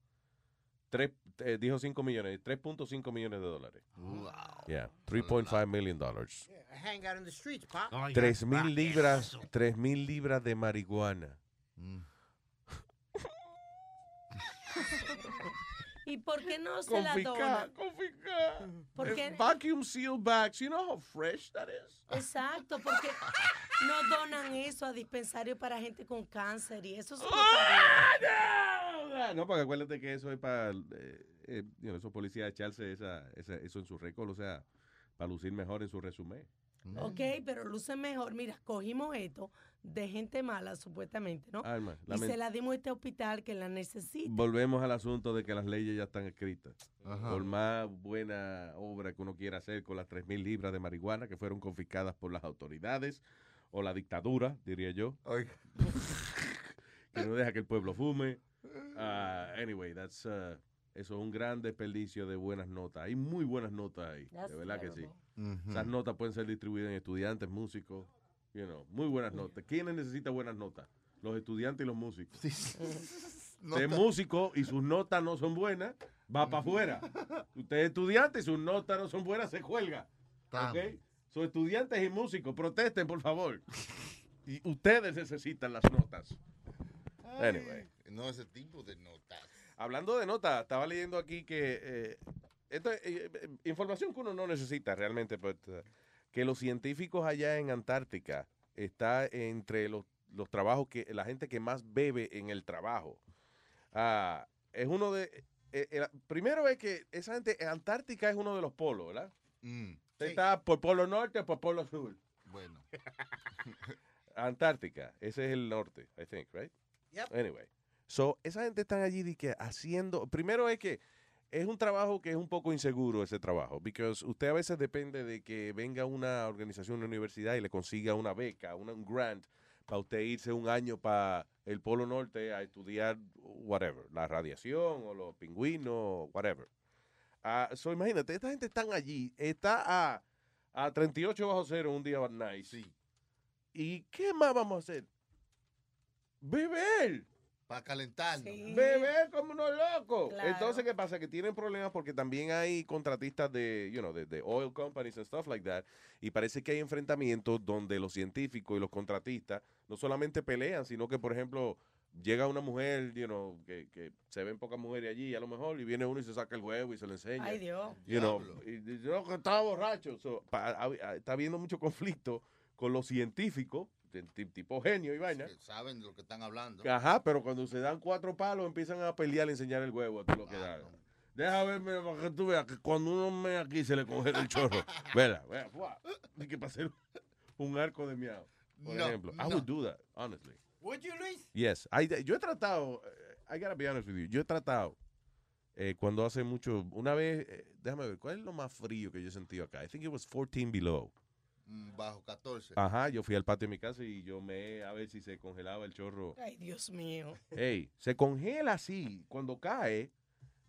tres, eh, dijo 5 millones, 3.5 millones de dólares. Wow. Yeah, 3.5 million dollars. Hang out in the streets, pop. Tres mil libras, tres mil libras de marihuana. ¿Y por qué no se la dona? confiscar. ¿Por Eh, qué? Vacuum seal bags. You know how fresh that is? Exacto, porque no donan eso a dispensarios para gente con cáncer y eso es Ah, No, porque acuérdate que eso es para eh, eh, you know, esos policías echarse esa, esa- eso en su récord, o sea, para lucir mejor en su resumen. Ok, pero luce mejor. Mira, cogimos esto de gente mala, supuestamente, ¿no? Alma, y se la dimos a este hospital que la necesita. Volvemos al asunto de que las leyes ya están escritas. Ajá. Por más buena obra que uno quiera hacer con las 3.000 libras de marihuana que fueron confiscadas por las autoridades o la dictadura, diría yo. que no deja que el pueblo fume. Ah, anyway, that's, uh, eso es un gran desperdicio de buenas notas. Hay muy buenas notas ahí, That's de verdad que sí. Esas notas pueden ser distribuidas en estudiantes, músicos, you know, muy buenas notas. ¿Quiénes necesitan buenas notas? Los estudiantes y los músicos. Usted es músico y sus notas no son buenas, va para afuera. Usted es estudiante y sus notas no son buenas, se cuelga. ¿Ok? Son estudiantes y músicos, protesten, por favor. Y ustedes necesitan las notas. Anyway. No ese tipo de notas. Hablando de notas, estaba leyendo aquí que eh, esto es eh, eh, información que uno no necesita realmente, but, uh, que los científicos allá en Antártica está entre los, los trabajos que la gente que más bebe en el trabajo. Ah, es uno de eh, eh, primero es que esa gente Antártica es uno de los polos, ¿verdad? Mm, Está por polo norte o por polo sur. bueno. Antártica, ese es el norte, I think, right? Yep. Anyway, so esa gente está allí de que haciendo, primero es que es un trabajo que es un poco inseguro ese trabajo, porque usted a veces depende de que venga una organización, una universidad y le consiga una beca, una, un grant para usted irse un año para el Polo Norte a estudiar whatever, la radiación o los pingüinos, whatever. Ah, so imagínate, esta gente están allí, está a, a 38 bajo cero un día nice. ¿Y qué más vamos a hacer? Beber. Para calentar. Beber como unos locos. Claro. Entonces, ¿qué pasa? Que tienen problemas porque también hay contratistas de, you know, de, de oil companies and stuff like that. Y parece que hay enfrentamientos donde los científicos y los contratistas no solamente pelean, sino que, por ejemplo, llega una mujer, you know, que, que se ven pocas mujeres allí, a lo mejor, y viene uno y se saca el huevo y se lo enseña. Ay, Dios. You know, y que estaba borracho. So, pa- a- a- está habiendo mucho conflicto con los científicos, tipo genio y vaina. Que saben de lo que están hablando. Ajá, pero cuando se dan cuatro palos empiezan a pelear y enseñar el huevo a lo que da. Deja verme para que tú veas que cuando uno me aquí se le congela el chorro. Vela, fuá. Ni que hacer un arco de miau. Por No, ejemplo. I no. would do that, honestly. Would you, Luis? Yes. I- yo he tratado, eh, I gotta be honest with you, yo he tratado eh, cuando hace mucho, una vez, eh, déjame ver, ¿cuál es lo más frío que yo he sentido acá? I think it was 14 below. Mm, Bajo 14. Ajá, yo fui al patio de mi casa y yo me a ver si se congelaba el chorro. Ay, Dios mío. Ey, se congela así cuando cae,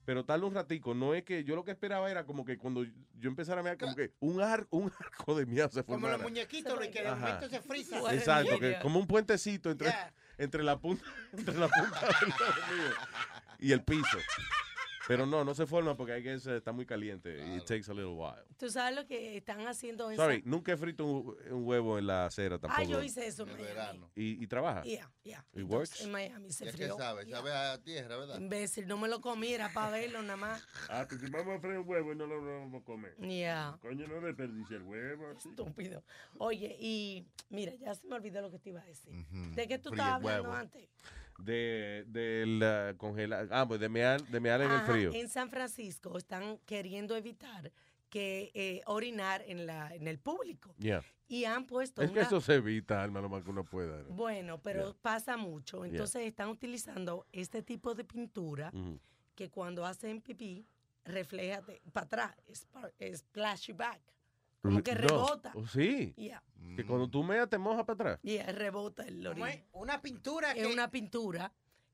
pero tarda un ratico. No es que yo lo que esperaba era como que cuando yo empezara a mirar, como que un, ar- un arco de miau se Como formara. los muñequitos, que de Ajá. momento se frisa. Exacto, que como un puentecito entre, Yeah. entre la punta, entre la punta del y el piso. Pero no, no se forma porque hay que está muy caliente. It takes a little while. Tú sabes lo que están haciendo en Sorry, San- nunca he frito un, un huevo en la acera tampoco. Ah, yo hice eso en Miami. ¿Y, y trabaja? Yeah, yeah. It works? En Miami se ¿Ya qué frió. sabe? Sabe a tierra, ¿verdad? Imbécil, no me lo comiera para verlo nada más. Ah, pues si vamos a freír un huevo y no lo vamos a comer. Yeah. Coño, no desperdicie el huevo. así. Estúpido. Oye, y mira, ya se me olvidó lo que te iba a decir. Ujú. ¿De qué tú Fríe estabas hablando huevo. antes? De, de la congelar. Ah, pues de mear, de mear en el frío. En San Francisco están queriendo evitar que eh, orinar en, la, en el público. Yeah. Y han puesto Es que eso se evita, alma, lo más que uno pueda. ¿no? Bueno, pero Yeah. pasa mucho. Yeah. Entonces están utilizando este tipo de pintura que cuando hacen pipí, refleja para atrás, spar- splash back. Como que No. rebota. Oh, sí. Yeah. Que cuando tú meas te mojas para atrás. Y rebota el orina. Una pintura Es una pintura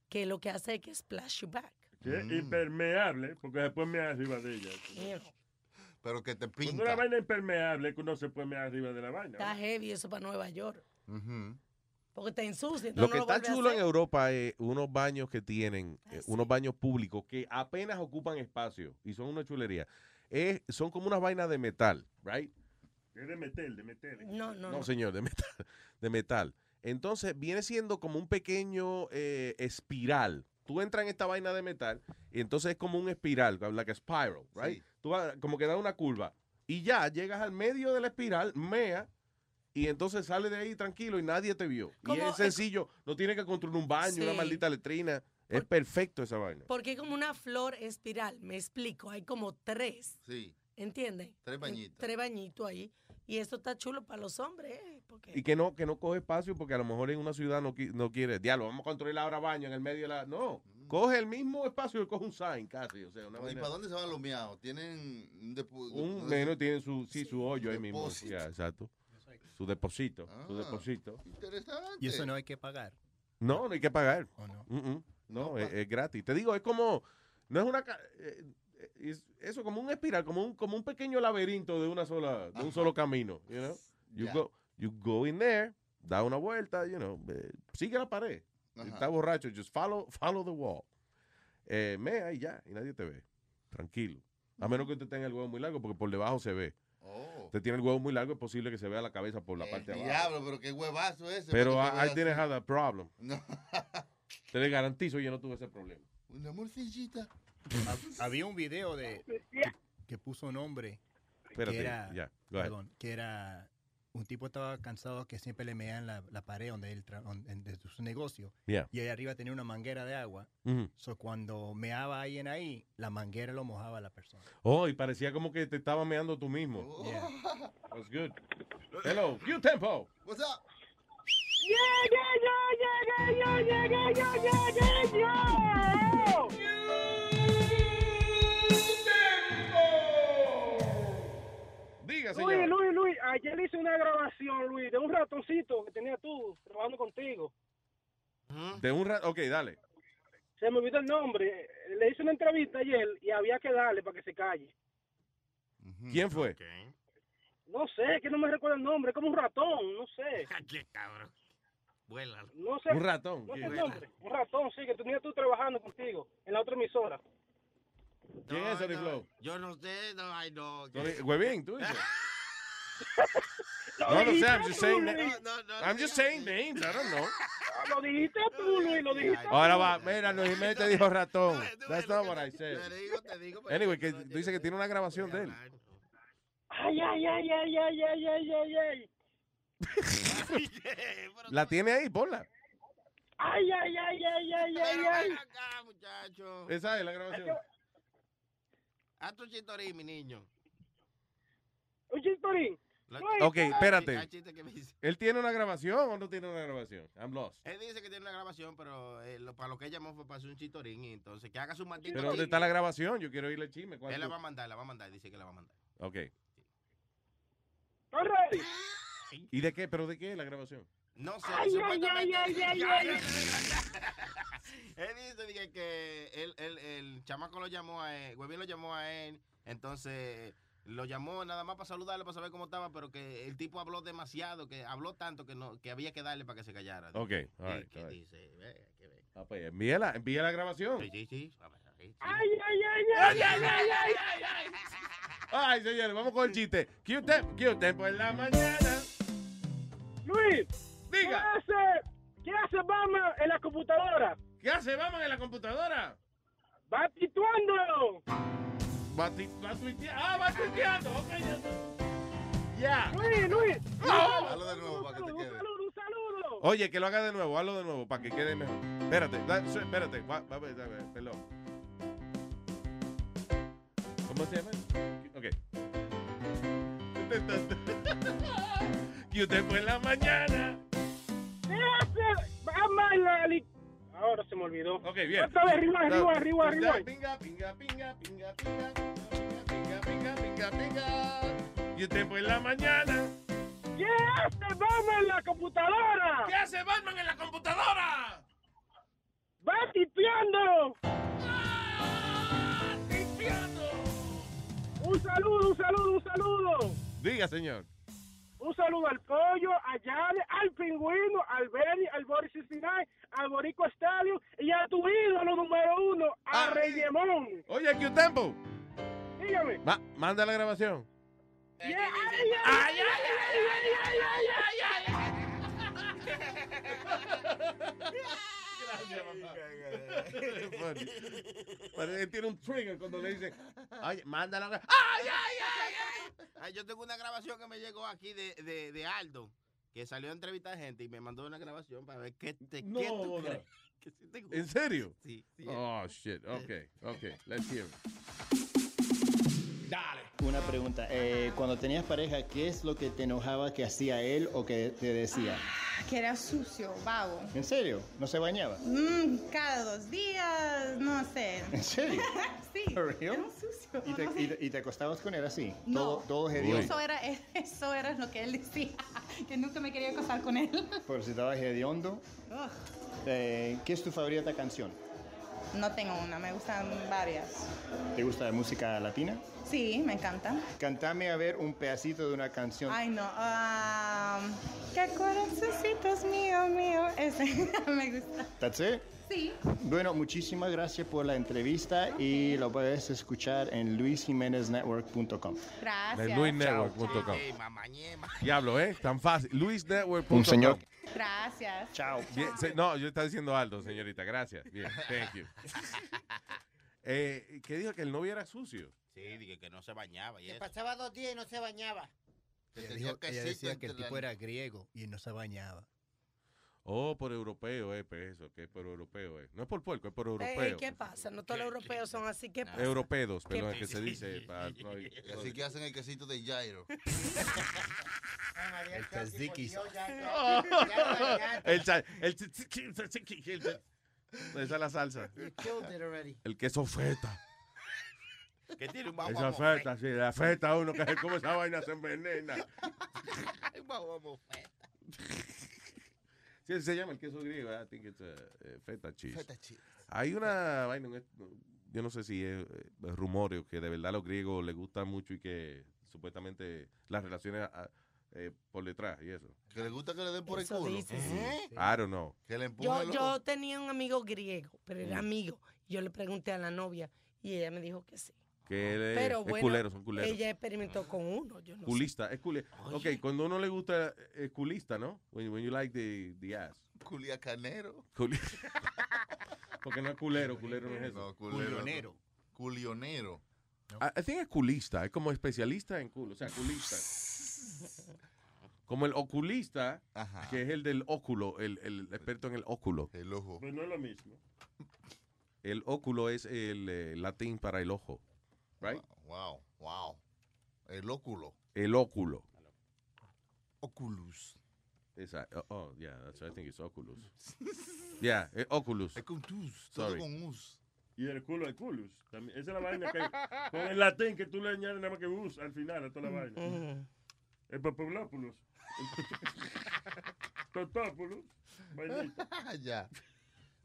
que lo que hace es que splash you back. Que es impermeable, porque después me arriba de ella. Pero que te Cuando una vaina es impermeable, que uno se puede mear arriba de la vaina. Está heavy eso para Nueva York. Porque te ensucia. Lo que no está chulo en. Europa es unos baños que tienen, eh, unos baños públicos que apenas ocupan espacio y son una chulería. Es, son como unas vainas de metal, right? Es de meter, de meter. No, no, No, señor, de metal. De metal. Entonces viene siendo como un pequeño eh, espiral. Tú entras en esta vaina de metal y entonces es como un espiral, like a spiral, right? Tú vas, como que da una curva y ya llegas al medio de la espiral, mea y entonces sales de ahí tranquilo y nadie te vio. Y es sencillo, no tienes que construir un baño, una Sí. maldita letrina. Es perfecto esa vaina. Porque es como una flor espiral. Me explico. Hay como tres. Sí. ¿Entiendes? Tres bañitos. Tres bañitos ahí. Y esto está chulo para los hombres. eh, Porque Y que no, que no coge espacio porque a lo mejor en una ciudad no, qui- no quiere. Diablo, vamos a construir ahora baño en el medio de la. No, coge el mismo espacio y coge un sign casi. O sea, una ¿Y para dónde se van los miados? ¿Tienen un depo- Un menos tienen su, sí, su hoyo ahí mismo. depósito. Ya, exacto. Su depósito. Su Ah. depósito. Interesante. Y eso no hay que pagar. No, no hay que pagar. ¿O no? Mm, mm. No, es, es gratis. Te digo, es como. No es una. eh, eh, es- eso, como un espiral, como un, como un pequeño laberinto de una sola, de un solo camino. You know? You, go, you go in there, da una vuelta, you know, eh, sigue la pared. Ajá. estás borracho, just follow, follow the wall. Eh, mea y ya, y nadie te ve. Tranquilo. A menos que usted tenga el huevo muy largo, porque por debajo se ve. Oh. Usted tiene el huevo muy largo, es posible que se vea la cabeza por la parte de abajo. Diablo, pero qué huevazo ese. Pero vea have that problem. No. Te le garantizo, yo no tuve ese problema. Una morcillita. Hab- Había un video de que, que puso un hombre Espérate, que era, ya, go ahead. perdón, que era un tipo estaba cansado que siempre le mean la, la pared donde él donde- de su negocio Yeah. y ahí arriba tenía una manguera de agua. Ujú. So cuando meaba alguien ahí, la manguera lo mojaba a la persona. Oh, y parecía como que te estaba meando tú mismo. Oh. Yeah. That's good. Hello, Q-Tempo. What's up? Diga, Luis, señor. Luis, Luis, ayer hice una grabación, Luis, de un ratoncito que tenía tú trabajando contigo. De un rato. Ok, dale. Se me olvidó el nombre. Le hice una entrevista ayer y había que darle para que se calle. ¿Quién fue? No sé, que no me recuerdo el nombre, es como un ratón, no sé. Qué cabrón. Vuela. No sé. Un ratón, No sé el nombre. Un ratón, sí, que tenía tú trabajando contigo en la otra emisora. ¿Quién es Sony Flow? Yo no sé, no, ay, no. Huevín, tú dices. Lo No, no sé, I'm just saying. Luis. na- No, no, I'm just saying names, I don't know. Lo dijiste tú, Luis, lo dijiste Ahora va, mira, Luis Jiménez te dijo ratón. That's not what I said. Te digo, te digo. Anyway, que tú dices que tiene una grabación de él. Ay, ay, ay, ay, ay, ay, ay, ay, ay. La tiene ahí, ponla. Ay, ay, ay, ay, ay, ay, ay. acá, muchacho. Esa es la grabación. Haz tu chitorín, mi niño. Un chistorín. La- Ok, espérate. ¿Él tiene una grabación o no tiene una grabación? I'm lost. Él dice que tiene una grabación, pero eh, lo- para lo que él llamó fue para hacer un chitorín. Y entonces, que haga su maldito. ¿Pero dónde está la grabación? Yo quiero oírle el chisme. ¿Cuánto? Él la va a mandar, la va a mandar. Dice que la va a mandar. Ok. ¿Estás ready? ¿Y de qué? ¿Pero de qué la grabación? No sé, Ay, ay, supuestamente. ay, ay, ay, Ya, ay. ya. él dice que él, él- el chamaco lo llamó a él, Huevín lo llamó a él, entonces lo llamó nada más para saludarle, para saber cómo estaba, pero que el tipo habló demasiado, que habló tanto que no que había que darle para que se callara. Ok, Sí, all right, que all right. dice, ve, que ve. Ah, pues envíela, envía la grabación. Sí, sí. Ay, ay, ay, ay, ay, ay, ay, ay, ay. Ay, señores, vamos con el chiste. Q-Tempo, Q-Tempo en la mañana. Luis, Diga. ¿qué hace, qué hace Batman en la computadora? ¿Qué hace Batman en la computadora? Va tituándolo. Va, ti- va tuiteando. Ah, va tuiteando. Ok, ya. Ya. Luis, Luis. Ah. Hazlo de nuevo para que te Un quede. saludo, un saludo. Oye, que lo haga de nuevo, hazlo de nuevo para que quede mejor. Espérate, da- su- espérate, va, va, va, va, perdón. ¿Cómo se llama? Ok. Q-Tempo en la mañana. ¿Qué hace en la Ahora se me olvidó. Ok, bien. Otra vez, arriba, arriba, arriba, arriba. Pinga, pinga, pinga, pinga, pinga, pinga, pinga, pinga, pinga. Q-Tempo en la mañana. ¿Qué hace Batman en la computadora? ¿Qué hace Batman en la computadora? Va ¡Ah, tipeando! Un saludo, un saludo, un saludo. Diga, señor. Un saludo al pollo, a Yale, al pingüino, al Benny, al Boris 69, al Borico Estadio y a tu ídolo número uno, a Rey Diemón. Oye, ¿qué tiempo? Dígame. Ma- manda la grabación. Yeah, ay, ay, ay, ay, ay, ay, Parece que tiene un trigger cuando le manda la gra- ¡Ay, ay, ay, ay! Ay, yo tengo una grabación que me llegó aquí de, de, de Aldo, que salió a entrevistar gente y me mandó una grabación para ver qué, te, No, qué tú crees. ¿En serio? Sí, sí. Oh, shit. Okay, okay. Let's hear it. Dale. Una pregunta. eh, cuando tenías pareja, ¿qué es lo que te enojaba que hacía él o que te decía? Que era sucio, vago. ¿En serio? ¿No se bañaba? Mm, cada dos días, no sé. ¿En serio? sí, era un sucio. ¿Y te, no sé. y te- y te acostabas con él así? No. Todo, todo hediondo. Eso era, eso era lo que él decía, que nunca me quería casar con él. Por si estabas hediondo. Eh, ¿Qué es tu favorita canción? No tengo una, me gustan varias. ¿Te gusta la música latina? Sí, me encanta. Cantame a ver un pedacito de una canción. Ay, no. ah, ¿Qué corazoncitos mío, mío? Ese me gusta. That's it? Sí. Bueno, muchísimas gracias por la entrevista y lo puedes escuchar en luisjiméneznetwork.com. Gracias. En luisnetwork.com. Diablo, ¿eh? Tan fácil. luisnetwork.com. Un señor. Gracias. Chao. Bien, se- no, yo estaba diciendo Aldo, señorita. Gracias. Bien, thank you. Eh, ¿Qué dijo? Que el novio era sucio. Sí, dije que no se bañaba y Que eso. pasaba dos días y no se bañaba. Ella, dijo- ella decía que el tipo era griego y no se bañaba. Oh, por europeo, eh, pues eso, que es por europeo, eh. No es por puerco, es por Ey, europeo. ey, ¿Qué pasa? No todos los europeos son así. ¿Qué pasa? Europedos, ¿Qué perdón, es que se dice. para- no, así que hacen el quesito de Jairo. El tzatziki. el, cha- el, tz- tz- tz- tz- tz- el tz- Esa es la salsa. El queso feta. Que tiene un Esa feta, sí, la feta uno que es como esa vaina se envenena. Sí, se llama el queso griego, I think it's uh, eh, feta cheese. Feta cheese. Hay una vaina, yo no sé si es eh, rumores que de verdad a los griegos les gusta mucho y que supuestamente las relaciones ah, eh, por detrás y eso. Que le gusta que le den por el Eso culo. dice, sí. I don't know. Que le Yo, los- yo tenía un amigo griego, pero era Mm. amigo. Yo le pregunté a la novia y ella me dijo que sí. Que él es, Pero es bueno, culero, son culeros. ella experimentó con uno. Yo no sé. Culista, es culero. Ok, cuando uno le gusta, es culista, ¿no? When, when you like the, the ass. Culiacanero. Culi- Porque no es culero, culero no es eso. No, culero. Culionero. I, I think es culista, es como especialista en culo, o sea, culista. Como el oculista, que es el del óculo, el, el experto en el óculo. El ojo. Pues no es lo mismo. El óculo es el eh, latín para el ojo, right? Wow, wow. El óculo. El óculo. Oculus. Exacto. Oh, oh, yeah, that's I think it's oculus. Yeah, eh, oculus. Es con tus, todo Sorry. con us. Y el culo, el culus. También. Esa es la vaina que. Con el latín que tú le añades nada más que us al final a toda la vaina. Ujú. El populópulos. Totópulos. Vainita. ya.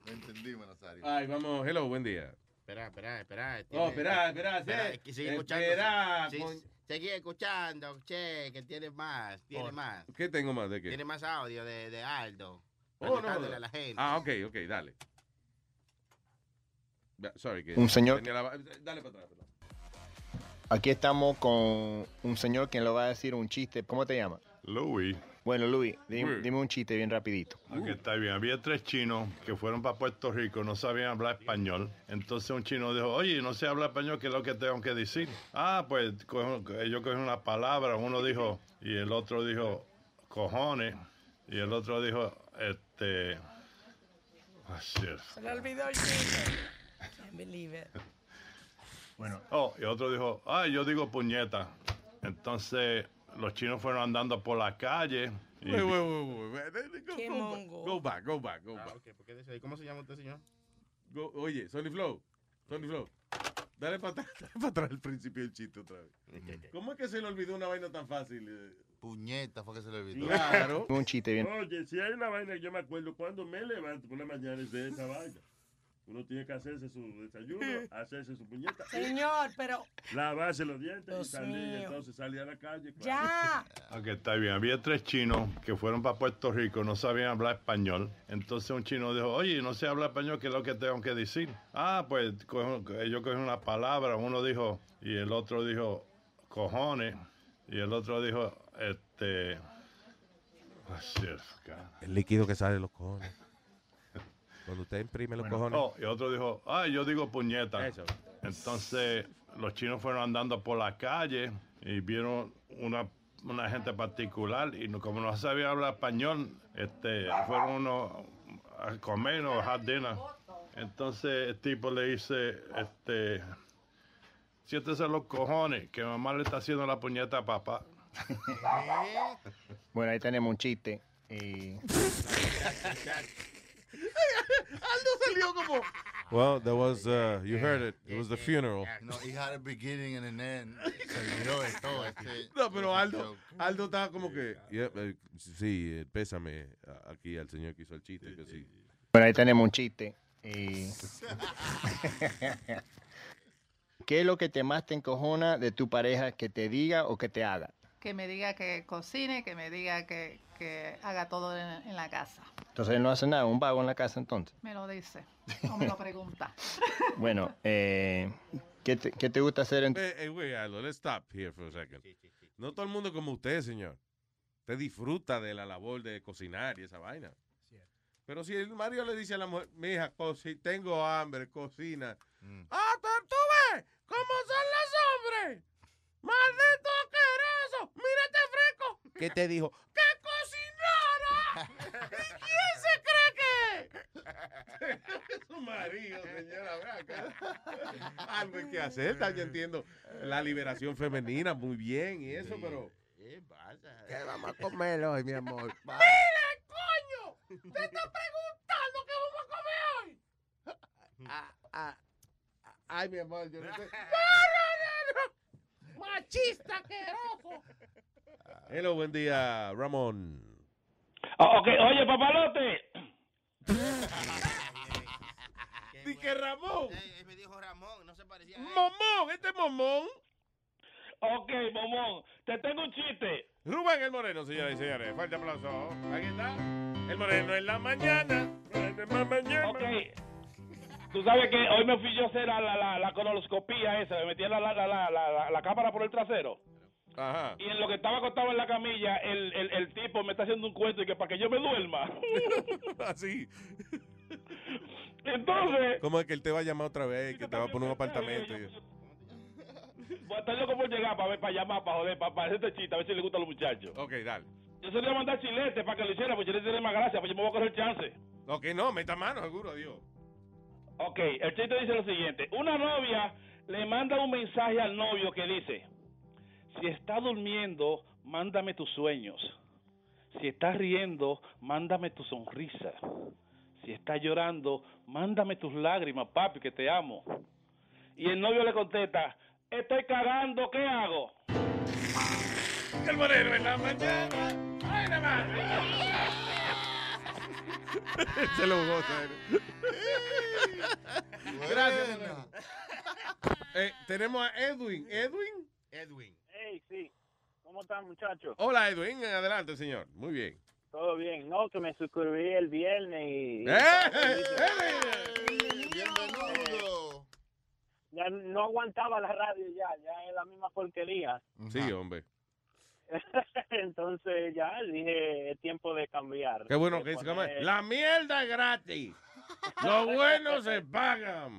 Lo entendimos, Nazario. Ay, vamos, hello, buen día. Espera, espera, espera. Oh, tiene- espera, espera, sí. sigue escuchando. Espera, sí, con- Seguí escuchando, che, que tiene más, tiene Oh, más. ¿Qué tengo más de qué? Tiene más audio de, de Aldo. Oh, no, preguntándole no. a la gente. Ah, ok, ok, dale. Sorry, que Un señor- la- Dale para atrás. perdón. Aquí estamos con un señor que lo va a decir un chiste. ¿Cómo te llamas? Louis. Bueno, Luis, dime, un chiste bien rapidito. Aquí está bien. Había tres chinos que fueron para Puerto Rico, no sabían hablar español. Entonces un chino dijo, oye, no sé hablar español, ¿qué es lo que tengo que decir? Ah, pues ellos cogieron una palabra, uno dijo, y el otro dijo, cojones, y el otro dijo, este... ah. Se le olvidó el chiste. Can't believe it. Bueno. Oh, y otro dijo, ah, yo digo puñeta. Entonces los chinos fueron andando por la calle. Y Wait, wait, wait, wait, wait. Go, Qué go mongo. go back, go back, go Ah, back. ok, ¿por qué dice ahí? ¿Cómo se llama usted, señor? Go- oye, Sony Flow, Sony Flow, dale para atrás, dale para atrás el principio del chiste otra vez. ¿Cómo es que se le olvidó una vaina tan fácil? Puñeta fue que se le olvidó. Claro. Un chiste bien. Oye, si hay una vaina que yo me acuerdo cuando me levanto por la mañana es de esa vaina. Uno tiene que hacerse su desayuno, hacerse su puñeta. Señor, pero Lavarse los dientes y Dios salir. mío. Entonces salir a la calle. claro. ya. Ok, está bien. Había tres chinos que fueron para Puerto Rico, no sabían hablar español. Entonces un chino dijo, oye, no sé hablar español, ¿qué es lo que tengo que decir? Ah, pues cojo- ellos cogieron una palabra, uno dijo, y el otro dijo, cojones, y el otro dijo, este... Así es, cara. El líquido que sale de los cojones. Cuando usted imprime los cojones. Oh, y otro dijo, ah, yo digo puñeta. Eso. Entonces los chinos fueron andando por la calle y vieron una, una gente particular y como no sabían hablar español, este, fueron unos a comer o a dinner. Entonces el tipo le dice, este, siéntese los cojones, que mamá le está haciendo la puñeta a papá. Bueno, ahí tenemos un chiste. Y Aldo salió como. Well, there was, uh, you heard it. It was the funeral. No, he had a beginning and an end. Se todo. Este, No, pero Aldo, Aldo estaba como que, yeah, eh, sí, eh, pésame a- aquí al señor que hizo el chiste, que sí. bueno, ahí tenemos un chiste. Y ¿Qué es lo que te más te encojona de tu pareja que te diga o que te haga? Que me diga que cocine, que me diga que, que haga todo en, en la casa. Entonces él no hace nada, un vago en la casa entonces. Me lo dice o me lo pregunta. Bueno, eh, ¿qué, te, qué te gusta hacer en Eh, eh, wait, let's stop here for a second. No todo el mundo como usted, señor. Usted disfruta de la labor de cocinar y esa vaina. Pero si el Mario le dice a la mujer, mija, coci tengo hambre, cocina. ¡Ah, tú, tú ves! ¿Cómo son los hombres? ¡Maldito asqueroso! ¡Mira este fresco! ¿Qué te dijo? ¡Que cocinara! ¿Y quién se cree que es? su marido, señora, acá. Algo hay que hacer, yo entiendo la liberación femenina muy bien y eso, pero... ¿Qué pasa? ¿Qué vamos a comer hoy, mi amor? ¡Mira, coño! ¡Te está preguntando qué vamos a comer hoy! Ah, ah, ah, ay, mi amor, yo no sé. ¡No, no, no, no! ¡Machista! Hello, buen día, Ramón. ok, oye, papalote. Di que Ramón. Eh, me dijo Ramón, no se parecía a él. Momón, este es Momón. Ok, Momón, te tengo un chiste. Rubén el Moreno, señoras y señores. Fuerte aplauso. Aquí está. El Moreno en la mañana. En la mañana. Ok. Tú sabes que hoy me fui yo a hacer la, la, la, la colonoscopía esa, me metí la, la, la, la, la, la cámara por el trasero. Ajá. Y en lo que estaba acostado en la camilla, el, el, el tipo me está haciendo un cuento y que para que yo me duerma. Así. Entonces, ¿Cómo es que él te va a llamar otra vez? Que te va a poner un apartamento. y- voy a estar loco por llegar para ver, para llamar, para joder, para, para hacer este chiste, a ver si le gusta a los muchachos. Ok, dale. Yo se le iba a mandar chilete para que lo hiciera, porque chilete tiene más gracia, pues yo me voy a coger chance. Ok, no, meta mano, seguro, Dios. Ok, el chiste dice lo siguiente. Una novia le manda un mensaje al novio que dice, si está durmiendo, mándame tus sueños. Si está riendo, mándame tu sonrisa. Si está llorando, mándame tus lágrimas, papi, que te amo. Y el novio le contesta, estoy cagando, ¿qué hago? El moreno en la mañana. ¡Ay, la madre! Se lo goza. Gracias, moreno. Eh, tenemos a Edwin. ¿Edwin? Edwin. Hey, sí. ¿Cómo están, muchachos? Hola, Edwin. Adelante, señor. Muy bien. Todo bien. No, que me suscribí el viernes y... ¡Eh! Bienvenido. Ya no aguantaba la radio ya, ya es la misma porquería. Sí, hombre. Entonces ya dije, es tiempo de cambiar. Qué bueno que poner- llama. La mierda es gratis. Lo bueno se pagan.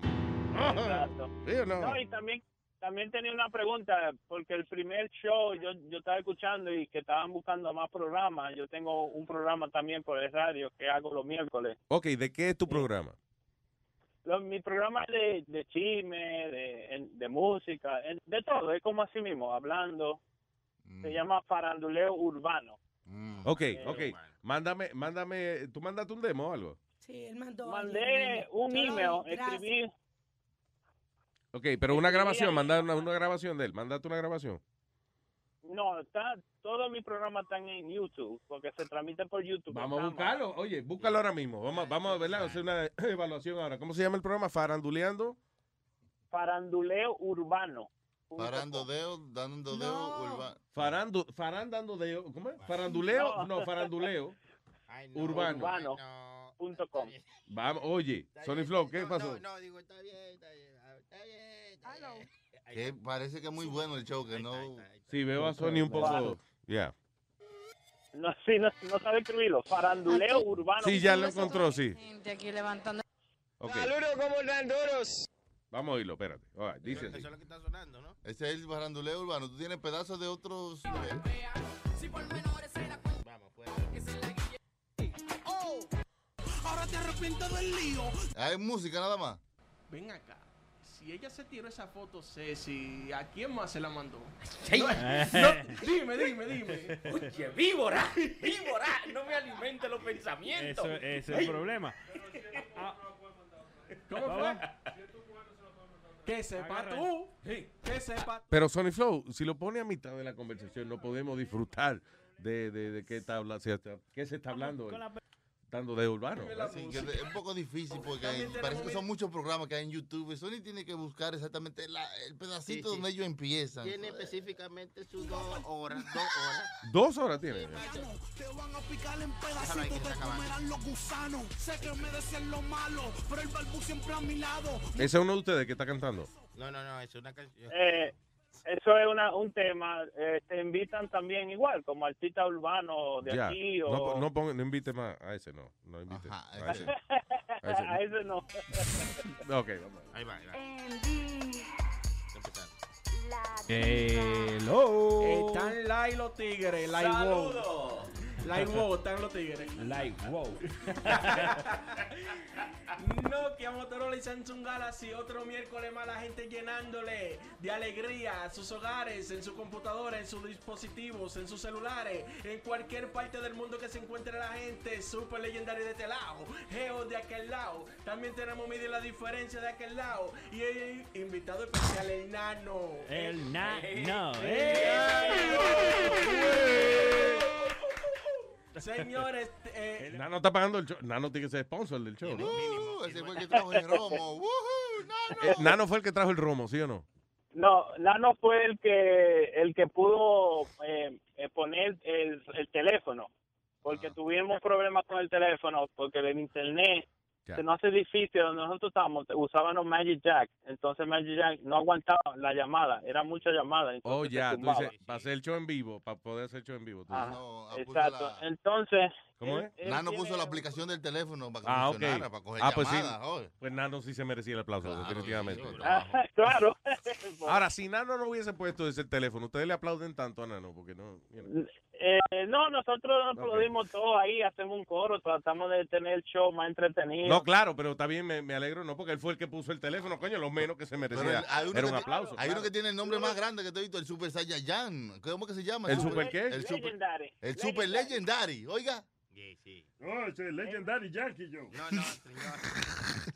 Exacto. ¿Sí o no? No, y también, también tenía una pregunta, porque el primer show yo, yo estaba escuchando y que estaban buscando más programas. Yo tengo un programa también por el radio que hago los miércoles. Ok, ¿de qué es tu programa? Lo- mi programa es de, de chisme, de, de música, de todo, es como así mismo, hablando. Se llama Faranduleo Urbano. Ok, ok. Mándame, mándame. ¿Tú mandaste un demo o algo? Sí, él mandó. Mandé un email, escribí, Ok, pero una grabación, manda una, una grabación de él. Mándate una grabación. No, está, todos mis programas están en YouTube, porque se transmite por YouTube. Vamos a buscarlo. Oye, búscalo ahora mismo. Vamos, vamos a hacer una evaluación ahora. ¿Cómo se llama el programa? Faranduleando. Faranduleo Urbano. Parando dedo, dando dedo, urbano. Farandu, farandando de. ¿Cómo es? Faranduleo. No, faranduleo. Urbano. Urbano.com. Vamos, oye, Sony Flow, ¿qué pasó? No, digo, está bien, está bien. Que parece que es muy bueno el show, que no... Sí, veo a Sony un poco. Ya. No, sí, no, no sabe escribirlo. Faranduleo Urbano. Sí, ya lo encontró, sí. Gente aquí levantando. Ok. Saludos, ¿cómo están todos? Vamos a oírlo, espérate. Right, dice así. Eso es lo que está sonando, ¿no? Ese es el baranduleo urbano. Tú tienes pedazos de otros... Ahora te arrepientes del lío. Hay música nada más. Ven acá. Si ella se tiró esa foto, Ceci, ¿a quién más se la mandó? Ay. No, no, dime, dime, dime. Oye, víbora, víbora, no me alimente los pensamientos. Eso, ese es el problema. ¿Cómo fue? Que sepa Agarra. tú. Que sepa tú. Pero Sony Flow, si lo pone a mitad de la conversación, no podemos disfrutar de, de, de qué, está- qué se está hablando. eh, Dando de urbano. Sí, que es un poco difícil porque También parece que son muchos programas que hay en YouTube. Sony tiene que buscar exactamente la- el pedacito Sí, sí. donde ellos empiezan. Tiene específicamente sus dos horas, dos horas. Dos horas tiene. Te van a picar en pedacitos, te comerán los gusanos. Sé que me decían lo malo, pero el balbu siempre a mi lado. Ese es uno de ustedes que está cantando. No, no, no, es una canción. Eh, eso es una, un tema. Eh, te invitan también igual, como artista urbano de Ya. aquí No, o... no, ponga- no invite más a ese, no. No invite. a ese. A ese no. Ok, vamos. Ahí va, ahí va. Hello. Están live los tigres, live wow. Live wow, están los tigres. Live wow. Nokia, Motorola y Samsung Galaxy, otro miércoles más la gente llenándole de alegría a sus hogares, en su computadora, en sus dispositivos, en sus celulares, en cualquier parte del mundo que se encuentre la gente, super legendario de este lado, Geo de aquel lado, también tenemos medir la diferencia de aquel lado, y el invitado especial, el nano. El nano. Señores, eh, Nano está pagando el show. Nano tiene que ser sponsor del show, ¿no? Uh, ese fue el que trajo el romo. Nano. Eh, Nano fue el que trajo el romo, ¿sí o no? No, Nano fue el que el que pudo eh, eh, poner el, el teléfono, porque tuvimos problemas con el teléfono, porque el internet Ya. que no hace difícil donde nosotros estábamos, usábamos Magic Jack, entonces Magic Jack no aguantaba la llamada, era mucha llamada. Oh, se ya, tú dices, para hacer el show en vivo, para poder hacer el show en vivo. tú Ajá, dices. exacto. Entonces, ¿Cómo es? Nano puso la aplicación del teléfono para que Ah, funcionara, para coger Ah, pues sí. Pues Nano sí se merecía el aplauso, definitivamente. Ah, claro. Ahora, si Nano no hubiese puesto ese teléfono, ustedes le aplauden tanto a Nano, porque no. Eh, no, nosotros aplaudimos todo ahí, hacemos un coro, tratamos de tener el show más entretenido. No, claro, pero también me, me alegro, no, porque él fue el que puso el teléfono, coño, lo menos que se merecía el- hay uno era un aplauso. Hay claro. uno que tiene el nombre más grande que te he visto, el Super Saiyan. ¿Cómo que se llama? ¿El Super qué? El Super, Legendary. el super Legendary. Oiga. Sí, sí. No, ese es Legendary Yankee, yo. No, no, señor.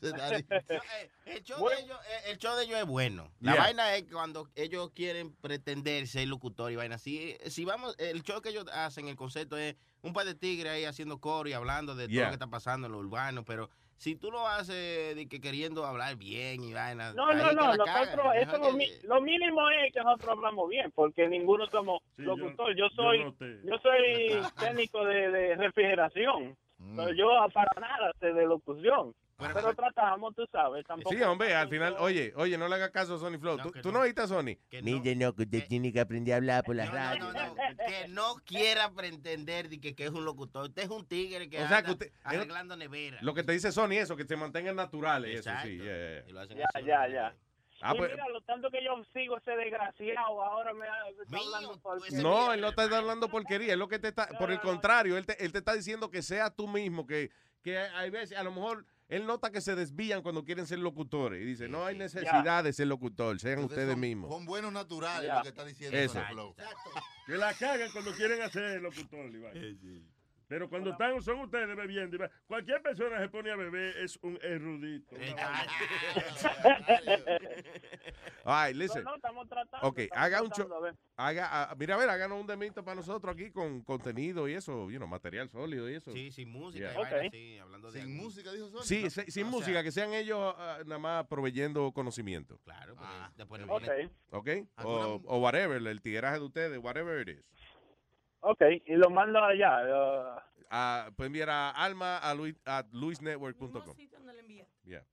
Legendary. No, eh, el, show de ellos, eh, el show de ellos es bueno. La Yeah. vaina es cuando ellos quieren pretender ser locutor y vaina. Si, si vamos, el show que ellos hacen, el concepto es un par de tigres ahí haciendo coro y hablando de todo lo que está pasando en lo urbano, pero si tú lo haces de que queriendo hablar bien y vaina. No, no, no, nosotros, eso lo, que- mi- lo mínimo es que nosotros hablamos bien, porque ninguno somos Sí, yo- locutor. Yo, yo soy, yo soy técnico de, de refrigeración. Mm. Pero yo para nada sé de locución. Pero tratamos, tú sabes, tampoco. Sí, hombre, al final, oye, oye, no le hagas caso a Sony Flow. ¿Tú, tú no oíste a Sony? Mire, no, que usted tiene que aprender a hablar por la No, radio. no, no, que no quiera pretender de que, que es un locutor. Usted es un tigre que O sea, anda que usted- arreglando nevera. Lo que te dice Sony, eso, que se mantengan naturales, eso Exacto. sí. yeah, yeah. Y lo hacen Ya, así, ya, ¿no? ya. Ah, y pues- mira, lo tanto que yo sigo ese desgraciado, ahora me, me está hablando por No, él no está hablando porquería, es lo que te está, por el contrario, él te, él te está diciendo que sea tú mismo, que, que hay veces, a lo mejor, él nota que se desvían cuando quieren ser locutores y dice, no hay necesidad de ser locutor, sean Entonces ustedes son- mismos. Son buenos naturales lo que está diciendo Eso. Que la cagan cuando quieren hacer locutor, Iván. Pero cuando están, son ustedes bebiendo, cualquier persona se pone a beber es un erudito. Right, listen. No, no, estamos tratando. Ok, estamos haga un show. Haga, ah, mira, a ver, háganos un demito para nosotros aquí con contenido y eso, you know, material sólido y eso. Sí, sin música. Yeah. y vaina así, hablando de Sin música, dijo Sony. Sí, ¿no? se- sin O música, sea- que sean ellos ah, nada más proveyendo conocimiento. Claro, porque después Ok, ¿Ok? O, o whatever, el tigueraje de ustedes, whatever it is. Ok, y lo mando allá. uh, Ah, pues enviar a alma a, luis, a luisnetwork.com. Yeah.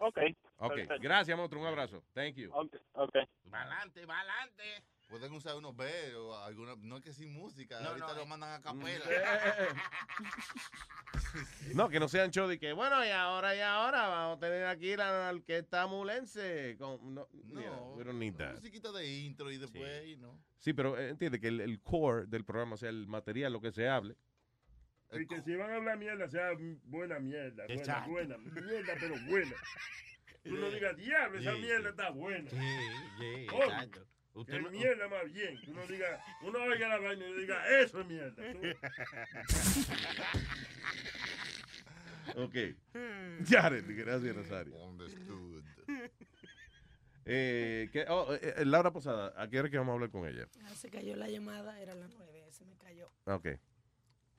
ok. Ok, perfecto. gracias, monstruo. Un abrazo. Thank you. Ok, ok. Pa'lante, pa'lante. Pueden usar unos B o alguna, no es que sin música, No, ahorita no, lo eh. mandan a capela. No, que no sean show de que, bueno, y ahora, y ahora vamos a tener aquí la orquesta mulense. Con, no, mira, we don't need that. musiquita de intro y después, y no. Sí, pero eh, entiende que el, el core del programa, o sea, el material, lo que se hable. Y que si van a hablar mierda, sea buena mierda. Buena. Mierda, pero buena. Tú no digas, diablo, esa Sí, mierda sí. está buena. Sí, sí, exacto. Usted que no- mierda más bien. Tú no digas, uno oiga la vaina y diga, eso es mierda. Ok. Jared, gracias, Rosario. Eh, ¿qué- oh, eh, eh, Laura Posada, ¿a qué hora que vamos a hablar con ella? Ah, Se cayó la llamada, era las nueve, se me cayó. Ok.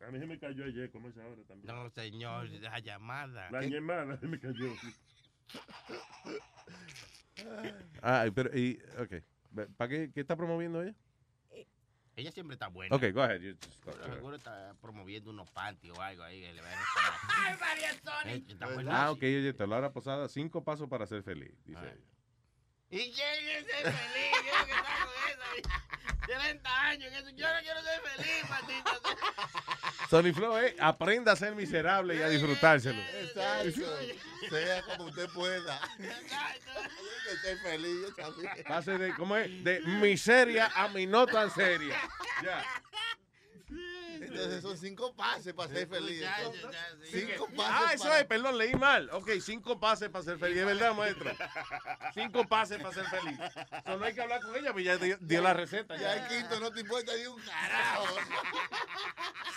A mí se me cayó ayer, como esa hora también. No, señor, la llamada. La llamada se me cayó. Ah, pero, y, ok. ¿Para qué, qué está promoviendo ella? Ella siempre está buena. Ok, go ahead. you just talk to her. Seguro está promoviendo unos panties o algo ahí. Que le ¡Ay, María Sony! Está buena. Ah, ok, oye, te Laura Posada, cinco pasos para ser feliz, dice ella. ¿Y quién quiere ser feliz? Yo que está con eso. 30 años. Yo no quiero ser feliz, patito. Sony Flow, eh, aprenda a ser miserable y a disfrutárselo. Exacto. sea como usted pueda. Hay que ser feliz, yo también. Pase de, ¿cómo es? De miseria a mi no tan seria. Ya. Entonces son cinco pases para ser feliz. Entonces. ya, sí. Cinco Ah, pases eso para- es, perdón, leí mal. Ok, cinco pases para ser feliz. Es verdad, maestro. Cinco pases para ser feliz. So, no hay que hablar con ella, pues ya dio, dio la receta. Ya Ya. el quinto no te importa ni un carajo.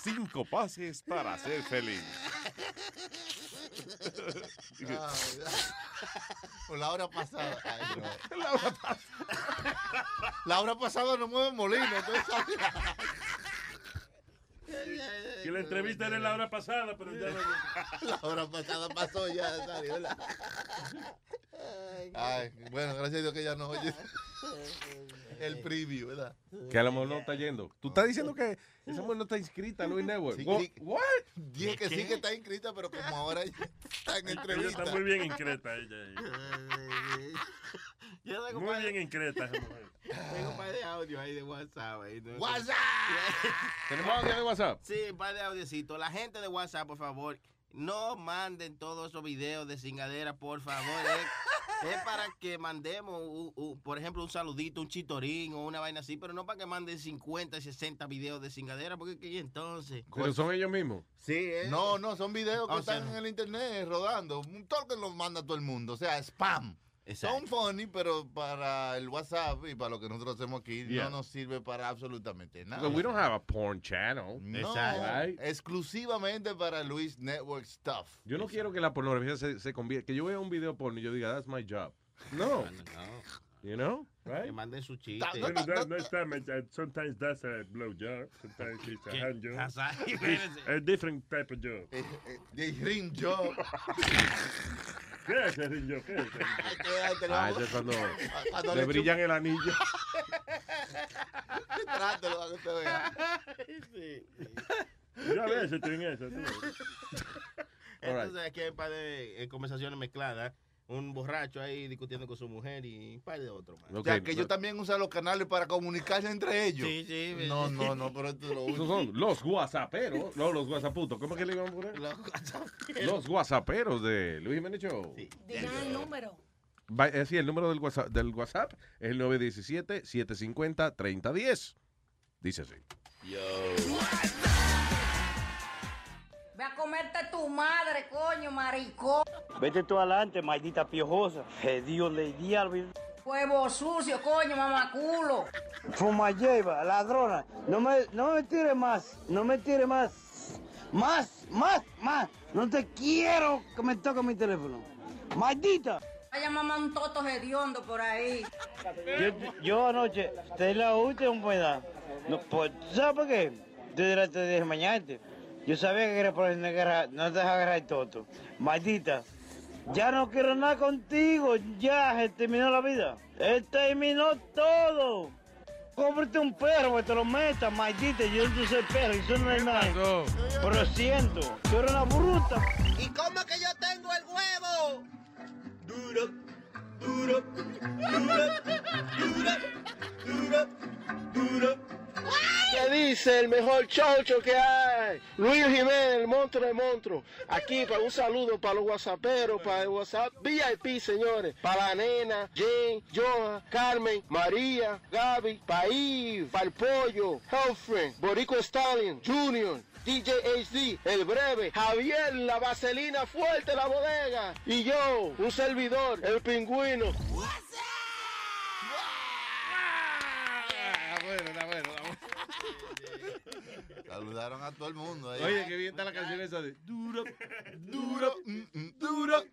Cinco pases para ser feliz. Ah, Por la hora pasada. Ay, no. La hora pasada. La hora pasada no mueve molino. Entonces, Que la entrevista era la hora pasada, pero ya no. la hora pasada pasó ya. salió la- Ay, bueno, gracias a Dios que ya no oye el preview, ¿verdad? Que a lo mejor no está yendo. Tú estás diciendo que esa mujer no está inscrita a Luis Network. Sí, What? Dije que sí que está inscrita, pero como ahora ella está en Ella entrevista. está muy bien increta, ella. Yo tengo Muy de- bien increta esa mujer. Tengo un par de audio ahí de WhatsApp. Ahí, ¿no? ¡WhatsApp! ¿Tenemos audio de WhatsApp? Sí, un par de audiocitos. La gente de WhatsApp, por favor, no manden todos esos videos de cingadera, por favor. Es, es para que mandemos, u- u- por ejemplo, un saludito, un chitorín o una vaina así, pero no para que manden 50 y 60 videos de cingadera, porque ¿qué entonces? Pero son ellos mismos. Sí, eh. No, no, son videos que O sea, están en el internet rodando. Un toque los manda todo el mundo. O sea, spam. Exacto. Son funny, pero para el WhatsApp y para lo que nosotros hacemos aquí Yeah. no nos sirve para absolutamente nada. Because we don't have a porn channel. No, Right? exclusivamente para Luis Network Stuff. Yo no quiero que la pornografía se, se convierta, que yo vea un video porno y yo diga, that's my job. No. You know? Que Right? manden su chiste. Bueno, that- no está, man, uh, sometimes that's a blowjob, sometimes it's a hand job. That's a- It's a different type of job. Eh, eh, job. ¿Qué es ese ring job? ¿Qué es ese ring job? Ah, eso es cuando Cuando le brillan el anillo. Trátelo para que usted vea. Yo a veces estoy en eso. Entonces aquí hay un par de eh, conversaciones mezcladas. Un borracho ahí discutiendo con su mujer y un par de otros más. O sea, que ellos también usan los canales para comunicarse entre ellos. Sí, sí. No, no, no, pero esto es lo Esos son los guasaperos, no los guasaputos. ¿Cómo es que le iban a poner? Los WhatsApp. Los guasaperos de Luis Jiménez Show. Digan el número. Va- eh, sí, el número del WhatsApp, del WhatsApp es el 917-750-3010. Dice así. Ve a comerte tu madre, coño, maricón. Vete tú adelante, maldita piojosa. Dios le diablo. Huevo sucio, coño, mamaculo. Fuma lleva, ladrona. No me, no me tire más, no me tire más. Más, más, más. No te quiero que me toque mi teléfono. Maldita. Vaya mamá un toto hediondo por ahí. Yo, yo anoche te la última pueda. No, pues, ¿Sabes por qué? Desde te dije mañana. Yo sabía que era por el negra, no te dejas agarrar el toto. Maldita. Ya no quiero nada contigo. Ya se terminó la vida. Se terminó todo. Cómprate un perro que te lo metas, maldita. Yo no soy perro, eso no es nada. Pero lo siento, tú eres una bruta. ¿Y cómo que yo tengo el huevo? Duro, duro, duro, duro, duro, duro. ¿Qué dice el mejor chocho que hay? Luis Jiménez, el monstruo de monstruo. Aquí para un saludo para los whatsapperos, para el WhatsApp VIP, señores. Para la nena, Jane, Johan, Carmen, María, Gaby, País, para el pollo, Healthfriend, Borico Stallion, Junior. DJ HD, el breve, Javier, la vaselina fuerte, la bodega. Y yo, un servidor, el pingüino. Está bueno, está bueno, está bueno. Saludaron a todo el mundo ahí. Oye, qué bien está la canción esa de duro, duro, duro, mm, mm, duro,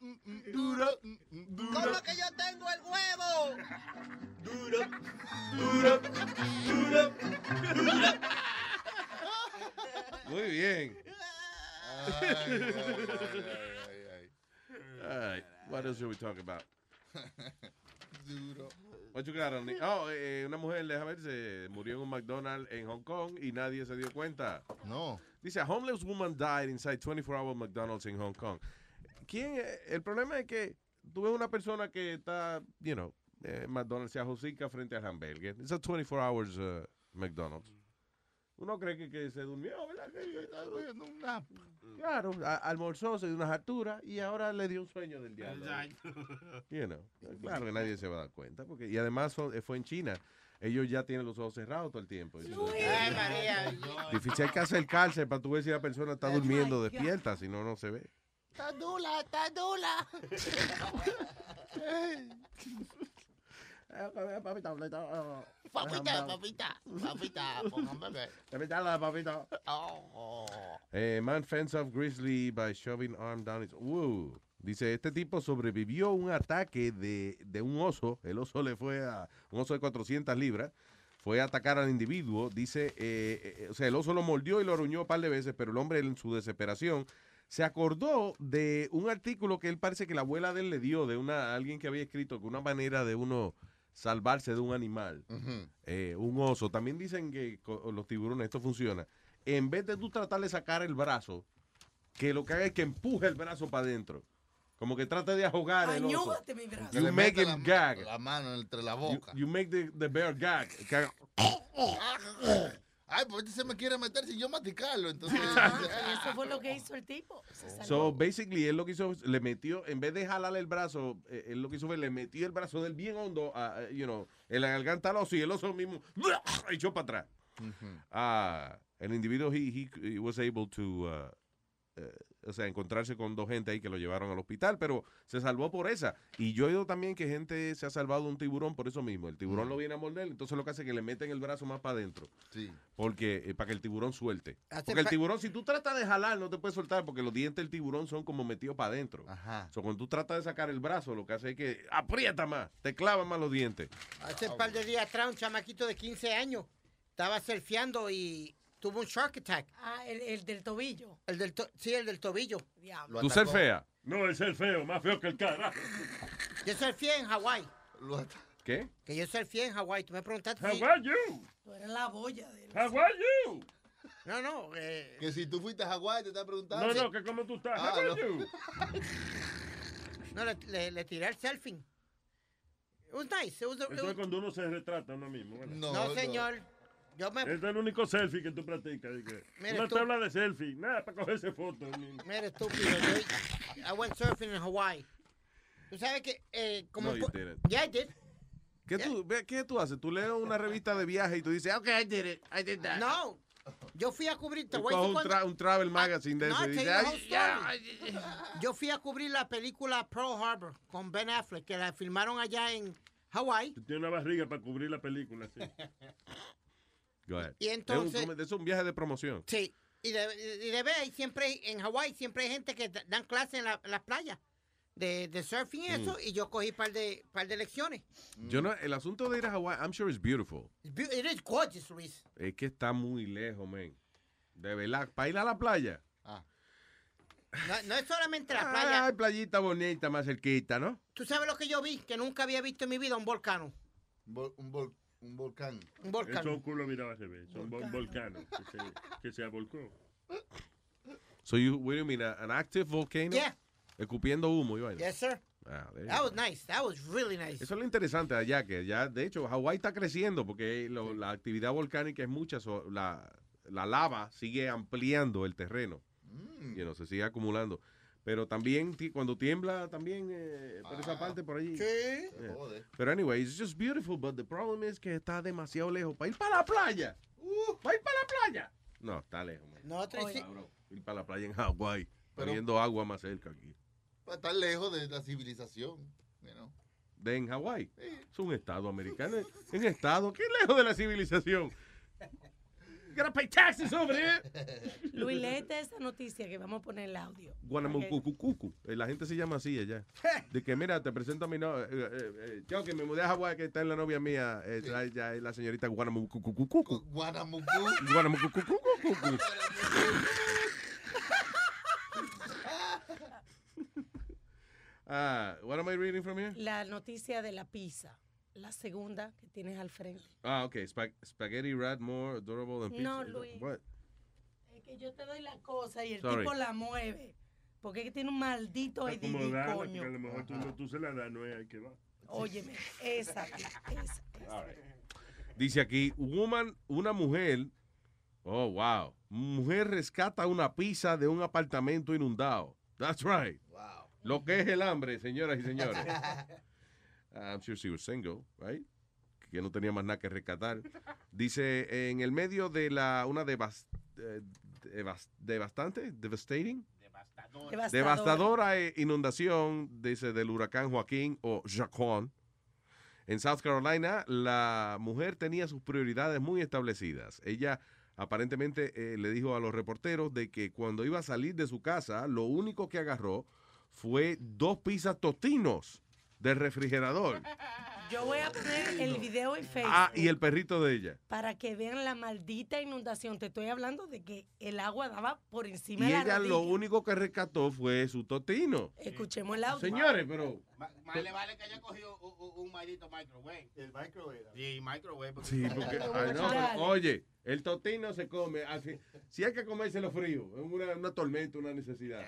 mm, mm, duro. ¿Cómo que yo tengo el huevo? Duro, duro, duro, duro. Muy bien. Ay, ay, ay, All right, what else should we talk about? Duro. What you got on the- Oh, eh, una mujer, déjame ver, se murió en un McDonald's en Hong Kong y nadie se dio cuenta. No. Dice, a homeless woman died inside 24-hour McDonald's en Hong Kong. ¿Quién? eh, El problema es que tú ves una persona que está, you know, eh, McDonald's se ajosica frente al hamburger. It's a 24 hours uh, McDonald's. Uno cree que, que se durmió, ¿verdad? Que está durmiendo un nap. Claro, a- almorzó, se dio unas alturas y ahora le dio un sueño del diablo. You know, claro que nadie se va a dar cuenta. Porque, y además son- eh, fue en China. Ellos ya tienen los ojos cerrados todo el tiempo. Ay, María. Difícil hay que acercarse para tú ver si la persona está durmiendo despierta, si no, no se ve. Está dula, está dula. Papita, papita, papita, pongan bebé. Oh. Eh, man fends off grizzly by shoving arm down its... Woo. Dice, este tipo sobrevivió un ataque de, de un oso. El oso le fue a... Un oso de 400 libras. Fue a atacar al individuo. Dice, eh, eh, o sea, el oso lo mordió y lo aruñó un par de veces, pero el hombre en su desesperación se acordó de un artículo que él parece que la abuela de él le dio de una alguien que había escrito que una manera de uno salvarse de un animal, eh, un oso. También dicen que con los tiburones esto funciona. En vez de tú tratar de sacar el brazo, que lo que haga es que empuje el brazo para adentro. Como que trate de ahogar el oso. Mi brazo. You le make him la, gag. la mano entre la You, boca. you make the, the bear gag. Ay, pues este se me quiere meter sin yo masticarlo. Entonces, y eso fue lo que hizo el tipo. Se salvó. So, basically, él lo que hizo, le metió, en vez de jalarle el brazo, eh, él lo que hizo fue, le metió el brazo del bien hondo, a, a, you know, en la garganta al oso y el oso mismo echó para atrás. Ah, el individuo, he, he, he was able to, uh, eh, o sea, encontrarse con dos gente ahí que lo llevaron al hospital, pero se salvó por esa. Y yo he oído también que gente se ha salvado de un tiburón por eso mismo. El tiburón lo viene a morder, entonces lo que hace es que le meten el brazo más para adentro. Sí. Porque, eh, para que el tiburón suelte. Hace Porque el tiburón, si tú tratas de jalar, no te puedes soltar porque los dientes del tiburón son como metidos para adentro. Ajá. So, cuando tú tratas de sacar el brazo, lo que hace es que aprieta más, te clava más los dientes. Hace un par de días atrás, un chamaquito de 15 años estaba surfeando y tuvo un shark attack. Ah, el, el del tobillo. El del to- sí, el del tobillo. Diablo. ¿Tú ser fea? No, es el feo, más feo que el carajo. Yo surfé en Hawái. ¿Qué? Que yo surfé en Hawái. Tú me preguntaste. How si- are you? Tú eres la boya de él. How are you? No, no. eh, Que si tú fuiste a Hawái, te está preguntando. No, no, que cómo tú estás. Ah, How no. are you? no, le, le- le tiré el selfie. It was nice. It was a- it Eso es was- cuando uno se retrata a uno mismo. ¿verdad? no, señor. Yo me. Este es el único selfie que tú practicas. que- Mira, Una tú- tabla de selfie. Nada, para cogerse fotos. Mira, estúpido. Yo, I went surfing in Hawaii. Tú sabes que, eh, como. No, you po- didn't. Yeah, I did. ¿Qué, tú, ¿Qué tú haces? Tú lees una revista de viaje y tú dices, ok, I did it, I did that. No. Yo fui a cubrir. Te voy a coges decir un, tra- un travel magazine de No, eso I y tell dices, you the "Ay, whole ya, story. Yo fui a cubrir la película Pearl Harbor con Ben Affleck, que la filmaron allá en Hawaii. Tú tienes una barriga para cubrir la película. Sí. Go ahead. Y Es un entonces- es un viaje de promoción. Sí. Y de, y de ver, siempre hay- en Hawái siempre hay gente que da- dan clases en, la- en las playas de, de surfing y eso, y yo cogí par de, par de lecciones. Yo no, el asunto de ir a Hawái, I'm sure it's beautiful. It is gorgeous, Luis. Es que está muy lejos, man. De verdad, para ir a la playa. No, no es solamente la Ah, playa. hay playita bonita más cerquita, ¿no? ¿Tú sabes lo que yo vi? Que nunca había visto en mi vida un volcano. Un, vol- un, vol- un volcán. Un volcán. Eso es un culo mirado al revés. Son vol- volcanos que se, que se volcó. So you, what do you mean, a- an active volcano? Yeah. Escupiendo humo y vaina. Yes, sir. Ah, That was nice. That was really nice. Eso es lo interesante allá, que ya, de hecho, Hawái está creciendo porque lo- la actividad volcánica es mucha, so- la, la lava sigue ampliando el terreno, Mm. you know, se sigue acumulando. Pero también ti- cuando tiembla, también eh, por esa parte, por allí. Sí. Yeah. Pero anyway, it's just beautiful, but the problem is que está demasiado lejos. Para ir para la playa. Uh, para ir para la playa. No, está lejos, man. No, Ir para la playa en Hawái, Pero- poniendo agua más cerca aquí. Para estar lejos de la civilización. you know. de en Hawái. Es un estado americano. Es un estado que lejos de la civilización. Gotta pay taxes over there. Luis, léete esa noticia que vamos a poner el audio. Guanamucucucucu. Eh, La gente se llama así allá. De que, mira, te presento a mi novia. Eh, eh, eh, yo que me mudé a Hawái, que está en la novia mía. eh, la- ya es la señorita Guanamucucucucu. Guanamucú. Guanamucucucucu. Ah, what am I reading from here? La noticia de la pizza. La segunda que tienes al frente. Ah, okay. Spa- spaghetti rat more adorable than pizza. No, Luis. What? Es que yo te doy la cosa y el Sorry. tipo la mueve. Porque es que tiene un maldito acomodada, coño. porque a lo mejor tú, no- tú se la das, no es ahí que va. Óyeme, esa, esa. Dice aquí, woman, una mujer, oh, wow, mujer rescata una pizza de un apartamento inundado. That's right. Wow. Lo que es el hambre, señoras y señores. I'm sure she was single, right? Que no tenía más nada que rescatar. Dice, en el medio de la, una devas- eh, devas- devastante, devastating, Devastadora. Devastadora eh, inundación, dice, del huracán Joaquín o Jacquon. En South Carolina, la mujer tenía sus prioridades muy establecidas. Ella aparentemente eh, le dijo a los reporteros de que cuando iba a salir de su casa, lo único que agarró fue dos pizzas tostinos del refrigerador. Yo voy a poner el video en Facebook Ah, y el perrito de ella. para que vean la maldita inundación. Te estoy hablando de que el agua daba por encima Y de la ella lo único que rescató fue su tostino. Escuchemos el audio. Señores, pero... Más le vale que haya cogido un, un, un maldito microwave. El microwave. Sí, microwave. porque- Sí, porque, ay, no, pero, oye, el tostino se come. así, si hay que comérselo frío, es una, una tormenta, una necesidad.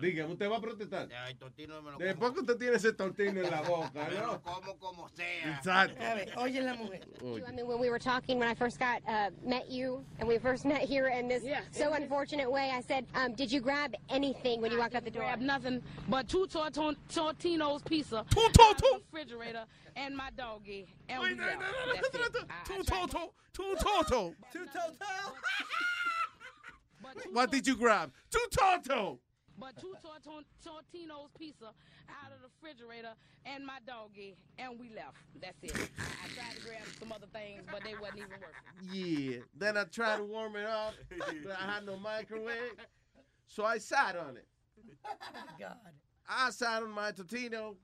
Dígame, ¿usted va a protestar? Ya, el tostino me lo Después que usted tiene ese tostino en la boca, ¿no? lo como como sea. Exacto. A ver, oye la mujer. Oye. I mean, when we were talking, when I first got uh, met you, and we first met here in this so unfortunate way, I said, um, "Did you grab anything when you walked out the door?" grab nothing but two Tortino's pizza two, the refrigerator and my doggy. And we left. That's it. I- I tried to- Two toto. Two toto. What did you grab? Two toto. But two torton- Tortino's pizza out of the refrigerator and my doggy, and we left. That's it. I, I tried to grab some other things, but they wasn't even working. Yeah. Then I tried to warm it up, but I had no microwave. So I sat on it. God. I sat on my tostino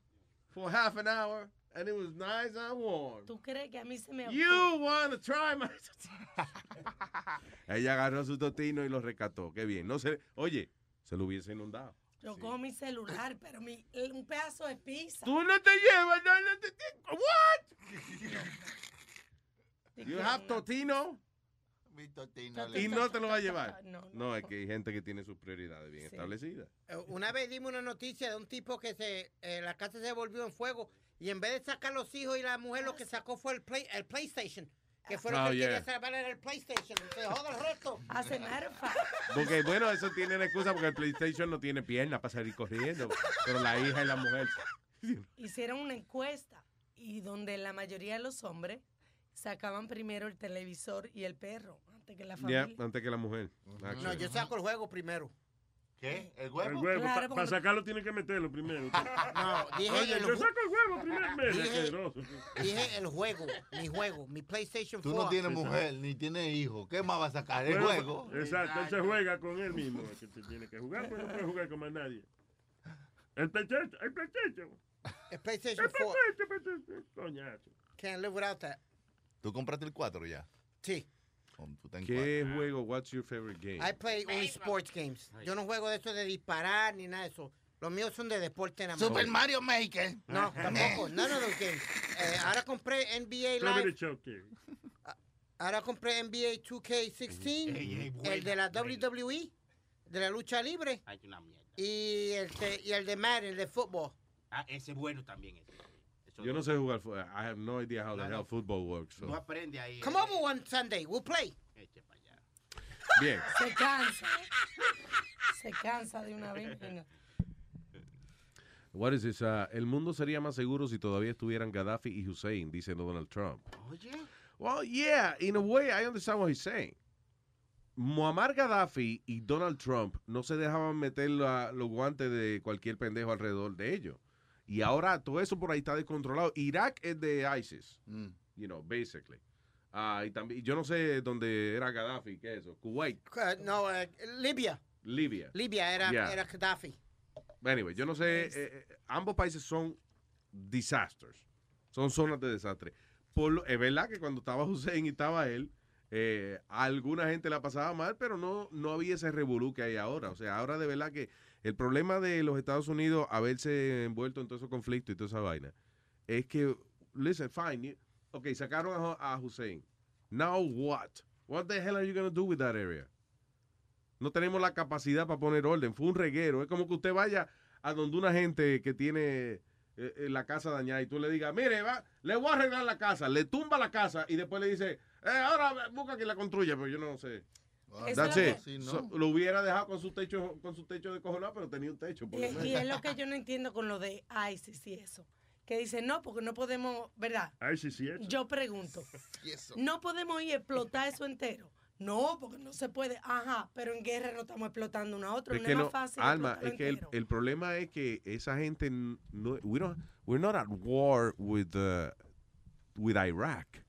for half an hour, and it was nice and warm. ¿Tú crees que a mí se me You want to try my Ella agarró su tostino y lo rescató. Qué bien. No se, oye, se lo hubiese inundado. Yo cojo mi celular, pero mi, un pedazo de pizza. Tú no te llevas, no, no te, te- what? You have tostino Mi tostino. y no te lo va a llevar. No, No, es que hay gente que tiene sus prioridades bien establecidas. Eh, Una vez dimos una noticia de un tipo que se eh, la casa se volvió en fuego y en vez de sacar los hijos y la mujer lo que sacó fue el, play, el PlayStation. Que fue lo Oh, que yeah. quería salvar era el PlayStation. Se joda el resto. Hace nerfa. Porque, bueno, eso tiene la excusa porque el PlayStation no tiene pierna para salir corriendo. Pero la hija y la mujer. Hicieron una encuesta y donde la mayoría de los hombres sacaban primero el televisor y el perro antes que la familia. antes que la mujer. No, yo saco el juego primero. ¿Qué? ¿El El huevo? huevo. Claro, Para sacarlo tiene que meterlo primero. No, dije Oye, el yo saco el huevo primero. Dije- el juego, mi juego, mi PlayStation 4. Tú no tienes mujer ni tienes hijo. ¿Qué más va a sacar? El juego. Exacto, él se juega con él mismo. Es que se tiene que jugar, pero no puede jugar con más nadie. El PlayStation, el PlayStation. El PlayStation El 4. PlayStation, PlayStation. Coñazo. Can't live without that. ¿Tú compraste el 4 ya? Sí. Oh, en ¿Qué juego? What's your favorite game? I play only sports games. Yo no juego de eso de disparar ni nada de eso. Los míos son de deporte nada más. Super Mario Maker. No, tampoco. None of those games. Eh, ahora compré NBA Live. Ahora compré NBA 2K16. el de la WWE. De la lucha libre. Ay, una mierda. Y el, de, y el de Madden, el de fútbol. Ah, ese es bueno también. Ese. Yo no sé jugar. fu- I have no idea how the hell no. football works. so. No aprende ahí. Come eh. over one Sunday. We'll play. Bien. Se cansa. Se cansa de una vez. Venga. What is this? Uh, el mundo sería más seguro si todavía estuvieran Gaddafi y Hussein, dice Donald Trump. Oye. Well, yeah, in a way, I understand what he's saying. Muammar Gaddafi y Donald Trump no se dejaban meter la- los guantes de cualquier pendejo alrededor de ellos. Y ahora todo eso por ahí está descontrolado. Irak es de ISIS, you know, basically. Ah, y también, yo no sé dónde era Gaddafi, ¿qué es eso? Kuwait, Uh, no, eh, Libia. Libia. Libia era, Yeah. era Gaddafi. Anyway, yo no sé, eh, eh, ambos países son disasters, son zonas de desastre. Por lo- es verdad que cuando estaba Hussein y estaba él, eh, a alguna gente la pasaba mal, pero no, no había ese revolú que hay ahora. O sea, ahora de verdad que el problema de los Estados Unidos haberse envuelto en todos esos conflictos y toda esa vaina es que, listen, fine, ok, sacaron a, a Hussein. Now what? What the hell are you going to do with that area? No tenemos la capacidad para poner orden. Fue un reguero. Es como que usted vaya a donde una gente que tiene eh, eh, la casa dañada y tú le digas, mire, va, le voy a arreglar la casa. Le tumba la casa y después le dice, eh, ahora busca que la construya, pero yo no sé. That's es lo it. que- Sí, no. So, lo hubiera dejado con su techo con su techo de cojonado, pero tenía un techo. Por Y, lo y es lo que yo no entiendo con lo de ISIS y eso. Que dicen, no, porque no podemos, ¿verdad? Sí, sí, eso. Yo pregunto, ¿no podemos ir a explotar eso entero? No, porque no se puede. Ajá, pero en guerra no estamos explotando uno a otro. Es no que es no, más fácil. Alma, es que el, problema es que esa gente no, we don't, we're not at war with, uh, with Iraq.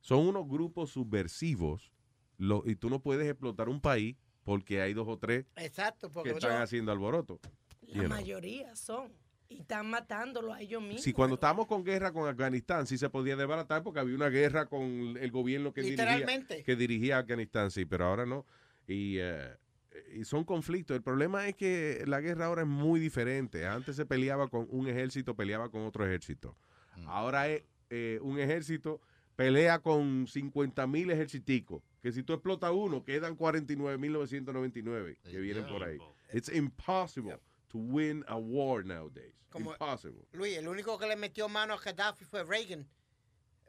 Son unos grupos subversivos lo- y tú no puedes explotar un país porque hay dos o tres Exacto, que están haciendo alboroto. La you know. mayoría son. Y están matándolo a ellos mismos. Si cuando estábamos con guerra con Afganistán, sí se podía desbaratar porque había una guerra con el gobierno que dirigía, que dirigía Afganistán, sí, pero ahora no. Y, eh, y son conflictos. El problema es que la guerra ahora es muy diferente. Antes se peleaba con un ejército, peleaba con otro ejército. Ahora es eh, un ejército pelea con 50 mil ejerciticos. Que si tú explotas uno, quedan 49.999 que vienen por ahí. It's impossible to win a war nowadays. Como- Impossible. Luis, el único que le metió mano a Gaddafi fue Reagan.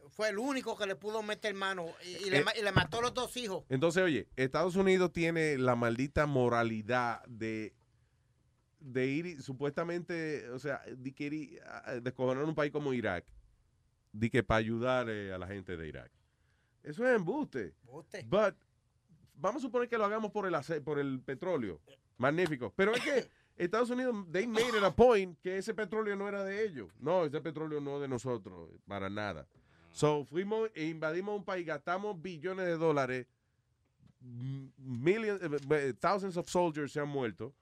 Fue el único que le pudo meter mano y, y le, Eh, y le mató a los dos hijos. Entonces, oye, Estados Unidos tiene la maldita moralidad de, de ir supuestamente, o sea, de a descojonar un país como Irak, de que para ayudar eh, a la gente de Irak. Eso es embuste. But, vamos a suponer que lo hagamos por el ace- por el petróleo. Magnífico. Pero es que Estados Unidos, they made it a point que ese petróleo no era de ellos. No, ese petróleo no es de nosotros, para nada. So, fuimos e invadimos un país, gastamos billones de dólares, millions, eh, eh, thousands of soldiers se han muerto.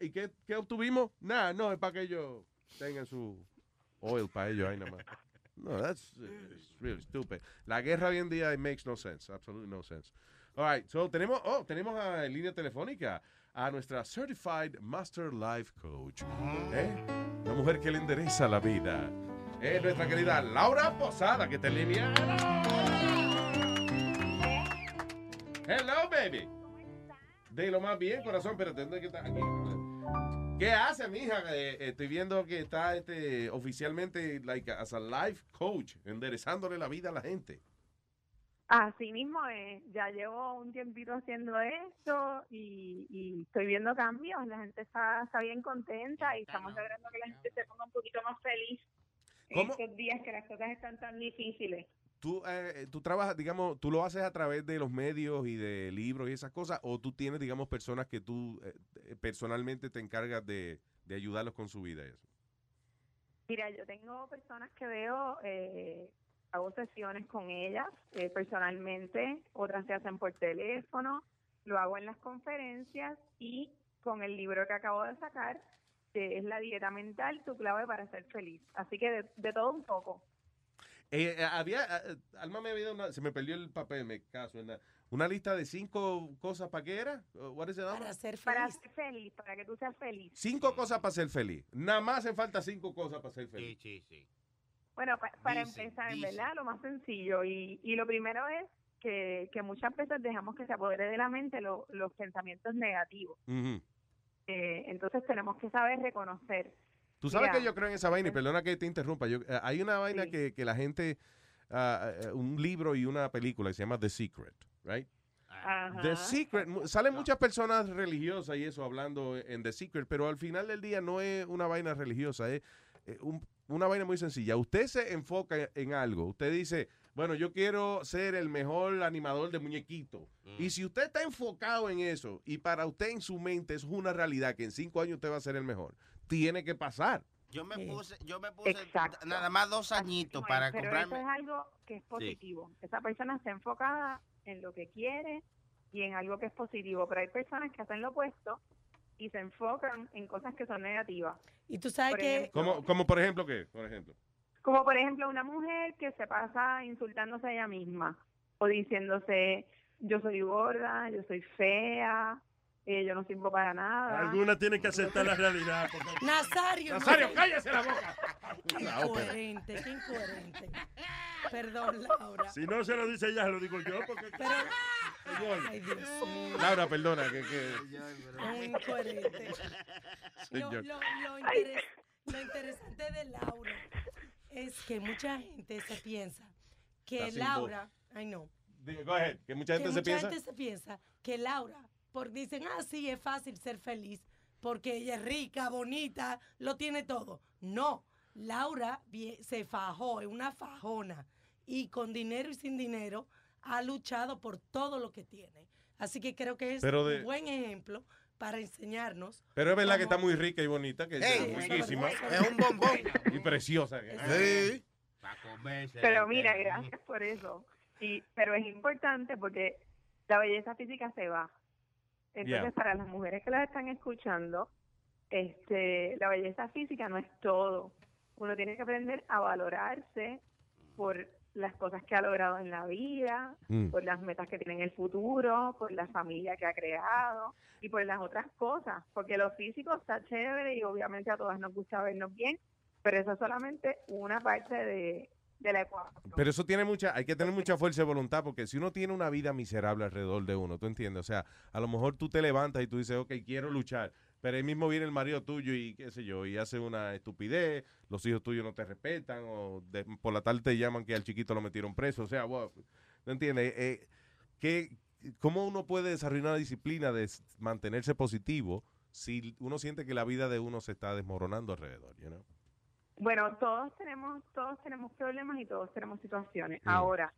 ¿Y qué, qué obtuvimos? Nada, no, es para que ellos tengan su oil para ellos ahí nada más. No, that's uh, it's really stupid. La guerra hoy en día it makes no sense, absolutely no sense. All right, so tenemos, oh, tenemos a, en línea telefónica a nuestra Certified Master Life Coach. ¿eh? Una mujer que le endereza la vida. Es nuestra querida Laura Posada, que te limpia. Hello, baby. De lo más bien, corazón, pero tendré que estar aquí. ¿Qué hace, mija? Eh, estoy viendo que está este, oficialmente like, as a life coach, enderezándole la vida a la gente. Así mismo es, ya llevo un tiempito haciendo esto y, y estoy viendo cambios, la gente está, está bien contenta y estamos logrando que la gente se ponga un poquito más feliz ¿Cómo? en estos días que las cosas están tan difíciles. Tú, eh, tú trabajas, digamos, tú lo haces a través de los medios y de libros y esas cosas, o tú tienes, digamos, personas que tú eh, eh, personalmente te encargas de, ayudarlos con su vida y eso. Mira, yo tengo personas que veo, eh, hago sesiones con ellas eh, personalmente, otras se hacen por teléfono, lo hago en las conferencias y con el libro que acabo de sacar, que es La dieta mental, tu clave para ser feliz. Así que de todo un poco. Eh, eh, había, eh, Alma me había dado una, se me perdió el papel, me caso, una, una lista de cinco cosas para qué era, what is it? Para ser Para feliz. ser feliz, para que tú seas feliz. Cinco cosas para ser feliz. Nada más hacen falta cinco cosas para ser feliz. Sí, sí. Bueno, pa- para Dice, empezar, dice. ¿verdad? Lo más sencillo. Y, y lo primero es que, que muchas veces dejamos que se apodere de la mente lo- los pensamientos negativos. Eh, entonces tenemos que saber reconocer. Tú sabes Mira, que yo creo en esa vaina, y perdona que te interrumpa. Yo, eh, hay una vaina Sí. que, que la gente, ah, eh, un libro y una película que se llama The Secret, right? Ajá. The Secret, salen muchas personas religiosas y eso hablando en The Secret, pero al final del día no es una vaina religiosa, es eh, un- una vaina muy sencilla. Usted se enfoca en algo, usted dice, bueno, yo quiero ser el mejor animador de muñequitos. Y si usted está enfocado en eso y para usted en su mente es una realidad que en cinco años usted va a ser el mejor, tiene que pasar. Yo me Sí. puse, yo me puse Exacto. nada más dos añitos para pero comprarme. eso es algo que es positivo. Esa persona está enfocada en lo que quiere y en algo que es positivo, pero hay personas que hacen lo opuesto y se enfocan en cosas que son negativas. Y tú sabes Por que ejemplo, Como, como por ejemplo, ¿qué? Por ejemplo. Como por ejemplo una mujer que se pasa insultándose a ella misma o diciéndose yo soy gorda, yo soy fea, eh, yo no sirvo para nada. Algunas tienen que aceptar la realidad. porque- Nazario. Nazario, no- cállese la boca. Qué incoherente, qué incoherente. Perdón, Laura. Si no se lo dice ella, se lo digo yo. Porque... Pero, ay, Dios mío. Laura, perdona, que, que- incoherente. Lo, Señor. lo- lo interes- lo interesante de Laura es que mucha gente se piensa que Laura, ay no, go ahead, que mucha gente que se mucha piensa. gente se piensa que Laura, por dicen, ah, sí, es fácil ser feliz porque ella es rica, bonita, lo tiene todo. No, Laura se fajó, es una fajona y con dinero y sin dinero ha luchado por todo lo que tiene. Así que creo que es Pero de- un buen ejemplo para enseñarnos. Pero es verdad que está muy rica y bonita, que Ey, es riquísima. es un bombón. Y preciosa. Sí. Para comerse. Pero mira, gracias por eso. Y, pero es importante porque la belleza física se va. Entonces, Yeah. para las mujeres que las están escuchando, este, la belleza física no es todo. Uno tiene que aprender a valorarse por las cosas que ha logrado en la vida, Mm. por las metas que tiene en el futuro, por la familia que ha creado y por las otras cosas. Porque lo físico está chévere y obviamente a todas nos gusta vernos bien, pero eso es solamente una parte de, de la ecuación. Pero eso tiene mucha, hay que tener mucha fuerza de voluntad, porque si uno tiene una vida miserable alrededor de uno, ¿tú entiendes? O sea, a lo mejor tú te levantas y tú dices, ok, quiero luchar, pero ahí mismo viene el marido tuyo y qué sé yo, y hace una estupidez, los hijos tuyos no te respetan, o por la tarde te llaman que al chiquito lo metieron preso, o sea, wow, ¿no entiendes? Eh, ¿qué- ¿Cómo uno puede desarrollar una disciplina de mantenerse positivo si uno siente que la vida de uno se está desmoronando alrededor, you know? Bueno, todos tenemos, todos tenemos problemas y todos tenemos situaciones. Mm. Ahora,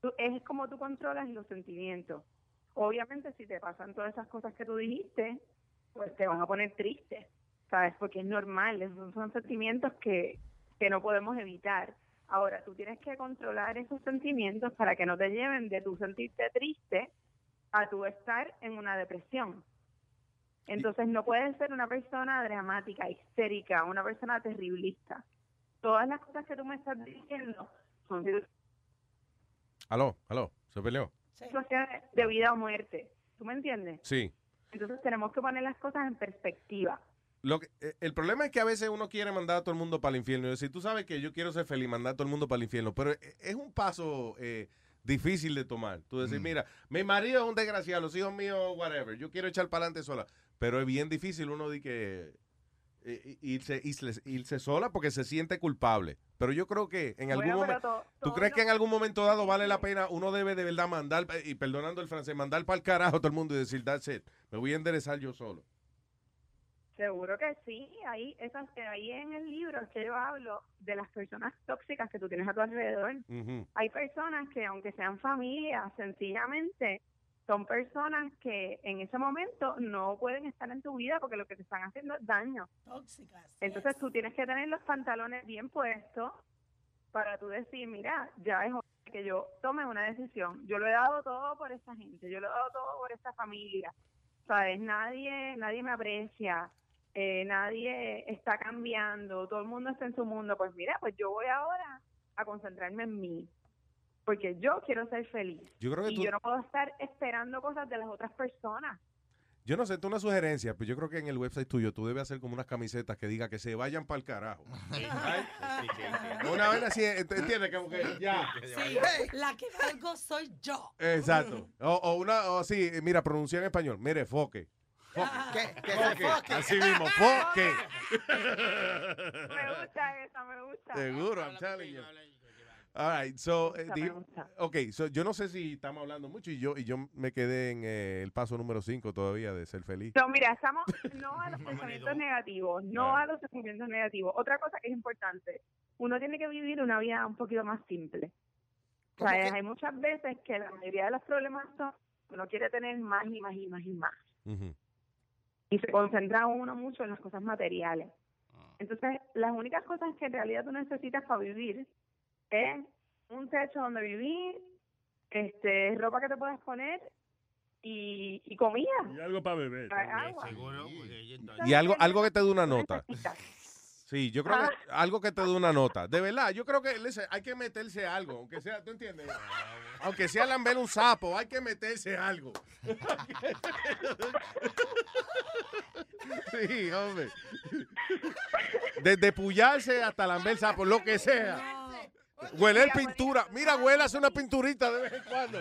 tú- es como tú controlas los sentimientos. Obviamente, si te pasan todas esas cosas que tú dijiste, pues te van a poner triste, ¿sabes? Porque es normal, esos son sentimientos que, que no podemos evitar. Ahora, tú tienes que controlar esos sentimientos para que no te lleven de tu sentirte triste a tu estar en una depresión. Entonces no puedes ser una persona dramática, histérica, una persona terriblista. Todas las cosas que tú me estás diciendo son Aló, aló, ¿se peleó? situaciones de vida o muerte. ¿Tú me entiendes? Sí. Entonces tenemos que poner las cosas en perspectiva. Lo que- eh, el problema es que a veces uno quiere mandar a todo el mundo para el infierno. Y decir, tú sabes que yo quiero ser feliz, mandar a todo el mundo para el infierno. Pero eh, es un paso eh, difícil de tomar. Tú decir, mira, mi marido es un desgraciado, los hijos míos, whatever. Yo quiero echar para adelante sola. Pero es bien difícil uno de que eh, irse, irse, irse sola porque se siente culpable. Pero yo creo que en algún Bueno, momento... to- ¿Tú crees que en algún momento dado vale la pena? Uno debe de verdad mandar, eh, y perdonando el francés, mandar para el carajo a todo el mundo y decir, that's it. Me voy a enderezar yo solo. Seguro que sí. Ahí, esas, ahí en el libro que yo hablo de las personas tóxicas que tú tienes a tu alrededor. Hay personas que, aunque sean familias, sencillamente son personas que en ese momento no pueden estar en tu vida porque lo que te están haciendo es daño. Tóxicas. Entonces tú tienes que tener los pantalones bien puestos para tú decir, mira, ya es hora que yo tome una decisión. Yo lo he dado todo por esta gente, yo lo he dado todo por esta familia. ¿Sabes? Nadie, nadie me aprecia, eh, nadie está cambiando, todo el mundo está en su mundo. Pues mira, pues yo voy ahora a concentrarme en mí, porque yo quiero ser feliz. Yo creo que y tú- yo no puedo estar esperando cosas de las otras personas. Yo no sé, esto es una sugerencia, pero yo creo que en el website tuyo tú debes hacer como unas camisetas que diga que se vayan para el carajo. Una vez así, ent- ¿entiendes? Como que ya. Sí, la que valgo soy yo. Exacto. O, o una, o así, mira, pronuncia en español. Mire, foque. Que, que se Foque. foque. Así mismo, foque. Me gusta esa, me gusta. Seguro, I'm telling you. All right, so, eh, Me di- gusta. ok, so, yo no sé si estamos hablando mucho y yo y yo me quedé en eh, el paso número 5 todavía de ser feliz. No, mira, estamos no a los pensamientos negativos, no a los sentimientos negativos. Otra cosa que es importante, uno tiene que vivir una vida un poquito más simple. O sea, hay muchas veces que la mayoría de los problemas son uno quiere tener más y más y más y más. Ujú. Y se concentra uno mucho en las cosas materiales. Entonces, las únicas cosas que en realidad tú necesitas para vivir es un techo donde vivir, este, ropa que te puedas poner y, y comida. Y algo para beber. Agua. Y algo, algo que te dé una nota. Sí, yo creo Ah. que algo que te dé una nota. De verdad, yo creo que listen, hay que meterse algo, aunque sea, ¿tú entiendes? Aunque sea lamber un sapo, hay que meterse algo. Sí, hombre. Desde pullarse hasta lamber sapo, lo que sea. Hueler pintura. Mira, huele hace una pinturita de vez en cuando.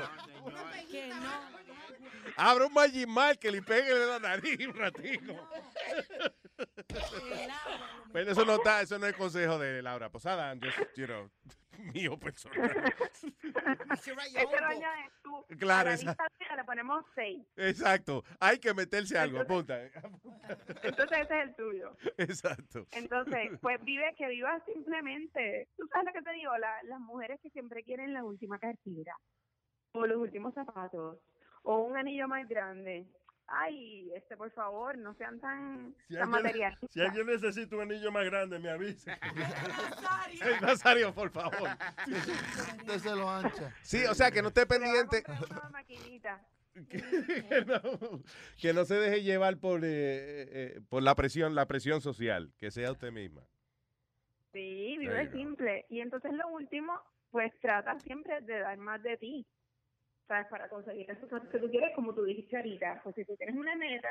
Que no. Abre un Magic Marker y pégale la nariz un ratico. Pero eso no está, eso no es consejo de Laura Posada, just, you know, mío personal. Tú. Claro, a la esa- lista tuya le ponemos seis. Exacto, hay que meterse algo, apunta. Entonces ese es el tuyo. Exacto. Entonces, pues vive, que vivas simplemente. Tú sabes lo que te digo, La- las mujeres que siempre quieren la última cartera, o los últimos zapatos, o un anillo más grande. Ay, este, por favor, no sean tan, Si tan alguien, materialistas. si alguien necesita un anillo más grande, me avisa. Hey, Nazario, por favor. Se lo ancha. Sí, o sea, que no esté pendiente, Una maquinita. que no, que no se deje llevar por, eh, eh, por la presión, la presión social, que sea usted misma. Sí, vive simple. Y entonces lo último, pues trata siempre de dar más de ti. ¿Sabes? Para conseguir cosas que tú quieres, como tú dijiste ahorita. Pues si tú tienes una meta,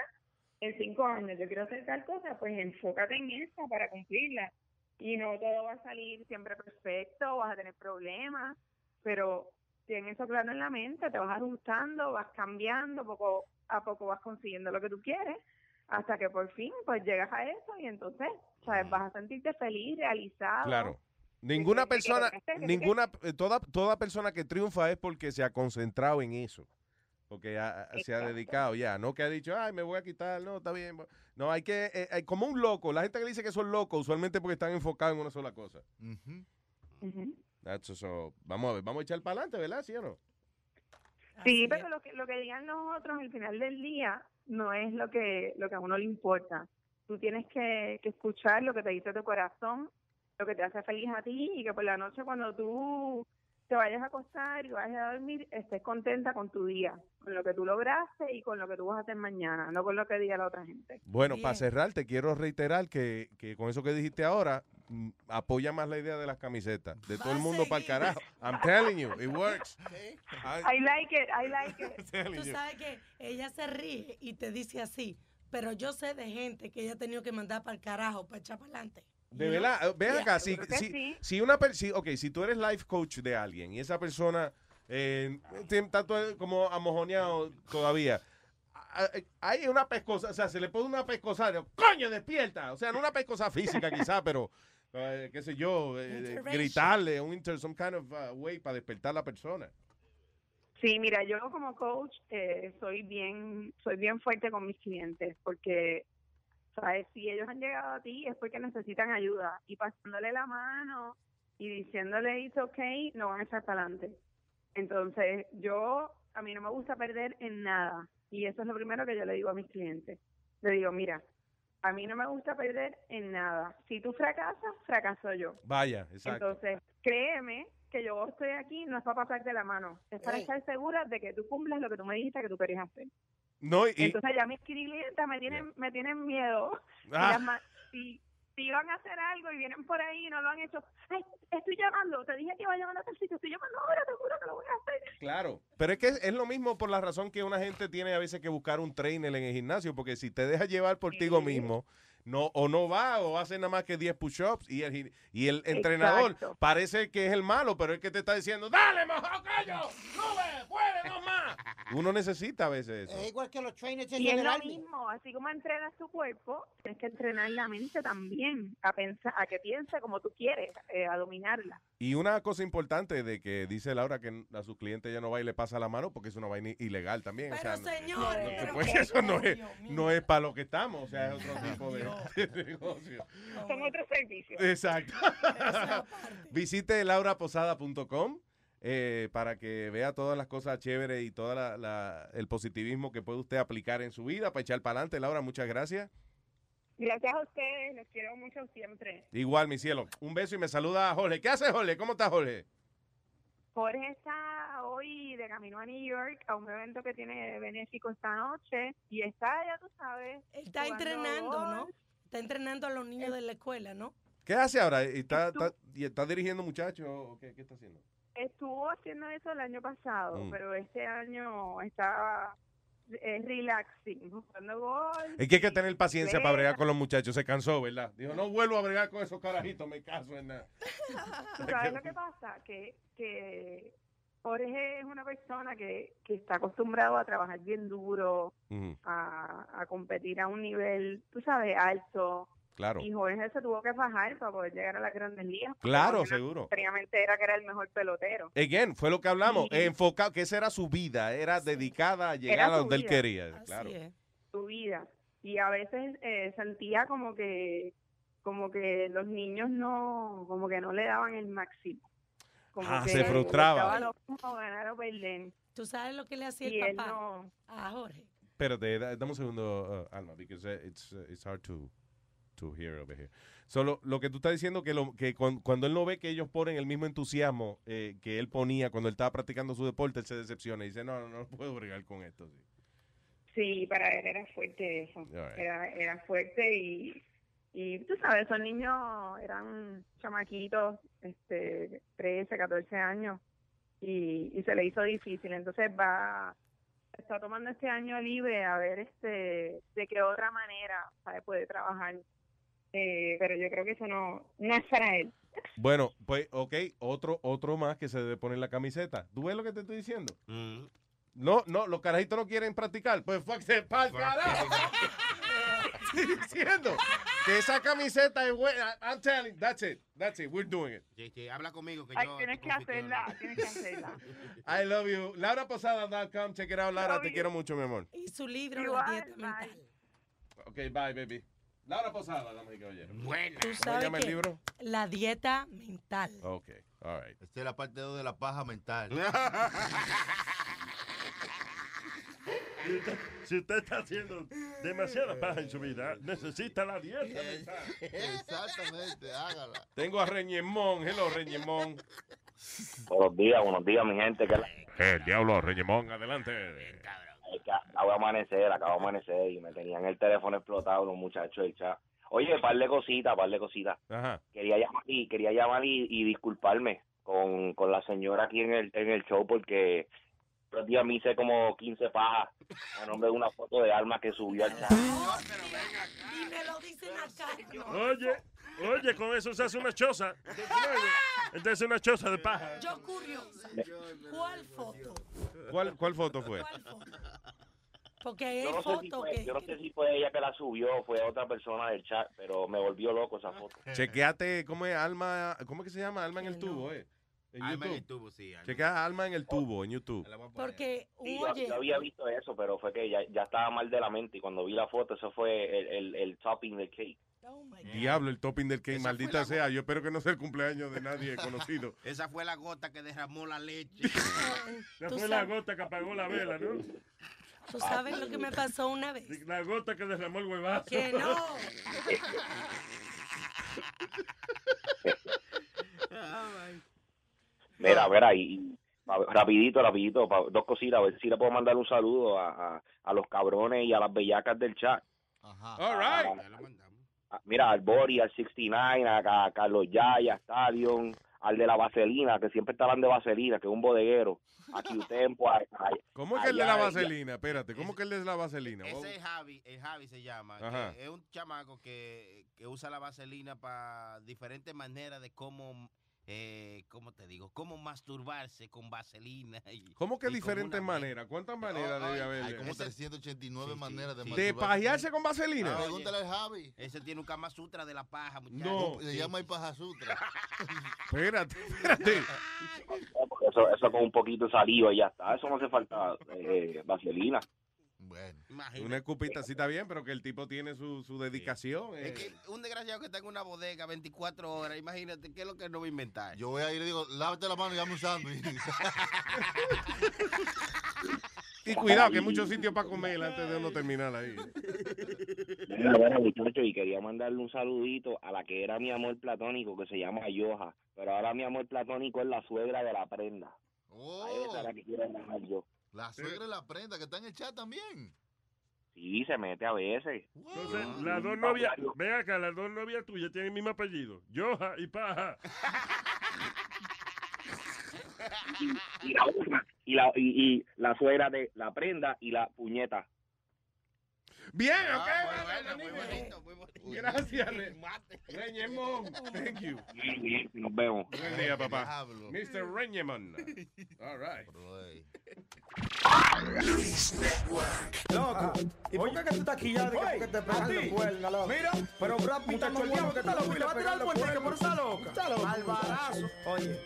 en cinco años yo quiero hacer tal cosa, pues enfócate en esa para cumplirla. Y no todo va a salir siempre perfecto, vas a tener problemas, pero ten eso claro en la mente, te vas ajustando, vas cambiando, poco a poco vas consiguiendo lo que tú quieres, hasta que por fin pues llegas a eso y entonces, ¿sabes? Vas a sentirte feliz, realizado. Claro. Ninguna persona, ninguna, eh, toda, toda persona que triunfa es porque se ha concentrado en eso. Porque ha- se ha dedicado ya. No que ha dicho, ay, me voy a quitar, no, está bien. No, hay que, eh, como un loco. La gente que dice que son locos, usualmente porque están enfocados en una sola cosa. That's so- vamos a ver, vamos a echar para adelante, ¿verdad? ¿Sí o no? Sí, pero lo que, lo que digan los otros al final del día no es lo que, lo que a uno le importa. Tú tienes que, que escuchar lo que te dice tu corazón, lo que te hace feliz a ti y que por la noche cuando tú te vayas a acostar y vayas a dormir, estés contenta con tu día, con lo que tú lograste y con lo que tú vas a hacer mañana, no con lo que diga la otra gente. Bueno, para cerrar, te quiero reiterar que, que con eso que dijiste ahora, mm, apoya más la idea de las camisetas. De todo el mundo para el carajo. I'm telling you, it works. I- I like it, I like it. Tú sabes que ella se ríe y te dice así, pero yo sé de gente que ella ha tenido que mandar para el carajo, para echar para adelante. De verdad, eh, ven Yeah, acá, si, si, sí. si una per- si, ok, si tú eres life coach de alguien y esa persona eh, está todo como amojoneado todavía, hay una pescosa, o sea, se le pone una pescosa, coño, despierta, o sea, no una pescosa física quizá, pero eh, qué sé yo, eh, gritarle, un inter, some kind of uh, way para despertar a la persona. Sí, mira, yo como coach eh, soy bien soy bien fuerte con mis clientes porque ¿Sabes? Si ellos han llegado a ti es porque necesitan ayuda y pasándole la mano y diciéndole it's okay, no van a echar para adelante. Entonces, yo, a mí no me gusta perder en nada y eso es lo primero que yo le digo a mis clientes. Le digo, mira, a mí no me gusta perder en nada. Si tú fracasas, fracaso yo. Vaya, exacto. Entonces, créeme que yo estoy aquí no es para pasarte la mano, es para Ey. estar segura de que tú cumplas lo que tú me dijiste que tú querías hacer. No, y, Entonces ya mis clientes me tienen, me tienen miedo. Y Ah. las Si, si van a hacer algo y vienen por ahí y no lo han hecho, ay, estoy llamando, te dije que iba a llamar a tal sitio, estoy llamando ahora, te juro que lo voy a hacer. Claro, pero es que es, es lo mismo por la razón que una gente tiene a veces que buscar un trainer en el gimnasio, porque si te dejas llevar por ti mismo, no o no va o hace nada más que 10 push-ups y el, y el entrenador Exacto. parece que es el malo, pero es que te está diciendo, dale, mojocayo, sube, puede, no más. Uno necesita a veces eso. Es igual que los trainers Y es lo mismo, así como entrenas tu cuerpo, tienes que entrenar la mente también, a pensar, a que piense como tú quieres, eh, a dominarla. Y una cosa importante de que dice Laura que a su cliente ya no va y le pasa la mano porque es una vaina ilegal también. o sea, no- señores, no se pero puede- qué eso no es, no es para lo que estamos, o sea, es otro tipo de, de negocio. Son otros servicios. Exacto. Visite lauraposada.com eh, para que vea todas las cosas chéveres y todo la, la- el positivismo que puede usted aplicar en su vida para echar para adelante. Laura, muchas gracias. Gracias a ustedes, los quiero mucho siempre. Igual, mi cielo. Un beso y me saluda a Jorge. ¿Qué hace Jorge? ¿Cómo está Jorge? Jorge está hoy de camino a New York a un evento que tiene benéfico esta noche y está, ya tú sabes. Está entrenando, ¿no? Está entrenando a los niños de la escuela, ¿no? ¿Qué hace ahora? ¿Y ¿Está, está, y está dirigiendo muchachos o qué, qué está haciendo? Estuvo haciendo eso el año pasado, Mm. pero este año está eh, relaxing, jugando golf. Es que hay que tener paciencia para bregar con los muchachos. Se cansó, ¿verdad? Dijo, no vuelvo a bregar con esos carajitos, me caso en nada. ¿Tú ¿Sabes lo que pasa? Que, que Jorge es una persona que, que está acostumbrado a trabajar bien duro, a, a competir a un nivel, tú sabes, alto. Claro. Y Jorge se tuvo que fajar para poder llegar a las grandes ligas. Claro, seguro. Previamente era que era el mejor pelotero. Again, fue lo que hablamos. Sí. Enfocado, que esa era su vida. Era dedicada a llegar Era a donde él vida. quería. Claro. su vida y a veces eh, sentía como que como que los niños no como que no le daban el máximo como Ah, que se frustraba. estaba lo mismo ganar o perder. ¿Tú sabes lo que le hacía Y el él papá no- a Jorge? Espérate, da- dame un segundo, uh, Alma, because uh, it's, uh, it's hard to, to over here. Solo lo que tú estás diciendo que, lo, que cuan- cuando él no ve que ellos ponen el mismo entusiasmo eh, que él ponía cuando él estaba practicando su deporte, él se decepciona y dice, no, no, no puedo bregar con esto. sí". sí para él era fuerte eso Alright. era era fuerte y y tú sabes esos niños eran chamaquitos este 13 14 años y, y se le hizo difícil entonces va está tomando este año libre a ver este de qué otra manera sabe puede trabajar Eh, pero yo creo que eso no no es para él Bueno, pues, ok, otro, otro más que se debe poner la camiseta. ¿Tú ves lo que te estoy diciendo? No, no, los carajitos no quieren practicar. Pues fuck, se pa'l carajo. Estoy diciendo que esa camiseta es buena. I'm telling, that's it, that's it, we're doing it. Habla conmigo que Ay, yo. tienes que hacerla tienes que hacerla I love you. LauraPosada.com, check it out, Laura, Love te you. quiero mucho, mi amor. Y su libro, Igual, La Dieta Mental. Ok, bye, baby. Laura Posada, damas y caballeros. Buena. ¿Tú ¿Cómo sabes llama el qué? libro? La Dieta Mental. Ok, all right. Esta es la parte 2 de la paja mental. Si usted, si usted está haciendo demasiada paja en su vida, necesita la dieta mental. Exactamente, hágala. Tengo a Reñemón. Hello, Reñemón. Buenos días, buenos días, mi gente. Que la, El diablo, Reñemón, adelante. Es que acabo de amanecer, acabo de amanecer y me tenían el teléfono explotado los muchachos del chat. Oye, par de cositas, par de cositas. Ajá. Quería llamar y quería llamar y, y disculparme con, con la señora aquí en el, en el show porque los días me hice como 15 pajas a nombre de una foto de alma que subió al chat. Y me lo dicen acá. Oye, oye, con eso se hace una choza. Entonces una choza de paja. Yo curiosa. ¿Cuál foto? ¿Cuál, cuál foto fue? ¿Cuál foto? Porque hay Yo no, sé si fotos fue, que... yo no sé si fue ella que la subió o fue otra persona del chat, pero me volvió loco esa foto. Chequeate, ¿cómo es? Alma, ¿cómo es que se llama? Alma en el tubo, ¿eh? En Alma en el tubo, sí. Alma. Checa Alma en el tubo en YouTube. Porque Sí, yo, oye, yo había visto eso, pero fue que ya, ya estaba mal de la mente y cuando vi la foto, eso fue el, el, el topping del cake. Diablo, el topping del cake, Esa maldita sea. Yo espero que no sea el cumpleaños de nadie conocido. Esa fue la gota que derramó la leche. Esa fue la gota que apagó la vela, ¿no? tú sabes lo que me pasó una vez. La gota que derramó el huevazo. Que no. Mira, mira, y, y, pa- rapidito, rapidito, pa- dos cositas, a ver si le puedo mandar un saludo a, a, a los cabrones y a las bellacas del chat. All right. Ah, Mira, al Bori, al 69, a, a Carlos Yaya, a Stadion, al de la Vaselina, que siempre está hablando de Vaselina, que es un bodeguero. A Q-Tempo, a- a- ¿Cómo es que el de la allá, vaselina? Espérate, ¿cómo que el de la vaselina? Ese es Javi, el Javi se llama. que es un chamaco que, que usa la vaselina para diferentes maneras de cómo, eh, ¿cómo te digo? Cómo masturbarse con vaselina. Y, ¿Cómo que diferentes una- maneras? ¿Cuántas maneras Oh, debe ay, haber? Hay como Ese- 389 maneras de ¿De masturbarse. pajearse con vaselina? Oye, Pregúntale al Javi. Ese tiene un Kama Sutra de la paja, muchacho. No. Se llama el paja sutra. Espérate, espérate. eso, eso con un poquito de saliva y ya está. Eso no hace falta eh, Vaselina. Bueno. Una escupita sí está bien, pero que el tipo tiene su, su dedicación. eh. Es que un desgraciado que está en una bodega 24 horas, imagínate qué es lo que no va a inventar. Yo voy a ir y digo, lávate la mano y dame un sándwich. Y cuidado, que hay muchos sitios para comer antes de uno terminar ahí. Mira, bueno, muchacho, y quería mandarle un saludito a la que era mi amor platónico, que se llama Yoja. Pero ahora mi amor platónico es la suegra de la prenda. A Oh, esa es la que quiero yo. La suegra y la prenda que está en el chat también. Sí, se mete a veces. Entonces, las dos novias, ve acá, las dos novias tuyas tienen el mismo apellido. Yoja y Paja. Y la otra, y la, y, y la suegra de la prenda y la puñeta. Bien, Ah, ok. muy bonito, muy bonito. Gracias, Le- Reñemón. Thank you. Bien, bien, nos vemos. Buen día, papá. Mr. Reñemón. All right. Loco, ¿y por qué que tú estás aquí ya de que, te pegan los cuernos, loco? Mira, pero Brad Pitt diablo que está loco y le va a tirar el puente que por esa loca. Está loco. Albarazo. Oye.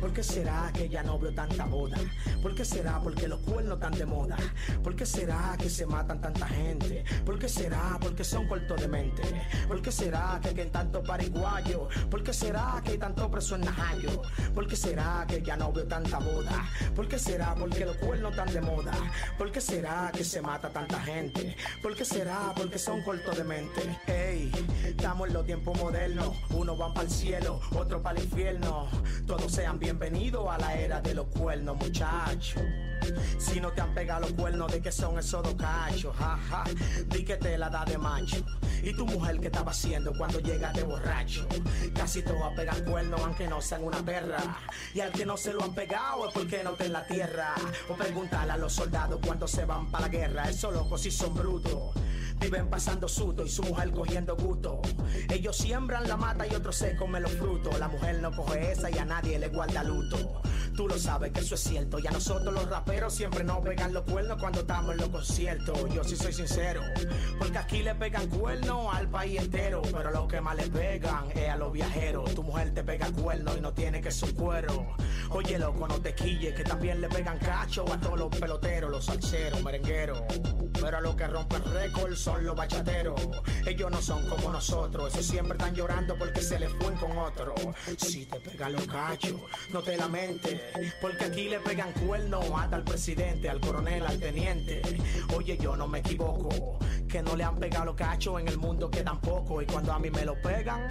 ¿Por qué será que ya no veo tanta boda? ¿Por qué será porque los cuernos están de moda? ¿Por qué será que se matan tanta gente? ¿Por qué será porque son cortos de mente? ¿Por qué será que hay tanto pariguayo? ¿Por qué será que hay tanto preso en Najayo? ¿Por qué será que ya no veo tanta boda? ¿Por qué será porque los cuernos están de moda? ¿Por qué será que se mata tanta gente? ¿Por qué será porque son cortos de mente? Ey, estamos en los tiempos modernos. Unos van para el cielo, otros para el infierno. Todos sean bienvenidos a la era de los cuernos, muchachos. Si no te han pegado los cuernos, ¿de qué son esos dos cachos? Jaja, di que te la da de macho. ¿Y tu mujer qué estaba haciendo cuando llega de borracho? Casi todas pegan cuernos, aunque no sean una perra. Y al que no se lo han pegado es porque no está en la tierra. O pregúntale a los soldados cuando se van para la guerra. Esos locos sí son brutos. Viven pasando susto y su mujer cogiendo gusto. Ellos siembran la mata y otros se comen los frutos. La mujer no coge esa y a nadie le guarda Tú lo sabes que eso es cierto. Y a nosotros los raperos siempre nos pegan los cuernos cuando estamos en los conciertos. Yo sí soy sincero. Porque aquí le pegan cuernos al país entero. Pero lo que más le pegan es a los viajeros. Tu mujer te pega cuernos y no tiene que ser cuero. Oye, loco, no te quilles, que también le pegan cacho a todos los peloteros, los salseros, merengueros. Pero a los que rompen récord son los bachateros. Ellos no son como nosotros, esos siempre están llorando porque se les fue con otro. Si te pegan los cachos, no te lamentes, porque aquí le pegan cuernos hasta al presidente, al coronel, al teniente. Oye, yo no me equivoco, que no le han pegado los cachos en el mundo que tampoco. Y cuando a mí me lo pegan,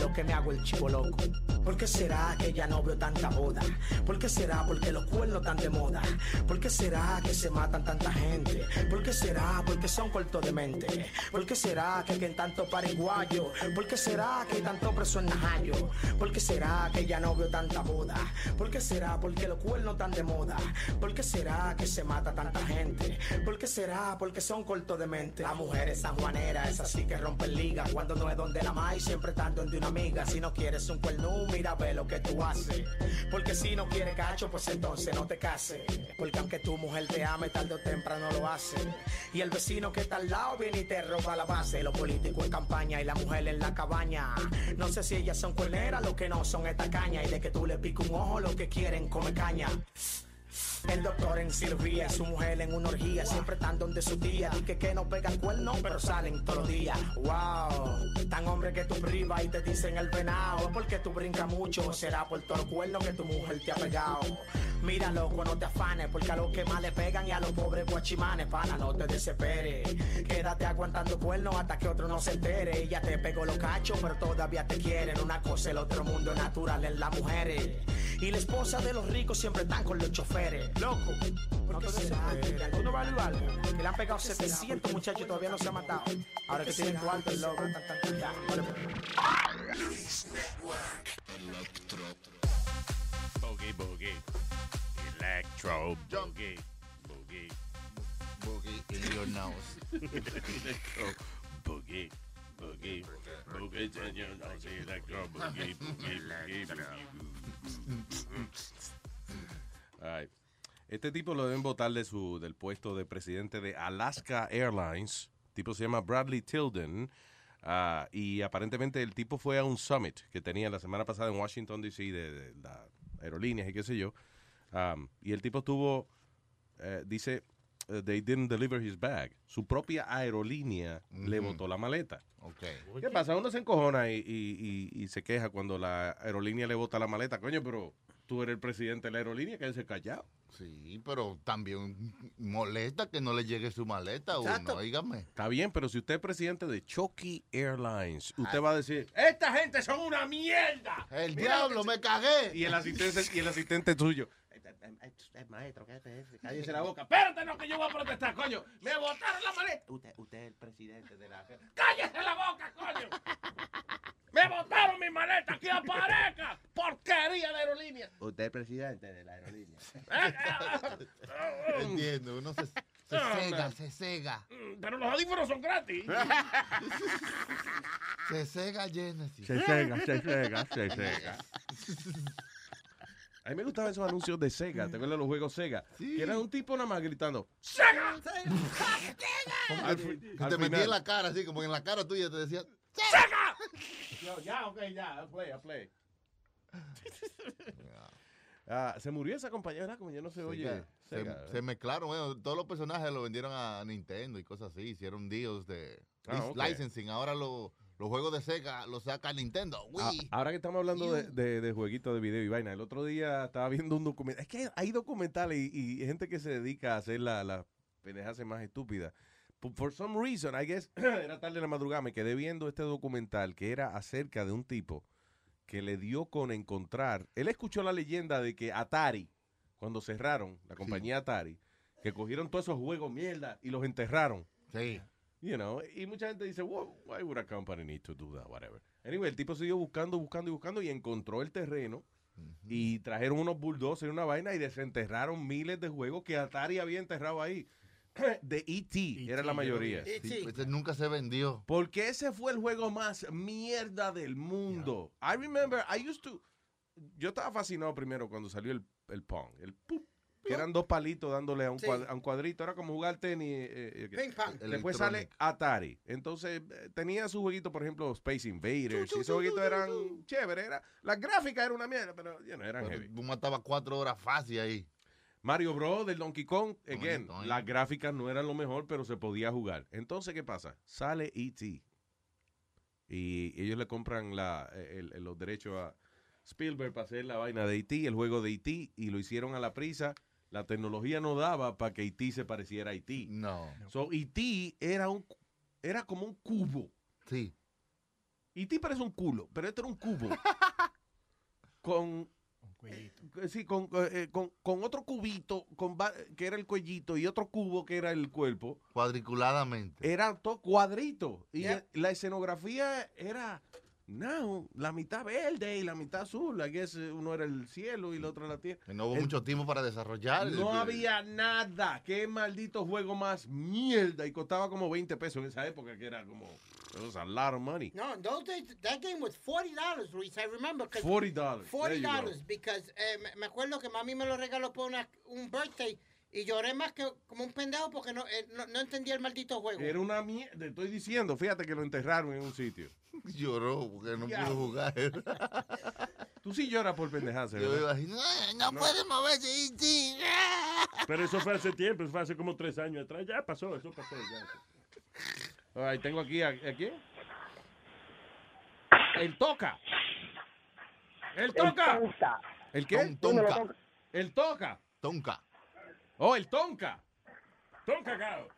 lo que me hago el chico loco. ¿Por qué será que ya no veo tanta boda? ¿Por qué será porque los cuernos están de moda? ¿Por qué será que se matan tanta gente? ¿Por qué será porque son cortos de mente? ¿Por qué será que en tanto pariguayo? ¿Por qué será que hay tanto preso en Najayo? ¿Por qué será que ya no veo tanta boda? ¿Por qué será porque los cuernos están de moda? ¿Por qué será que se mata tanta gente? ¿Por qué será porque son cortos de mente? Las mujeres sanjuaneras, esas sí que rompen liga cuando no es donde la más siempre están donde una amiga. Si no quieres un cuerno, mira, ve lo que tú haces. Porque si no quieres cacho, pues entonces no te cases. Porque aunque tu mujer te ame, tarde o temprano lo hace. Y el vecino que está al lado viene y te roba la base. Los políticos en campaña y la mujer en la cabaña. No sé si ellas son cuerneras, lo que no son esta caña. Y de que tú le piques un ojo, lo que quieren come caña. El doctor en cirugía, su mujer en una orgía, siempre están donde su tía. Y que, no pegan cuernos, pero salen todos los días. Wow, tan hombre que tú privas y te dicen el venado. Porque tú brincas mucho, será por todo el cuerno que tu mujer te ha pegado. Mira, loco, no te afanes, porque a los que más le pegan y a los pobres guachimanes, pana, no te desesperes. Quédate aguantando cuernos hasta que otro no se entere. Ella te pegó los cachos, pero todavía te quieren. Una cosa, el otro mundo natural en las mujeres. Y la esposa de los ricos siempre están con los choferes. Loco, no te desesperes. Tú no vas a ayudar. Que le han pegado 700 muchachos y todavía no se ha matado. Ahora que tienen cuarto, el loco. ya, vale, pues. Boogie, boogie. Electro boogie. Boogie. Boogie in your nose. Electro boogie. Boogie. Boogie your nose. Electro boogie. Boogie. Boogie. boogie. Ay. Este tipo lo deben votar de su, del puesto de presidente de Alaska Airlines. El tipo se llama Bradley Tilden. ah, y aparentemente el tipo fue a un summit que tenía la semana pasada en Washington, D.C. de, de las aerolíneas y qué sé yo. Um, y el tipo estuvo, eh, dice, eh, they didn't deliver his bag. Su propia aerolínea le botó la maleta. Okay. ¿Qué pasa? Uno se encojona y, y- y- y se queja cuando la aerolínea le bota la maleta. Coño, pero tú eres el presidente de la aerolínea, quédese callado. Sí, pero también molesta que no le llegue su maleta a Exacto. uno, oígame. Está bien, pero si usted es presidente de Chucky Airlines, usted Ah. va a decir, esta gente son una mierda. El Mira diablo, me cagué. Y el asistente, y el asistente tuyo. Maestro, cállese la boca. Espérate, no, que yo voy a protestar, coño. Me botaron la maleta. Usted, usted es el presidente de la. ¡Cállese la boca, coño! ¡Me botaron mi maleta! ¡Que aparezca! ¡Porquería de aerolínea! Usted es presidente de la aerolínea. Entiendo, uno se, se Ah, cega, man. se cega. Pero los audífonos son gratis. Se cega Genesis. Se cega, se cega, se cega. A mí me gustaban esos anuncios de Sega, ¿te acuerdas de los juegos Sega? Que era un tipo nada más gritando, ¡Sega! Como Al al te metía en la cara, así como en la cara tuya te decía, ¡Sega! Yo, ya, ok, ya, play, play. Ah, se murió esa compañía, ¿verdad? Como ya no se oye. Sega. Se, mezclaron, bueno, todos los personajes los vendieron a Nintendo y cosas así, hicieron deals de Ah, licensing. Ahora lo- los juegos de Sega los saca Nintendo. Ah, ahora que estamos hablando de, de, de jueguitos de video y vaina, el otro día estaba viendo un documental. Es que hay, hay documentales y, y gente que se dedica a hacer la, la pendejas más estúpida. For, for some reason, I guess, era tarde en la madrugada, me quedé viendo este documental que era acerca de un tipo que le dio con encontrar. Él escuchó la leyenda de que Atari, cuando cerraron, la compañía Atari, que cogieron todos esos juegos mierda y los enterraron. Sí. You know, y mucha gente dice, well, why would a company need to do that, whatever. Anyway, el tipo siguió buscando, buscando y buscando y encontró el terreno y trajeron unos bulldozers y una vaina y desenterraron miles de juegos que Atari había enterrado ahí. De E.T. era la mayoría. Sí, ese nunca se vendió. Porque ese fue el juego más mierda del mundo. I remember, I used to... Yo estaba fascinado primero cuando salió el, el Pong. El pup, que eran dos palitos dándole a un, Sí. cuad- a un cuadrito. Era como jugar tenis. eh, eh, Ping pong. Después sale Atari. Entonces eh, tenía su jueguito, por ejemplo, Space Invaders. y esos jueguitos eran chéveres. Era, la gráfica era una mierda, pero you know, eran Pero heavy. Tú matabas cuatro horas fácil ahí. Mario Bros. del Donkey Kong, again, Donkey. las gráficas no eran lo mejor, pero se podía jugar. Entonces, ¿qué pasa? Sale E.T. Y ellos le compran la, el- el- los derechos a Spielberg para hacer la vaina de E.T., el juego de E.T., y lo hicieron a la prisa. La tecnología no daba para que E.T. se pareciera a E.T. No. So, E.T. era, un, era como un cubo. Sí. E.T. parece un culo, pero este era un cubo. con eh, Sí, con, eh, con, con otro cubito con que era el cuellito y otro cubo que era el cuerpo. Cuadriculadamente. Era todo cuadrito. Y eh, la escenografía era now, la mitad verde y la mitad azul. I guess eh, uno era el cielo y el otro la tierra. Que no hubo El- mucho tiempo para desarrollar. No había nada. Qué maldito juego más mierda. Y costaba como 20 pesos en esa época, que era como. It was a lot of money. No, in those days, that game was $40, Luis. I remember. 'cause- $40. There you go. $40, because eh, me, me acuerdo que mami me lo regaló por una, un birthday y lloré más que como un pendejo porque no, eh, no, no entendía el maldito juego. Era una mierda. Te estoy diciendo, fíjate que lo enterraron en un sitio. Lloró porque no Ya. pudo jugar. Tú sí lloras por pendejarse, Yo ¿verdad? iba así, no, no puede moverse. y sí". Pero eso fue hace tiempo, eso fue hace como tres años atrás. Ya pasó, eso pasó. Ya. Ay, tengo aquí a, ¿a quién? El toca. El toca. ¿El qué? Ton- tonka. El toca. Tonka. Oh, el tonka. Tonka, cao.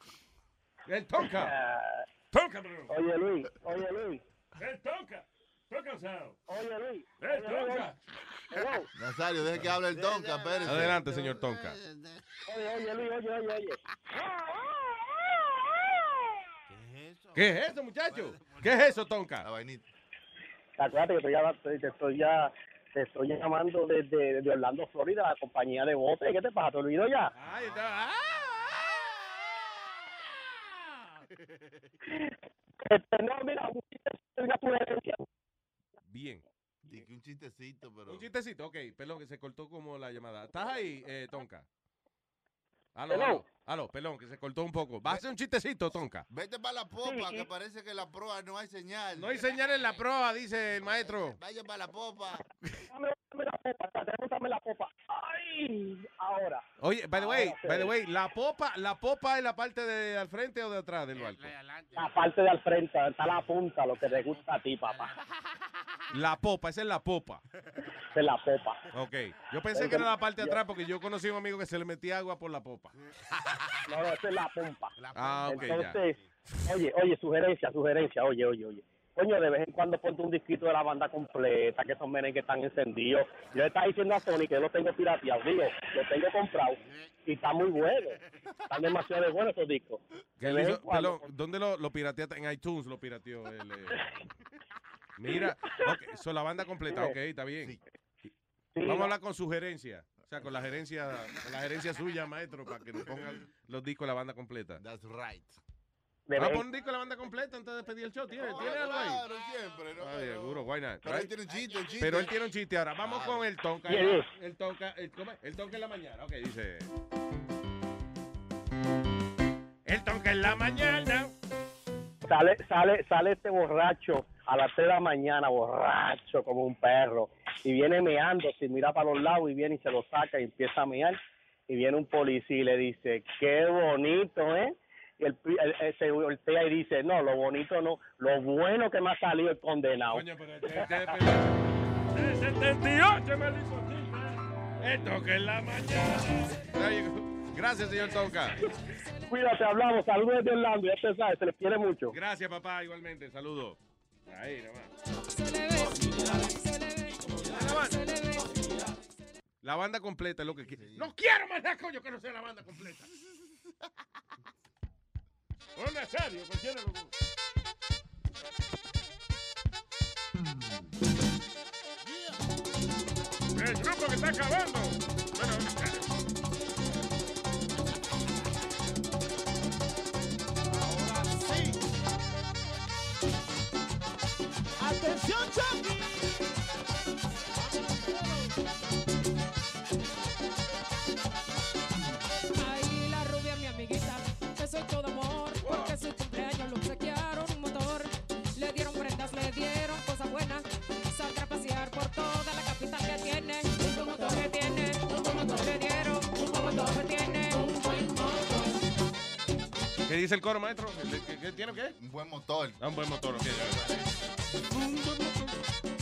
El tonka. Tonka, bro. Oye, Luis, oye, Luis. El tonka. Oye, Luis. El tonka. Nazario, deje que hable el Tonka, espérese. Adelante, señor Tonka. Oye, oye, Luis, oye, oye, oye. ¿Qué es eso, muchacho? ¿Qué es eso, Tonka? La vainita. Acuérdate que estoy ya- estoy ya, te estoy llamando desde, desde Orlando, Florida, la compañía de bote. ¿Qué te pasa? ¿Te olvido ya? Ay, está- ah. Este, no, mira, una sugerencia. Bien. Dije un chistecito, pero. Un chistecito, ok, perdón, que se cortó como la llamada. ¿Estás ahí, eh, Tonka? Aló, aló, aló, perdón, que se cortó un poco. ¿Vas a hacer un chistecito, Tonka? Vete para la popa, que parece que en la proa no hay señal. No hay señal en la proa, dice el maestro. Vaya para la popa. Dame, dame la popa, dame, la popa. ¡Ay! Ahora. Oye, by the way, Ahora, by the way, la popa, la popa es la parte de al frente o de atrás del barco. La parte de al frente, está la punta, lo que te gusta a ti, papá. La popa, esa es la popa. Esa es la popa. Ok, yo pensé que era la parte de atrás porque yo conocí a un amigo que se le metía agua por la popa. No, no, esa es la pompa. Ah, ok, ya. Entonces, oye, oye, sugerencia, sugerencia, oye, oye, oye. Coño, de vez en cuando ponte un disquito de la banda completa, que esos merengues están encendidos. Yo le estaba diciendo a Sony que yo lo tengo pirateado, digo, lo tengo comprado y está muy bueno. Están demasiado buenos esos discos. De hizo- cuando. perdón, ¿dónde lo, lo pirateaste? En iTunes lo pirateó él. eh. Mira, ok, so la banda completa, ok, está bien. Vamos a hablar con su gerencia. O sea, con la gerencia, con la gerencia suya, maestro, para que nos pongan los discos de la banda completa. That's right. Vamos a poner un disco de la banda completa antes de despedir el show. ¿Tiene, No, ¿tiene algo ahí? claro, siempre, ¿no? Ah, Pero- seguro, why not, Pero él tiene un chiste, un chiste. Pero él tiene un chiste ahora. Vamos con el tonka. Yeah, yeah. El tonka, el, ¿cómo es? el tonka en la mañana. Ok, dice. El tonka en la mañana. Sale, sale, sale este borracho a las 3 de la mañana, borracho como un perro, y viene meando, si mira para los lados y viene y se lo saca y empieza a mear, y viene un policía y le dice, qué bonito, ¿eh? Y el, el- él se voltea y dice, no, lo bonito no, lo bueno que me ha salido el condenado. Coño, pero este, este, este- 78, maldito chiste. El tonka en la mañana. Gracias, señor Tonka. Cuídate, hablamos, saludos desde Orlando, ya te sabes, se les quiere mucho. Gracias, papá, igualmente. Saludos. Ahí, nomás. La banda completa es lo que quiero. No quiero más nada, coño, que no sea la banda completa. Oh, Nazario, cualquiera lo... El grupo que está acabando. Bueno, Atención, Chucky. Ahí la rubia, mi amiguita, que soy todo amor, porque su cumpleaños le obsequiaron un motor. Le dieron prendas, le dieron cosas buenas. Saldrá a pasear por toda la capital que tiene. Un motor que tiene, un motor le dieron, un motor que tiene, un buen motor. ¿Qué dice el coro, maestro? ¿Qué, qué- qué tiene qué? Un buen motor. Ah, un buen motor, ok. ya, ya. Um, dois, três.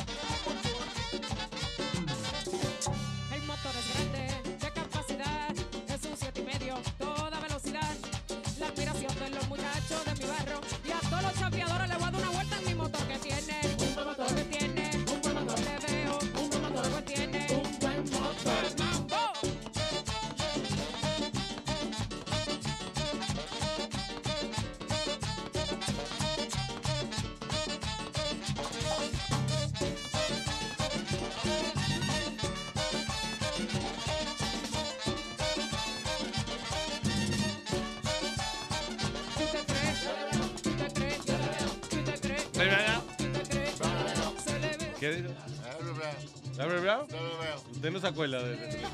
No de de-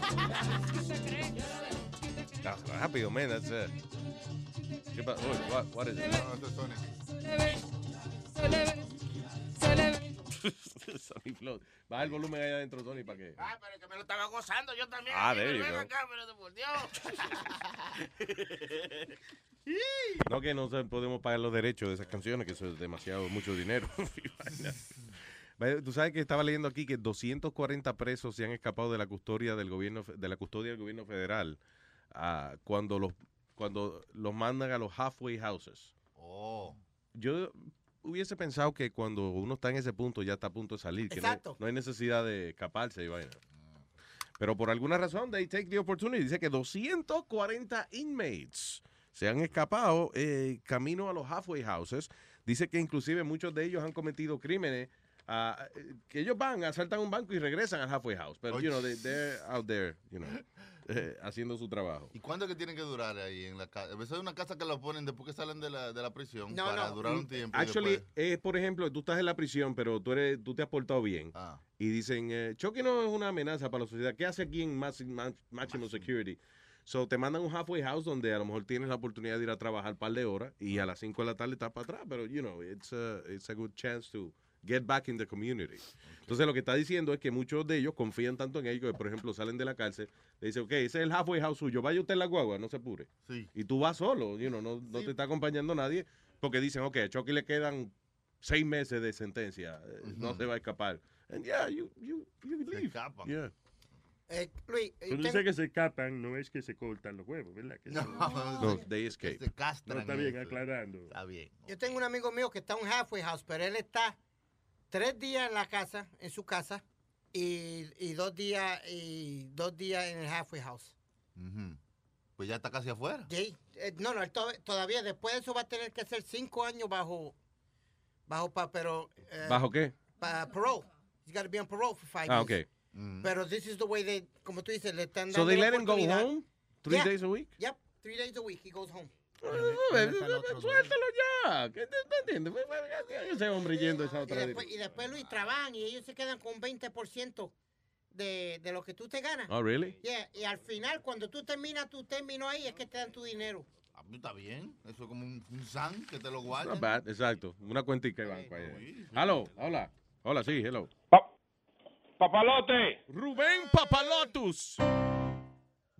Ah, Rápido, man. That's it. ¿Qué pasa? Uy, what, what is it? Sony Flow. Baja el volumen ahí adentro, Sony, para que... Ah, pero que me lo estaba gozando yo también. Ah, ven go. acá, pero por Dios. No que no podemos pagar los derechos de esas canciones, que eso es demasiado, mucho dinero. Tú sabes que estaba leyendo aquí que 240 presos se han escapado de la custodia del gobierno de la custodia del gobierno federal ah, cuando los cuando los mandan a los halfway houses. Oh. Yo hubiese pensado que cuando uno está en ese punto ya está a punto de salir, que no Exacto. no hay necesidad de escaparse y vaina. Pero por alguna razón, they take the opportunity. Dice que 240 inmates se han escapado eh, camino a los halfway houses. Dice que inclusive muchos de ellos han cometido crímenes. Eh, que ellos van, asaltan un banco y regresan al halfway house. Pero, you know, they, they're out there, you know, eh, haciendo su trabajo. ¿Y cuándo es que tienen que durar ahí en la casa? A veces es una casa que la ponen después que salen de la, de la prisión No, para no. durar un tiempo. Actually, después- es, por ejemplo, tú estás en la prisión, pero tú, eres, tú te has portado bien. Ah. Y dicen, eh, Chucky no es una amenaza para la sociedad. ¿Qué hace aquí en Max- Ma- Maximum Security? So, te mandan un halfway house donde a lo mejor tienes la oportunidad de ir a trabajar un par de horas y a las 5 de la tarde estás para atrás. Pero, you know, it's a, it's a good chance to get back in the community. Entonces, lo que está diciendo es que muchos de ellos confían tanto en ellos que, por ejemplo, salen de la cárcel, le dicen, ok, ese es el halfway house suyo, vaya usted en la guagua, no se apure. Sí. Y tú vas solo, you know, no, no te está acompañando nadie, porque dicen, ok, a Chucky le quedan seis meses de sentencia, eh, no se va a escapar. And yeah, you, you, you leave. Yeah. Eh, Luis, eh, Cuando dice que se escapan, no es que se cortan los huevos, ¿verdad? Que No, se- No, they escape. Se castran No, está bien, eso. aclarando. Está bien. Yo tengo un amigo mío que está en un halfway house, pero él está tres días en la casa, en su casa, y, y dos días y dos días en el halfway house. Ujú. Pues ya está casi afuera. Sí, eh, no, no, to- todavía después de eso va a tener que hacer cinco años bajo, bajo pa, pero eh, ¿Bajo qué? pa- parole. He's got to be on parole for five Ah, years. ok. Pero this is the way they, como tú dices, le están So dando they la let him go home three Yeah. days a week? Yep, three days a week he goes home. Suéltalo ya. ¿Qué te? Ese hombre yendo a esa Y otra después, y después Luis trabajan y ellos se quedan con 20% de, de lo que tú te ganas. Oh, really? Yeah, y al final, cuando tú terminas tu término ahí, es que te dan tu dinero. Ah, pues Está bien. Eso es como un, un san que te lo guardan. Bad, exacto. Una cuentica de banco ahí. Hello, hola. Hola, sí, hello. Papalote. Rubén Papalotus.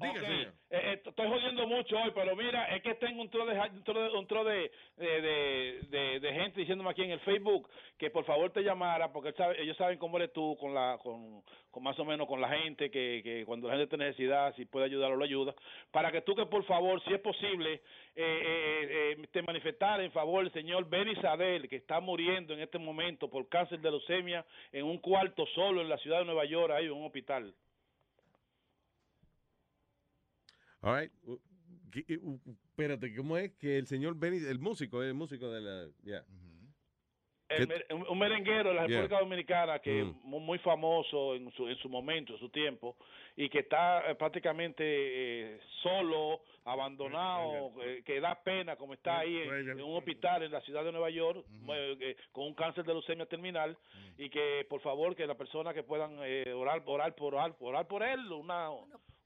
Diga, Ok, señor. eh, eh, estoy jodiendo mucho hoy, pero mira, es que tengo un tro de, un tro de, un tro de, de, de- de- de gente diciéndome aquí en el Facebook que por favor te llamara, porque sabe- ellos saben cómo eres tú con la con, con más o menos con la gente, que, que cuando la gente tiene necesidad, si puede ayudarlo, lo ayuda, para que tú que por favor, si es posible, eh, eh, eh, te manifestara en favor del señor Benny Sadel, que está muriendo en este momento por cáncer de leucemia en un cuarto solo en la ciudad de Nueva York, ahí en un hospital. All right. U- ¿qué- eh, u- u- Espérate, ¿cómo es que el señor Benny, el músico, el músico de la... Yeah. El ¿Qué- mer- un merenguero de la Yeah. República Dominicana que Mm. es mu- muy famoso en su, en su momento, en su tiempo, y que está eh, prácticamente eh, solo, abandonado, eh, que da pena como está ahí en, en un hospital en la ciudad de Nueva York eh, eh, con un cáncer de leucemia terminal y que por favor que las personas que puedan eh, orar, orar, por, orar, orar por él, una,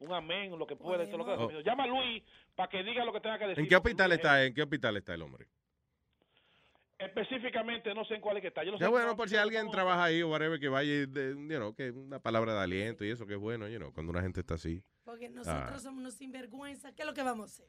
un amén, lo que pueda. esto es lo que- Podemos. Llama a Luis para que diga lo que tenga que decir. ¿En qué hospital Luis, está? ¿En qué hospital está el hombre? Específicamente no sé en cuál es que está. Yo no Ya sé bueno, por si alguien trabaja ahí o whatever, que vaya, y de, you know, que una palabra de aliento y eso que es bueno, you know, cuando una gente está así. Porque nosotros Ah. somos unos sinvergüenza. ¿Qué es lo que vamos a hacer?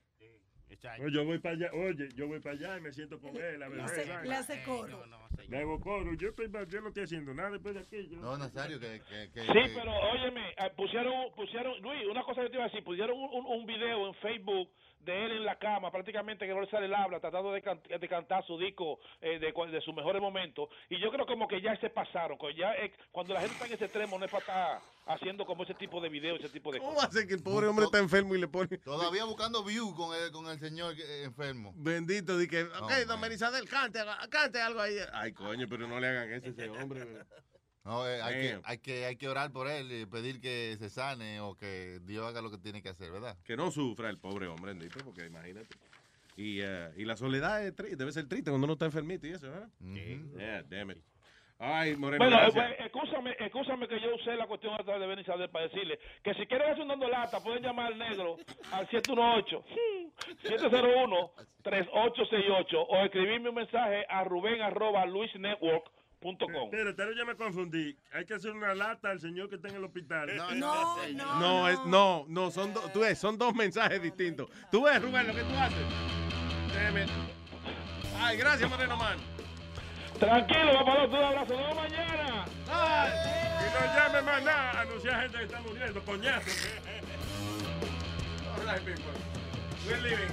No, yo voy para allá, oye, yo voy para allá y me siento con él. a Le beber, hace, le hace coro. Le hago coro. Yo, estoy, yo no estoy haciendo nada después de aquí. yo- No, Nazario, que... que, que- Sí, pero óyeme, eh, pusieron, pusieron, Luis, una cosa que te iba a decir, pusieron un, un- un video en Facebook de él en la cama, prácticamente que no le sale el habla, tratando de, can- de cantar su disco eh, de, de sus mejores momentos. Y yo creo como que ya se pasaron, que ya eh, cuando la gente está en ese extremo no es para estar haciendo como ese tipo de videos, ese tipo de ¿Cómo cosas. a ser que el pobre hombre está enfermo y le pone... Todavía buscando view con el, con el señor que- enfermo. Bendito, di que, ok, No, don man. Benizadel, cante, cante algo ahí. Ay, coño, pero no le hagan eso a ese hombre. No, eh, hay, que, hay, que, hay que orar por él y pedir que se sane o que Dios haga lo que tiene que hacer, ¿verdad? Que no sufra el pobre hombre, bendito, porque imagínate. Y, eh, y la soledad es debe ser triste cuando uno está enfermito y eso, ¿eh? Yeah, damn it. Ay, Moreno, Bueno, eh, escúchame, escúchame que yo usé la cuestión otra vez de Benny Sader para decirle que si quieren hacer un dando lata, pueden llamar al negro al 718-701-3868 o escribirme un mensaje a ruben arroba luisnetwork.com. Pero ya me confundí. Hay que hacer una lata al señor que está en el hospital. No, no, No, es, no, no, son, do- tú ves, son dos mensajes distintos. Tú ves, Rubén, lo que tú haces. It. Ay, gracias, Moreno Man. Tranquilo, papalote, un abrazo. Nos mañana. Y no llame más nada. Anunciar gente que está muriendo, coñazo. All right, people. We're leaving.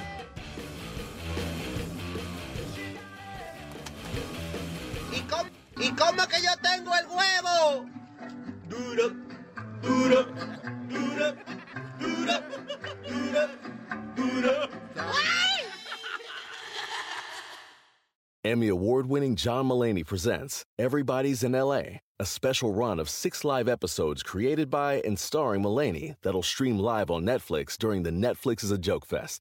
¿Y cómo, ¿Y cómo que yo tengo el huevo? Duro, duro, duro, duro, duro, duro. Emmy award winning John Mullaney presents Everybody's in LA, a special run of six live episodes created by and starring Mullaney that'll stream live on Netflix during the Netflix is a Joke Fest.